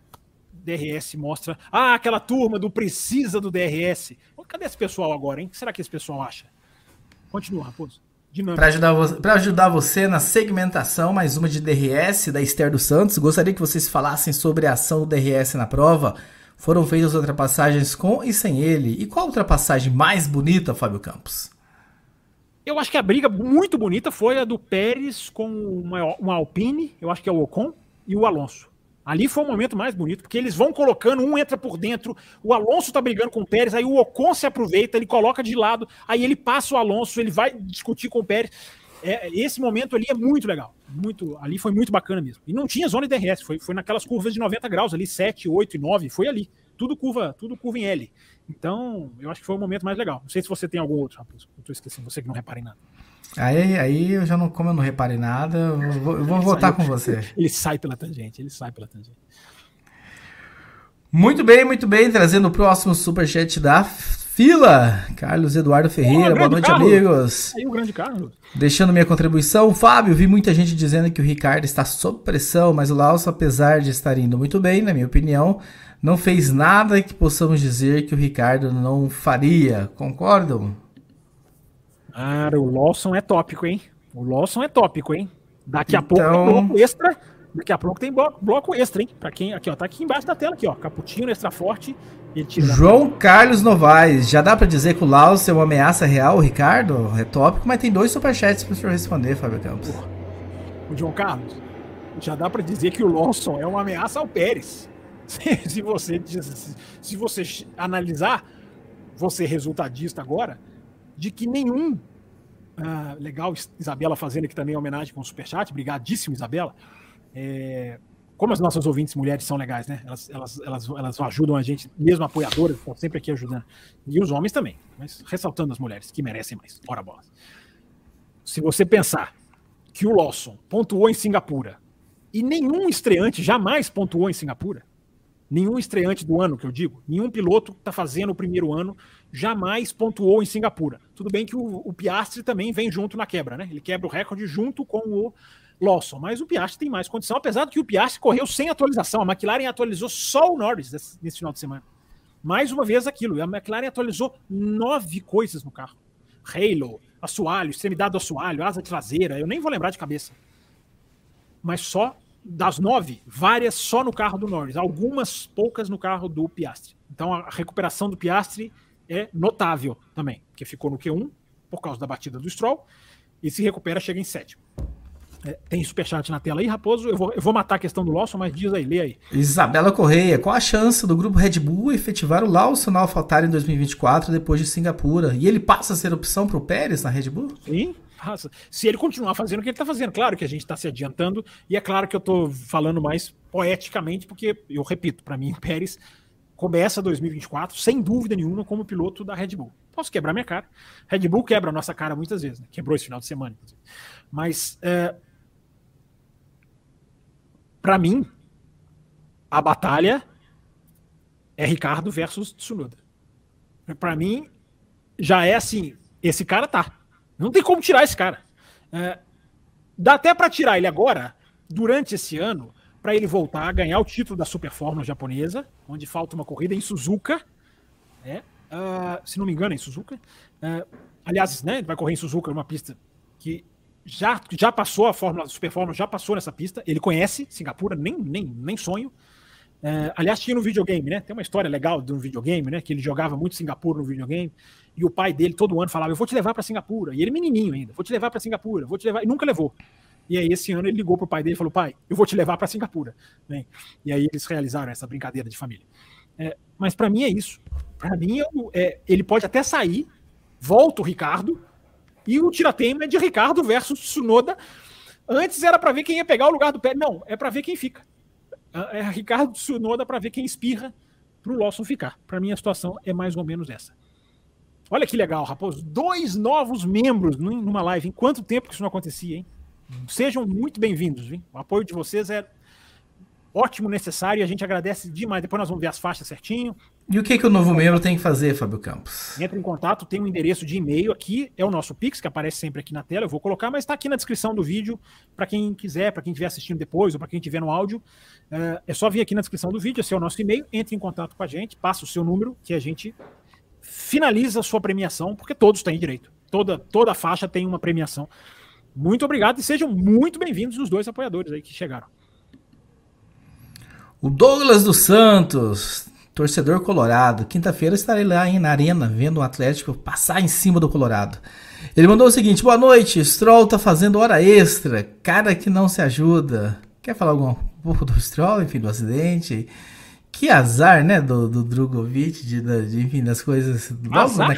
DRS mostra. Ah, aquela turma do precisa do DRS. Cadê esse pessoal agora, hein? O que será que esse pessoal acha? Continua, Raposo. Para ajudar, ajudar você na segmentação, mais uma de DRS da Esther dos Santos. Gostaria que vocês falassem sobre a ação do DRS na prova. Foram feitas ultrapassagens com e sem ele. E qual a ultrapassagem mais bonita, Fábio Campos? Eu acho que a briga muito bonita foi a do Pérez com uma, uma Alpine, eu acho que é o Ocon, e o Alonso. Ali foi o momento mais bonito, porque eles vão colocando, um entra por dentro, o Alonso tá brigando com o Pérez, aí o Ocon se aproveita, ele coloca de lado, aí ele passa o Alonso, ele vai discutir com o Pérez. É, esse momento ali é muito legal. Muito, ali foi muito bacana mesmo. E não tinha zona de DRS, foi, foi naquelas curvas de 90 graus ali, 7, 8 e 9, foi ali. Tudo curva, tudo curva em L. Então, eu acho que foi o momento mais legal. Não sei se você tem algum outro, rapaz. Eu tô esquecendo, você que não repara em nada. Aí, aí eu já não, como eu não reparei nada, eu vou, eu vou voltar com você. Ele sai pela tangente, ele sai pela tangente. Muito bem, muito bem. Trazendo o próximo superchat da fila. Carlos Eduardo Ferreira, boa noite, Carlos. amigos. Aí o grande Carlos. Deixando minha contribuição, Fábio, vi muita gente dizendo que o Ricardo está sob pressão, mas o Laos, apesar de estar indo muito bem, na minha opinião, não fez nada que possamos dizer que o Ricardo não faria. Concordam? Cara, o Lawson é tópico, hein? O Lawson é tópico, hein? Daqui a então... pouco tem bloco extra. Daqui a pouco tem bloco, extra, hein? Pra quem. Aqui, ó. Tá aqui embaixo da tela, aqui, ó. Caputino extra forte. João Carlos Novaes, já dá para dizer que o Laos é uma ameaça real, Ricardo? É tópico, mas tem dois superchats para o senhor responder, Fábio Campos. O João Carlos, já dá para dizer que o Lawson é uma ameaça ao Pérez. Se você se você analisar, você resultadista agora, de que nenhum. Ah, legal, Isabela fazendo aqui também homenagem com o Superchat. Obrigadíssimo, Isabela. É, como as nossas ouvintes mulheres são legais, né? Elas, elas, elas, elas ajudam a gente, mesmo apoiadoras, estão sempre aqui ajudando. E os homens também, mas ressaltando as mulheres, que merecem mais. Ora bola. Se você pensar que o Lawson pontuou em Singapura e nenhum estreante jamais pontuou em Singapura, nenhum estreante do ano, que eu digo, nenhum piloto está fazendo o primeiro ano jamais pontuou em Singapura. Tudo bem que o, o, Piastri também vem junto na quebra, né? Ele quebra o recorde junto com o Lawson, mas o Piastri tem mais condição, apesar de que o Piastri correu sem atualização. A McLaren atualizou só o Norris nesse, final de semana. Mais uma vez aquilo. E a McLaren atualizou nove coisas no carro. Halo, assoalho, extremidade do assoalho, asa traseira, eu nem vou lembrar de cabeça. Mas só das nove, várias só no carro do Norris, algumas poucas no carro do Piastri. Então a recuperação do Piastri é notável também, porque ficou no Q1 por causa da batida do Stroll e se recupera, chega em sétimo. É, tem superchat na tela aí, Raposo. Eu vou, eu vou matar a questão do Lawson, mas diz aí, lê aí. Isabela Correia, qual a chance do grupo Red Bull efetivar o Lawson na AlphaTauri em 2024 depois de Singapura? E ele passa a ser opção para o Pérez na Red Bull? Sim, passa. Se ele continuar fazendo o que ele está fazendo. Claro que a gente está se adiantando e é claro que eu estou falando mais poeticamente, porque, eu repito, para mim, Pérez começa 2024, sem dúvida nenhuma, como piloto da Red Bull. Posso quebrar minha cara. Red Bull quebra a nossa cara muitas vezes, né? quebrou esse final de semana. Mas é, para mim, a batalha é Ricardo versus Tsunoda. Para mim, já é assim: esse cara tá. Não tem como tirar esse cara. É, dá até para tirar ele agora, durante esse ano, para ele voltar a ganhar o título da Super Fórmula japonesa, onde falta uma corrida em Suzuka. Uh, se não me engano, é em Suzuka. Uh, aliás, né, ele vai correr em Suzuka, uma pista que já, já passou a Fórmula, Super Fórmula já passou nessa pista. Ele conhece Singapura, nem, nem, nem sonho. É, aliás, tinha no videogame, né? Tem uma história legal de um videogame, né? Que ele jogava muito Singapura no videogame. E o pai dele todo ano falava: Eu vou te levar para Singapura. E ele, menininho ainda, vou te levar para Singapura, vou te levar. E nunca levou. E aí, esse ano, ele ligou pro pai dele e falou: Pai, eu vou te levar para Singapura. E aí, eles realizaram essa brincadeira de família. É, mas para mim é isso. Para mim, é, ele pode até sair, volta o Ricardo, e o tirateima é de Ricardo versus Tsunoda. Antes era para ver quem ia pegar o lugar do pé. Não, é para ver quem fica. É, é Ricardo Tsunoda para ver quem espirra para o Lawson ficar. Para mim a situação é mais ou menos essa. Olha que legal, Raposo. Dois novos membros numa live. Em quanto tempo que isso não acontecia, hein? Sejam muito bem-vindos, O apoio de vocês é ótimo, necessário e a gente agradece demais. Depois nós vamos ver as faixas certinho. E o que, que o novo membro tem que fazer, Fábio Campos? Entra em contato, tem um endereço de e-mail aqui, é o nosso Pix, que aparece sempre aqui na tela, eu vou colocar, mas está aqui na descrição do vídeo, para quem quiser, para quem estiver assistindo depois, ou para quem estiver no áudio, é, é só vir aqui na descrição do vídeo, esse é o nosso e-mail, entre em contato com a gente, passa o seu número, que a gente finaliza a sua premiação, porque todos têm direito, toda, toda faixa tem uma premiação. Muito obrigado e sejam muito bem-vindos os dois apoiadores aí que chegaram. O Douglas dos Santos, torcedor colorado. Quinta-feira estarei lá na arena vendo o Atlético passar em cima do Colorado. Ele mandou o seguinte: Boa noite, Stroll tá fazendo hora extra, cara que não se ajuda. Quer falar algum pouco do Stroll, enfim, do acidente? Que azar, né, do, do Drogovic, de, de, enfim, das coisas. Azar?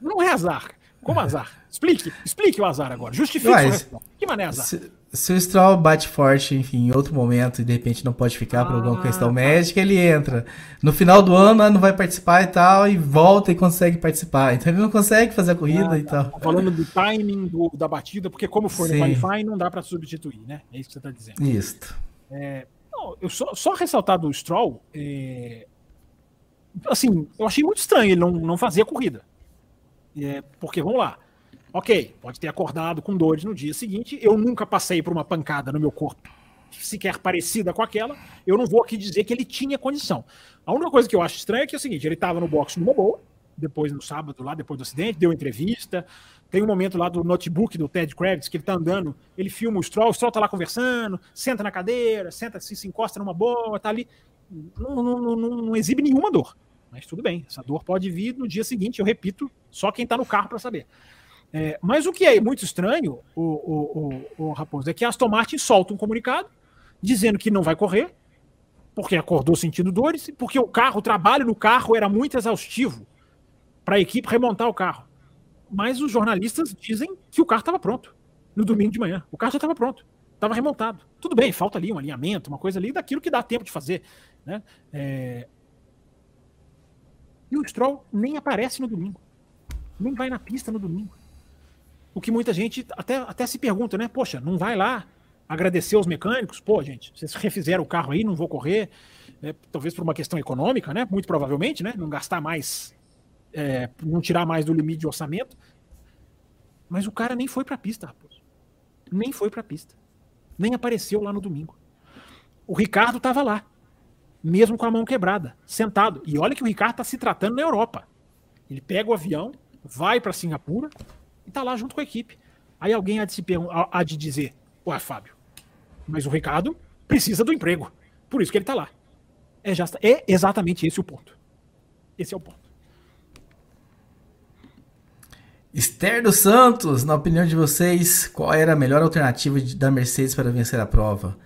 Não é azar. Como azar? Explique, explique o azar agora. Justifique Mas, Que maneira azar? Se, se, o Stroll bate forte, enfim, em outro momento e de repente não pode ficar ah, por alguma ah, questão tá. médica, ele entra. No final do ano, não vai participar e tal, e volta e consegue participar. Então ele não consegue fazer a corrida ah, e tá. tal. Falando do timing do, da batida, porque como foi Sim. no qualifying, não dá para substituir, né? É isso que você está dizendo. Isso. É, não, eu só, só ressaltar do Stroll, é, assim, eu achei muito estranho ele não, não fazer a corrida. É, porque, vamos lá, Ok, pode ter acordado com dores no dia seguinte. Eu nunca passei por uma pancada no meu corpo sequer parecida com aquela. Eu não vou aqui dizer que ele tinha condição. A única coisa que eu acho estranha é que é o seguinte: ele estava no boxe numa boa, depois no sábado, lá depois do acidente, deu entrevista. Tem um momento lá do notebook do Ted Kravitz que ele tá andando, ele filma o Stroll, o Stroll tá lá conversando, senta na cadeira, senta, se, se encosta numa boa, tá ali. Não, não, não, não exibe nenhuma dor. Mas tudo bem, essa dor pode vir no dia seguinte, eu repito, só quem tá no carro para saber. É, mas o que é muito estranho, o, o, o, o Raposo, é que a Aston Martin solta um comunicado dizendo que não vai correr, porque acordou sentindo dores, porque o carro, o trabalho no carro era muito exaustivo para a equipe remontar o carro. Mas os jornalistas dizem que o carro estava pronto no domingo de manhã. O carro já estava pronto, estava remontado. Tudo bem, falta ali um alinhamento, uma coisa ali, daquilo que dá tempo de fazer. Né? É... E o Stroll nem aparece no domingo. Nem vai na pista no domingo. O que muita gente até, até se pergunta, né? Poxa, não vai lá agradecer os mecânicos? Pô, gente, vocês refizeram o carro aí, não vou correr. É, talvez por uma questão econômica, né? Muito provavelmente, né? Não gastar mais, é, não tirar mais do limite de orçamento. Mas o cara nem foi para a pista, rapaz. Nem foi para a pista. Nem apareceu lá no domingo. O Ricardo estava lá, mesmo com a mão quebrada, sentado. E olha que o Ricardo está se tratando na Europa. Ele pega o avião, vai para Singapura e está lá junto com a equipe. Aí alguém há de, se há de dizer: Ué, Fábio, mas o Ricardo precisa do emprego. Por isso que ele está lá. É, é exatamente esse o ponto. Esse é o ponto. Esther dos Santos, na opinião de vocês, qual era a melhor alternativa da Mercedes para vencer a prova?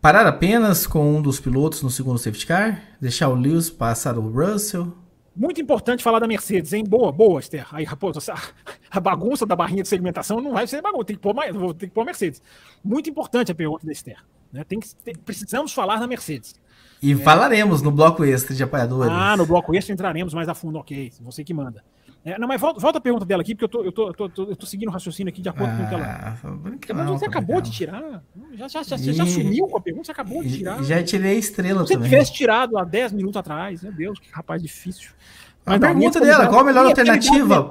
Parar apenas com um dos pilotos no segundo safety car? Deixar o Lewis passar o Russell? Muito importante falar da Mercedes, hein? Boa, boa, Esther. Aí, raposa, a bagunça da barrinha de segmentação não vai ser bagunça, tem que pôr, mais, tem que pôr Mercedes. Muito importante a pergunta da Esther. Né? Tem que, tem, precisamos falar da Mercedes. E é. falaremos no bloco extra de apoiadores. Ah, no bloco extra entraremos mais a fundo, ok. Você que manda. É, não, mas volta, volta a pergunta dela aqui, porque eu tô, eu tô, eu tô, eu tô seguindo o raciocínio aqui de acordo ah, com o que ela. Mas você acabou de tirar. Já, já, já, e... já sumiu com a pergunta, você acabou de tirar. Já tirei estrela se também. Se tivesse tirado há 10 minutos atrás, meu Deus, que rapaz difícil. Mas a pergunta dela, qual a melhor alternativa?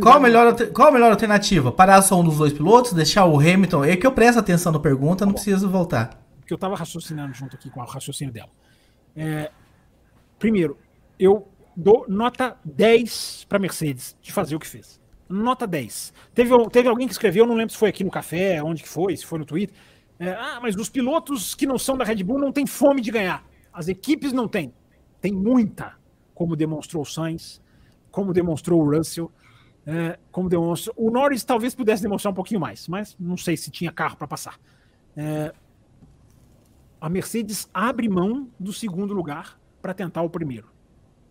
qual, a melhor, qual a melhor alternativa? Parar só um dos dois pilotos, deixar o Hamilton. É que eu presto atenção na pergunta, não preciso voltar. Porque eu tava raciocinando junto aqui com o raciocínio dela. É, primeiro, eu dou nota 10 para Mercedes de fazer o que fez. Nota 10. Teve, teve alguém que escreveu, não lembro se foi aqui no café, onde que foi, se foi no Twitter. É, ah, mas os pilotos que não são da Red Bull não têm fome de ganhar. As equipes não têm. Tem muita, como demonstrou o Sainz, como demonstrou o Russell, é, como demonstrou. O Norris talvez pudesse demonstrar um pouquinho mais, mas não sei se tinha carro para passar. É, a Mercedes abre mão do segundo lugar para tentar o primeiro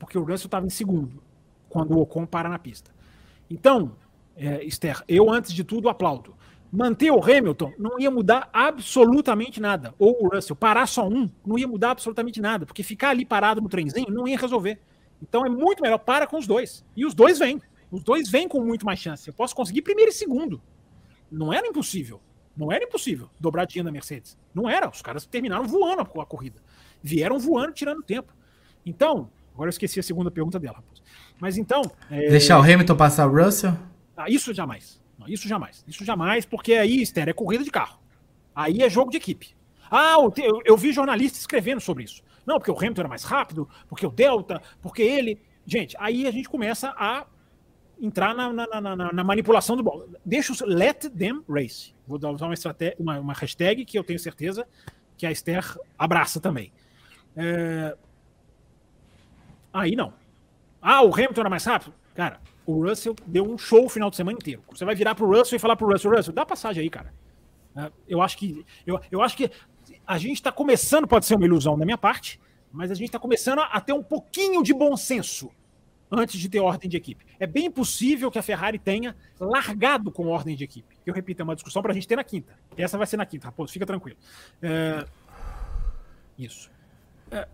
porque o Russell estava em segundo quando o Ocon para na pista. Então, é, Esther, eu antes de tudo aplaudo. Manter o Hamilton não ia mudar absolutamente nada. Ou o Russell parar só um não ia mudar absolutamente nada, porque ficar ali parado no trenzinho não ia resolver. Então é muito melhor para com os dois. E os dois vêm. Os dois vêm com muito mais chance. Eu posso conseguir primeiro e segundo. Não era impossível. Não era impossível dobradinha da Mercedes. Não era. Os caras terminaram voando a corrida. Vieram voando, tirando tempo. Então, Agora eu esqueci a segunda pergunta dela, Raposo. Mas então. É... Deixar o Hamilton passar o Russell? Ah, isso jamais. Não, isso jamais. Isso jamais, porque aí, Esther, é corrida de carro. Aí é jogo de equipe. Ah, eu, eu vi jornalistas escrevendo sobre isso. Não, porque o Hamilton era mais rápido, porque o Delta, porque ele. Gente, aí a gente começa a entrar na, na, na, na manipulação do bolo. Deixa os let them race. Vou dar uma, uma, uma hashtag que eu tenho certeza que a Esther abraça também. É, Aí não. Ah, o Hamilton era mais rápido? Cara, o Russell deu um show o final de semana inteiro. Você vai virar pro Russell e falar pro Russell, Russell, dá passagem aí, cara. É, eu acho que eu, eu acho que a gente está começando, pode ser uma ilusão da minha parte, mas a gente está começando a ter um pouquinho de bom senso antes de ter ordem de equipe. É bem possível que a Ferrari tenha largado com ordem de equipe. Eu repito, é uma discussão para a gente ter na quinta. Essa vai ser na quinta, Raposo, fica tranquilo. É... Isso. É...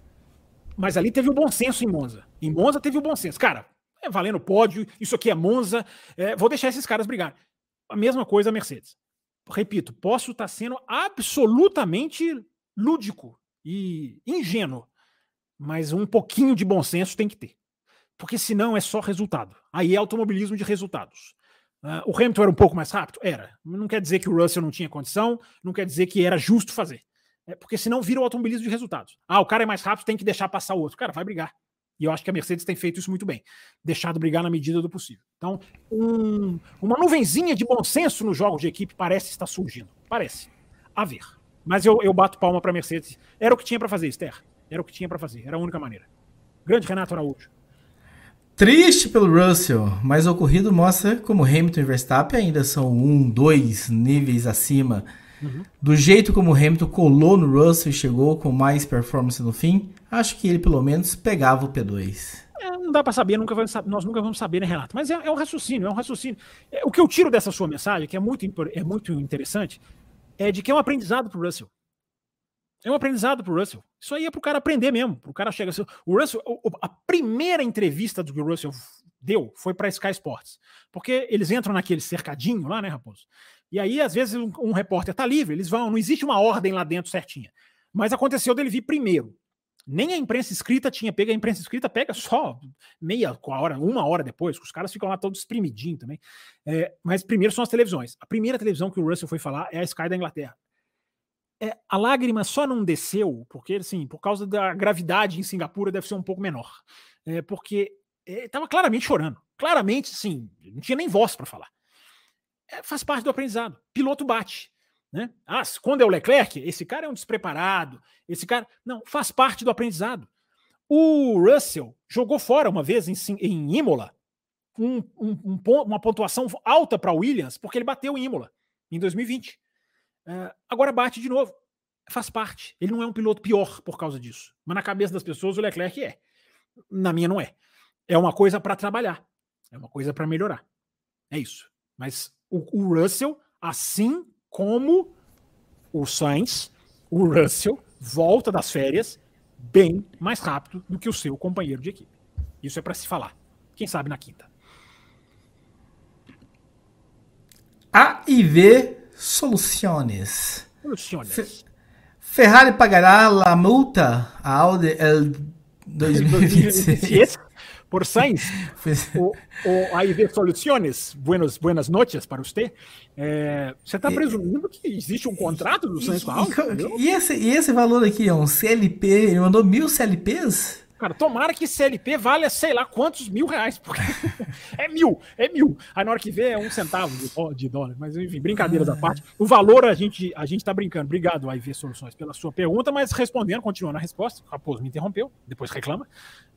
Mas ali teve o bom senso em Monza. Em Monza teve o bom senso. Cara, é valendo pódio, isso aqui é Monza, é, vou deixar esses caras brigar. A mesma coisa a Mercedes. Repito, posso estar sendo absolutamente lúdico e ingênuo, mas um pouquinho de bom senso tem que ter. Porque senão é só resultado. Aí é automobilismo de resultados. Uh, o Hamilton era um pouco mais rápido? Era. Não quer dizer que o Russell não tinha condição, não quer dizer que era justo fazer. É porque senão vira o automobilismo de resultados. Ah, o cara é mais rápido, tem que deixar passar o outro. Cara, vai brigar. E eu acho que a Mercedes tem feito isso muito bem. Deixado brigar na medida do possível. Então, um, uma nuvenzinha de bom senso nos jogos de equipe parece estar surgindo. Parece. A ver. Mas eu, eu bato palma para a Mercedes. Era o que tinha para fazer, Esther. Era o que tinha para fazer. Era a única maneira. Grande Renato Araújo. Triste pelo Russell, mas o ocorrido mostra como Hamilton e Verstappen ainda são um, dois níveis acima Uhum. Do jeito como o Hamilton colou no Russell e chegou com mais performance no fim, acho que ele pelo menos pegava o P2. É, não dá para saber, nunca vamos, nós nunca vamos saber, né, Renato? Mas é, é um raciocínio, é um raciocínio. É, o que eu tiro dessa sua mensagem, que é muito, é muito interessante, é de que é um aprendizado para o Russell. É um aprendizado para o Russell. Isso aí é para o cara aprender mesmo. O cara chega assim. O Russell, a primeira entrevista do que o Russell deu foi para Sky Sports. Porque eles entram naquele cercadinho lá, né, Raposo? E aí, às vezes, um, um repórter está livre, eles vão, não existe uma ordem lá dentro certinha. Mas aconteceu dele vir primeiro. Nem a imprensa escrita tinha pego, a imprensa escrita pega só meia hora, uma hora depois, os caras ficam lá todos espremidinhos também. É, mas primeiro são as televisões. A primeira televisão que o Russell foi falar é a Sky da Inglaterra. é, a lágrima só não desceu, porque assim, por causa da gravidade em Singapura deve ser um pouco menor. É, porque estava é, claramente chorando. Claramente, sim, não tinha nem voz para falar. É, faz parte do aprendizado. Piloto bate. Né? Ah, quando é o Leclerc, esse cara é um despreparado. Esse cara. Não, faz parte do aprendizado. O Russell jogou fora uma vez em, em Imola um, um, um, uma pontuação alta para Williams, porque ele bateu em Imola em 2020. Uh, agora bate de novo. Faz parte. Ele não é um piloto pior por causa disso. Mas na cabeça das pessoas o Leclerc é. Na minha não é. É uma coisa para trabalhar. É uma coisa para melhorar. É isso. Mas o, o, Russell, assim como o Sainz, o Russell volta das férias bem mais rápido do que o seu companheiro de equipe. Isso é para se falar. Quem sabe na quinta. A e V Soluciones. Soluciones. Ferrari pagará a multa a Audi el 2026 por Sainz. o, o AIV Soluciones, buenas, buenas noches para você. É, você está presumindo que existe um contrato do Sainz com a Audi? E, e, esse, e esse valor aqui é um CLP? Ele mandou mil CLPs? Cara, tomara que CLP valha sei lá quantos mil reais, porque é mil, é mil. Aí na hora que vê é um centavo de, dólar. Mas enfim, brincadeira da parte. O valor a gente, a gente tá brincando. Obrigado, AIV Soluções, pela sua pergunta, mas respondendo, continuando a resposta, o Raposo me interrompeu, depois reclama.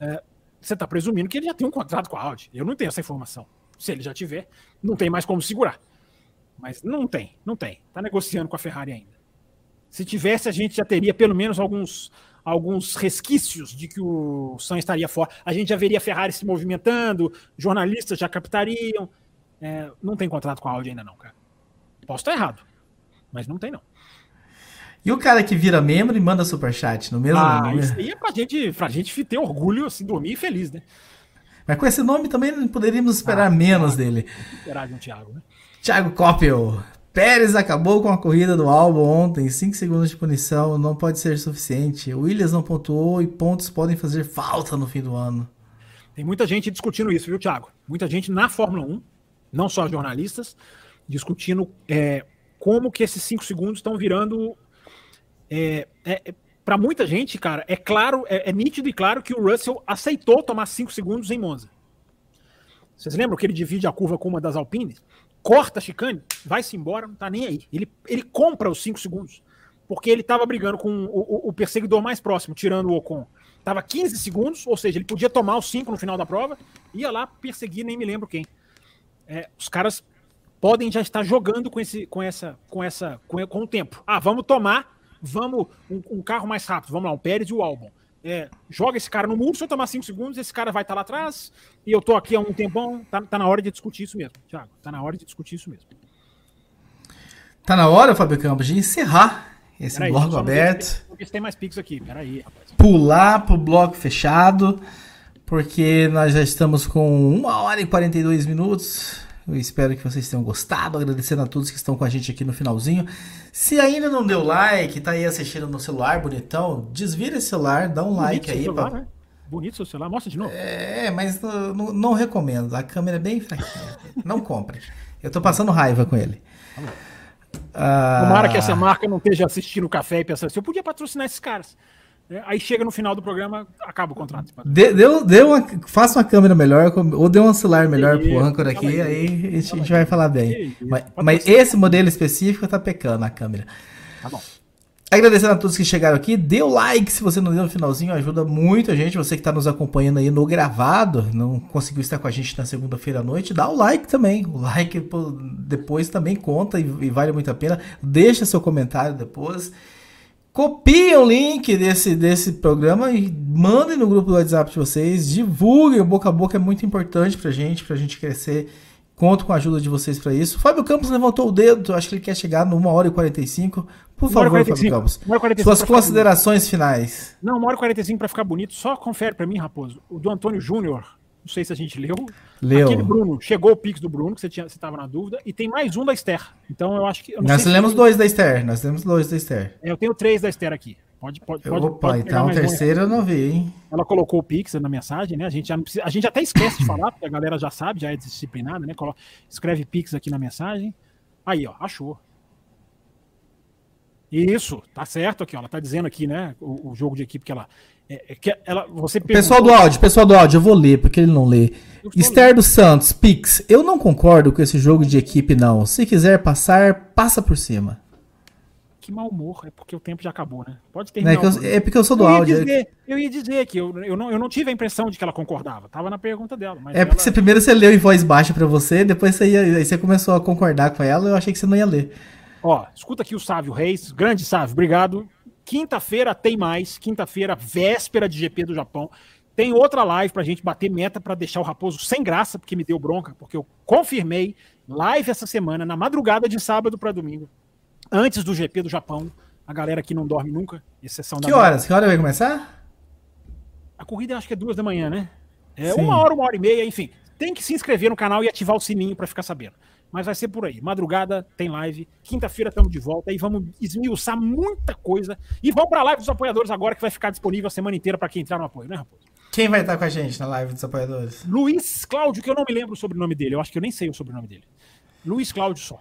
É, você tá presumindo que ele já tem um contrato com a Audi. Eu não tenho essa informação. Se ele já tiver, não tem mais como segurar. Mas não tem, não tem. Tá negociando com a Ferrari ainda. Se tivesse, a gente já teria pelo menos alguns alguns resquícios de que o Sainz estaria fora. A gente já veria a Ferrari se movimentando, jornalistas já captariam. É, não tem contrato com a Audi ainda não, cara. Posso estar errado, mas não tem não. E o cara que vira membro e manda superchat no mesmo ah, nome? Isso aí é pra gente, pra gente ter orgulho, assim, dormir feliz, né? Mas com esse nome também poderíamos esperar ah, menos ah, dele. Esperar de um Thiago, né? Thiago Coppel. Pérez acabou com a corrida do álbum ontem, 5 segundos de punição, não pode ser suficiente. Williams não pontuou e pontos podem fazer falta no fim do ano. Tem muita gente discutindo isso, viu, Thiago? Muita gente na Fórmula 1, não só jornalistas, discutindo é, como que esses 5 segundos estão virando. É, é, é Para muita gente, cara, é claro, é, é, nítido e claro que o Russell aceitou tomar 5 segundos em Monza. Vocês lembram que ele divide a curva com uma das Alpines? corta a chicane, vai-se embora, não tá nem aí. Ele, ele compra os 5 segundos. Porque ele tava brigando com o, o, o, perseguidor mais próximo, tirando o Ocon. Tava 15 segundos, ou seja, ele podia tomar os 5 no final da prova, ia lá perseguir, nem me lembro quem. É, os caras podem já estar jogando com esse, com essa, com essa, com, com o tempo. Ah, vamos tomar, vamos um, um carro mais rápido, vamos lá, o Pérez e o Albon é, joga esse cara no muro, se eu tomar 5 segundos, esse cara vai estar tá lá atrás, e eu tô aqui há um tempão, tá, tá na hora de discutir isso mesmo, Thiago, tá na hora de discutir isso mesmo. Tá na hora, Fábio Campos, de encerrar esse bloco aberto. Porque tem mais pix aqui, peraí, rapaz. Pular pro bloco fechado, porque nós já estamos com 1 hora e 42 minutos. Eu espero que vocês tenham gostado, agradecendo a todos que estão com a gente aqui no finalzinho. Se ainda não deu like, tá aí assistindo no celular bonitão, desvira esse celular, dá um Bonito like aí. Celular, pra... né? Bonito seu celular, mostra de novo. É, mas não, não, não recomendo, a câmera é bem fraquinha. não compre. Eu tô passando raiva com ele. Ah... Tomara que essa marca não esteja assistindo o café e pensando assim, eu podia patrocinar esses caras. É, aí chega no final do programa, acaba o contrato. Dê, deu, deu uma, faça uma câmera melhor, ou dê um celular melhor pro Anchor aqui, aí, aí a gente, a gente vai falar bem. Mas, mas esse modelo específico tá pecando a câmera. Tá bom. Agradecendo a todos que chegaram aqui, dê o like se você não deu no finalzinho, ajuda muito a gente. Você que está nos acompanhando aí no gravado, não conseguiu estar com a gente na segunda-feira à noite, dá o like também. O like depois também conta e, e vale muito a pena. Deixa seu comentário depois. Copiem o link desse, desse programa e mandem no grupo do WhatsApp de vocês. Divulguem, o boca a boca é muito importante pra gente, pra gente crescer. Conto com a ajuda de vocês para isso. Fábio Campos levantou o dedo, acho que ele quer chegar no 1 hora e 45. Por favor, 45, Fábio Campos. 45 Suas considerações finais. Não, 1 hora e 45 para ficar bonito. Só confere para mim, Raposo. O do Antônio Júnior, não sei se a gente leu. Leu. Aquele Bruno, chegou o Pix do Bruno, que você tinha, você estava na dúvida, e tem mais um da Esther. Então eu acho que. Eu nós temos dois da Esther, nós temos dois da Esther. É, eu tenho três da Esther aqui. Pode, pode, pode. Opa, pode então o terceiro um. eu não vi, hein? Ela colocou o Pix na mensagem, né? A gente, já precisa, a gente até esquece de falar, porque a galera já sabe, já é disciplinada, né? Coloca, escreve Pix aqui na mensagem. Aí, ó, achou. Isso, tá certo aqui, ó. Ela tá dizendo aqui, né? O, o jogo de equipe que ela. É, é que ela você Pessoal do áudio, pessoal do áudio, eu vou ler, porque ele não lê. Esther dos Santos, Pix, eu não concordo com esse jogo de equipe, não. Se quiser passar, passa por cima. Que mau humor, é porque o tempo já acabou, né? Pode terminar. É, eu, é porque eu sou do eu áudio. Dizer, eu ia dizer que eu, eu, não, eu não tive a impressão de que ela concordava. Tava na pergunta dela. é ela... porque você, primeiro você leu em voz baixa para você, depois você, ia, você começou a concordar com ela, eu achei que você não ia ler. Ó, escuta aqui o Sávio Reis. Grande Sávio, obrigado. Quinta-feira tem mais. Quinta-feira, véspera de GP do Japão. Tem outra live pra gente bater meta para deixar o Raposo sem graça, porque me deu bronca, porque eu confirmei live essa semana, na madrugada de sábado para domingo, antes do GP do Japão. A galera que não dorme nunca, exceção que da. Que horas? Que hora vai começar? A corrida acho que é duas da manhã, né? É Sim. uma hora, uma hora e meia, enfim. Tem que se inscrever no canal e ativar o sininho para ficar sabendo. Mas vai ser por aí. Madrugada tem live. Quinta-feira estamos de volta e vamos esmiuçar muita coisa. E vamos para a live dos apoiadores agora, que vai ficar disponível a semana inteira para quem entrar no apoio, né, Raposo? Quem vai estar com a gente na live dos apoiadores? Luiz Cláudio, que eu não me lembro o sobrenome dele. Eu acho que eu nem sei o sobrenome dele. Luiz Cláudio só.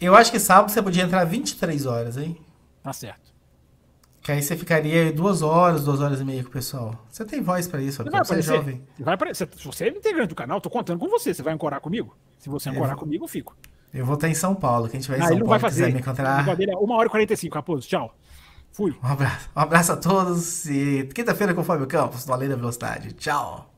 eu acho que sábado você podia entrar 23 horas, hein? Tá certo. Que aí você ficaria duas horas, duas horas e meia com o pessoal. Você tem voz para isso, você, você é jovem. Vai aparecer. Você é integrante do canal, tô contando com você. Você vai ancorar comigo? Se você ancorar vou... comigo, eu fico. Eu vou estar em São Paulo. Quem tiver em ah, São Paulo vai fazer. quiser me encontrar. É uma hora e 45, Raposo. Tchau. Fui. Um abraço, um abraço a todos e quinta-feira com o Fábio Campos, do Além da Velocidade. Tchau.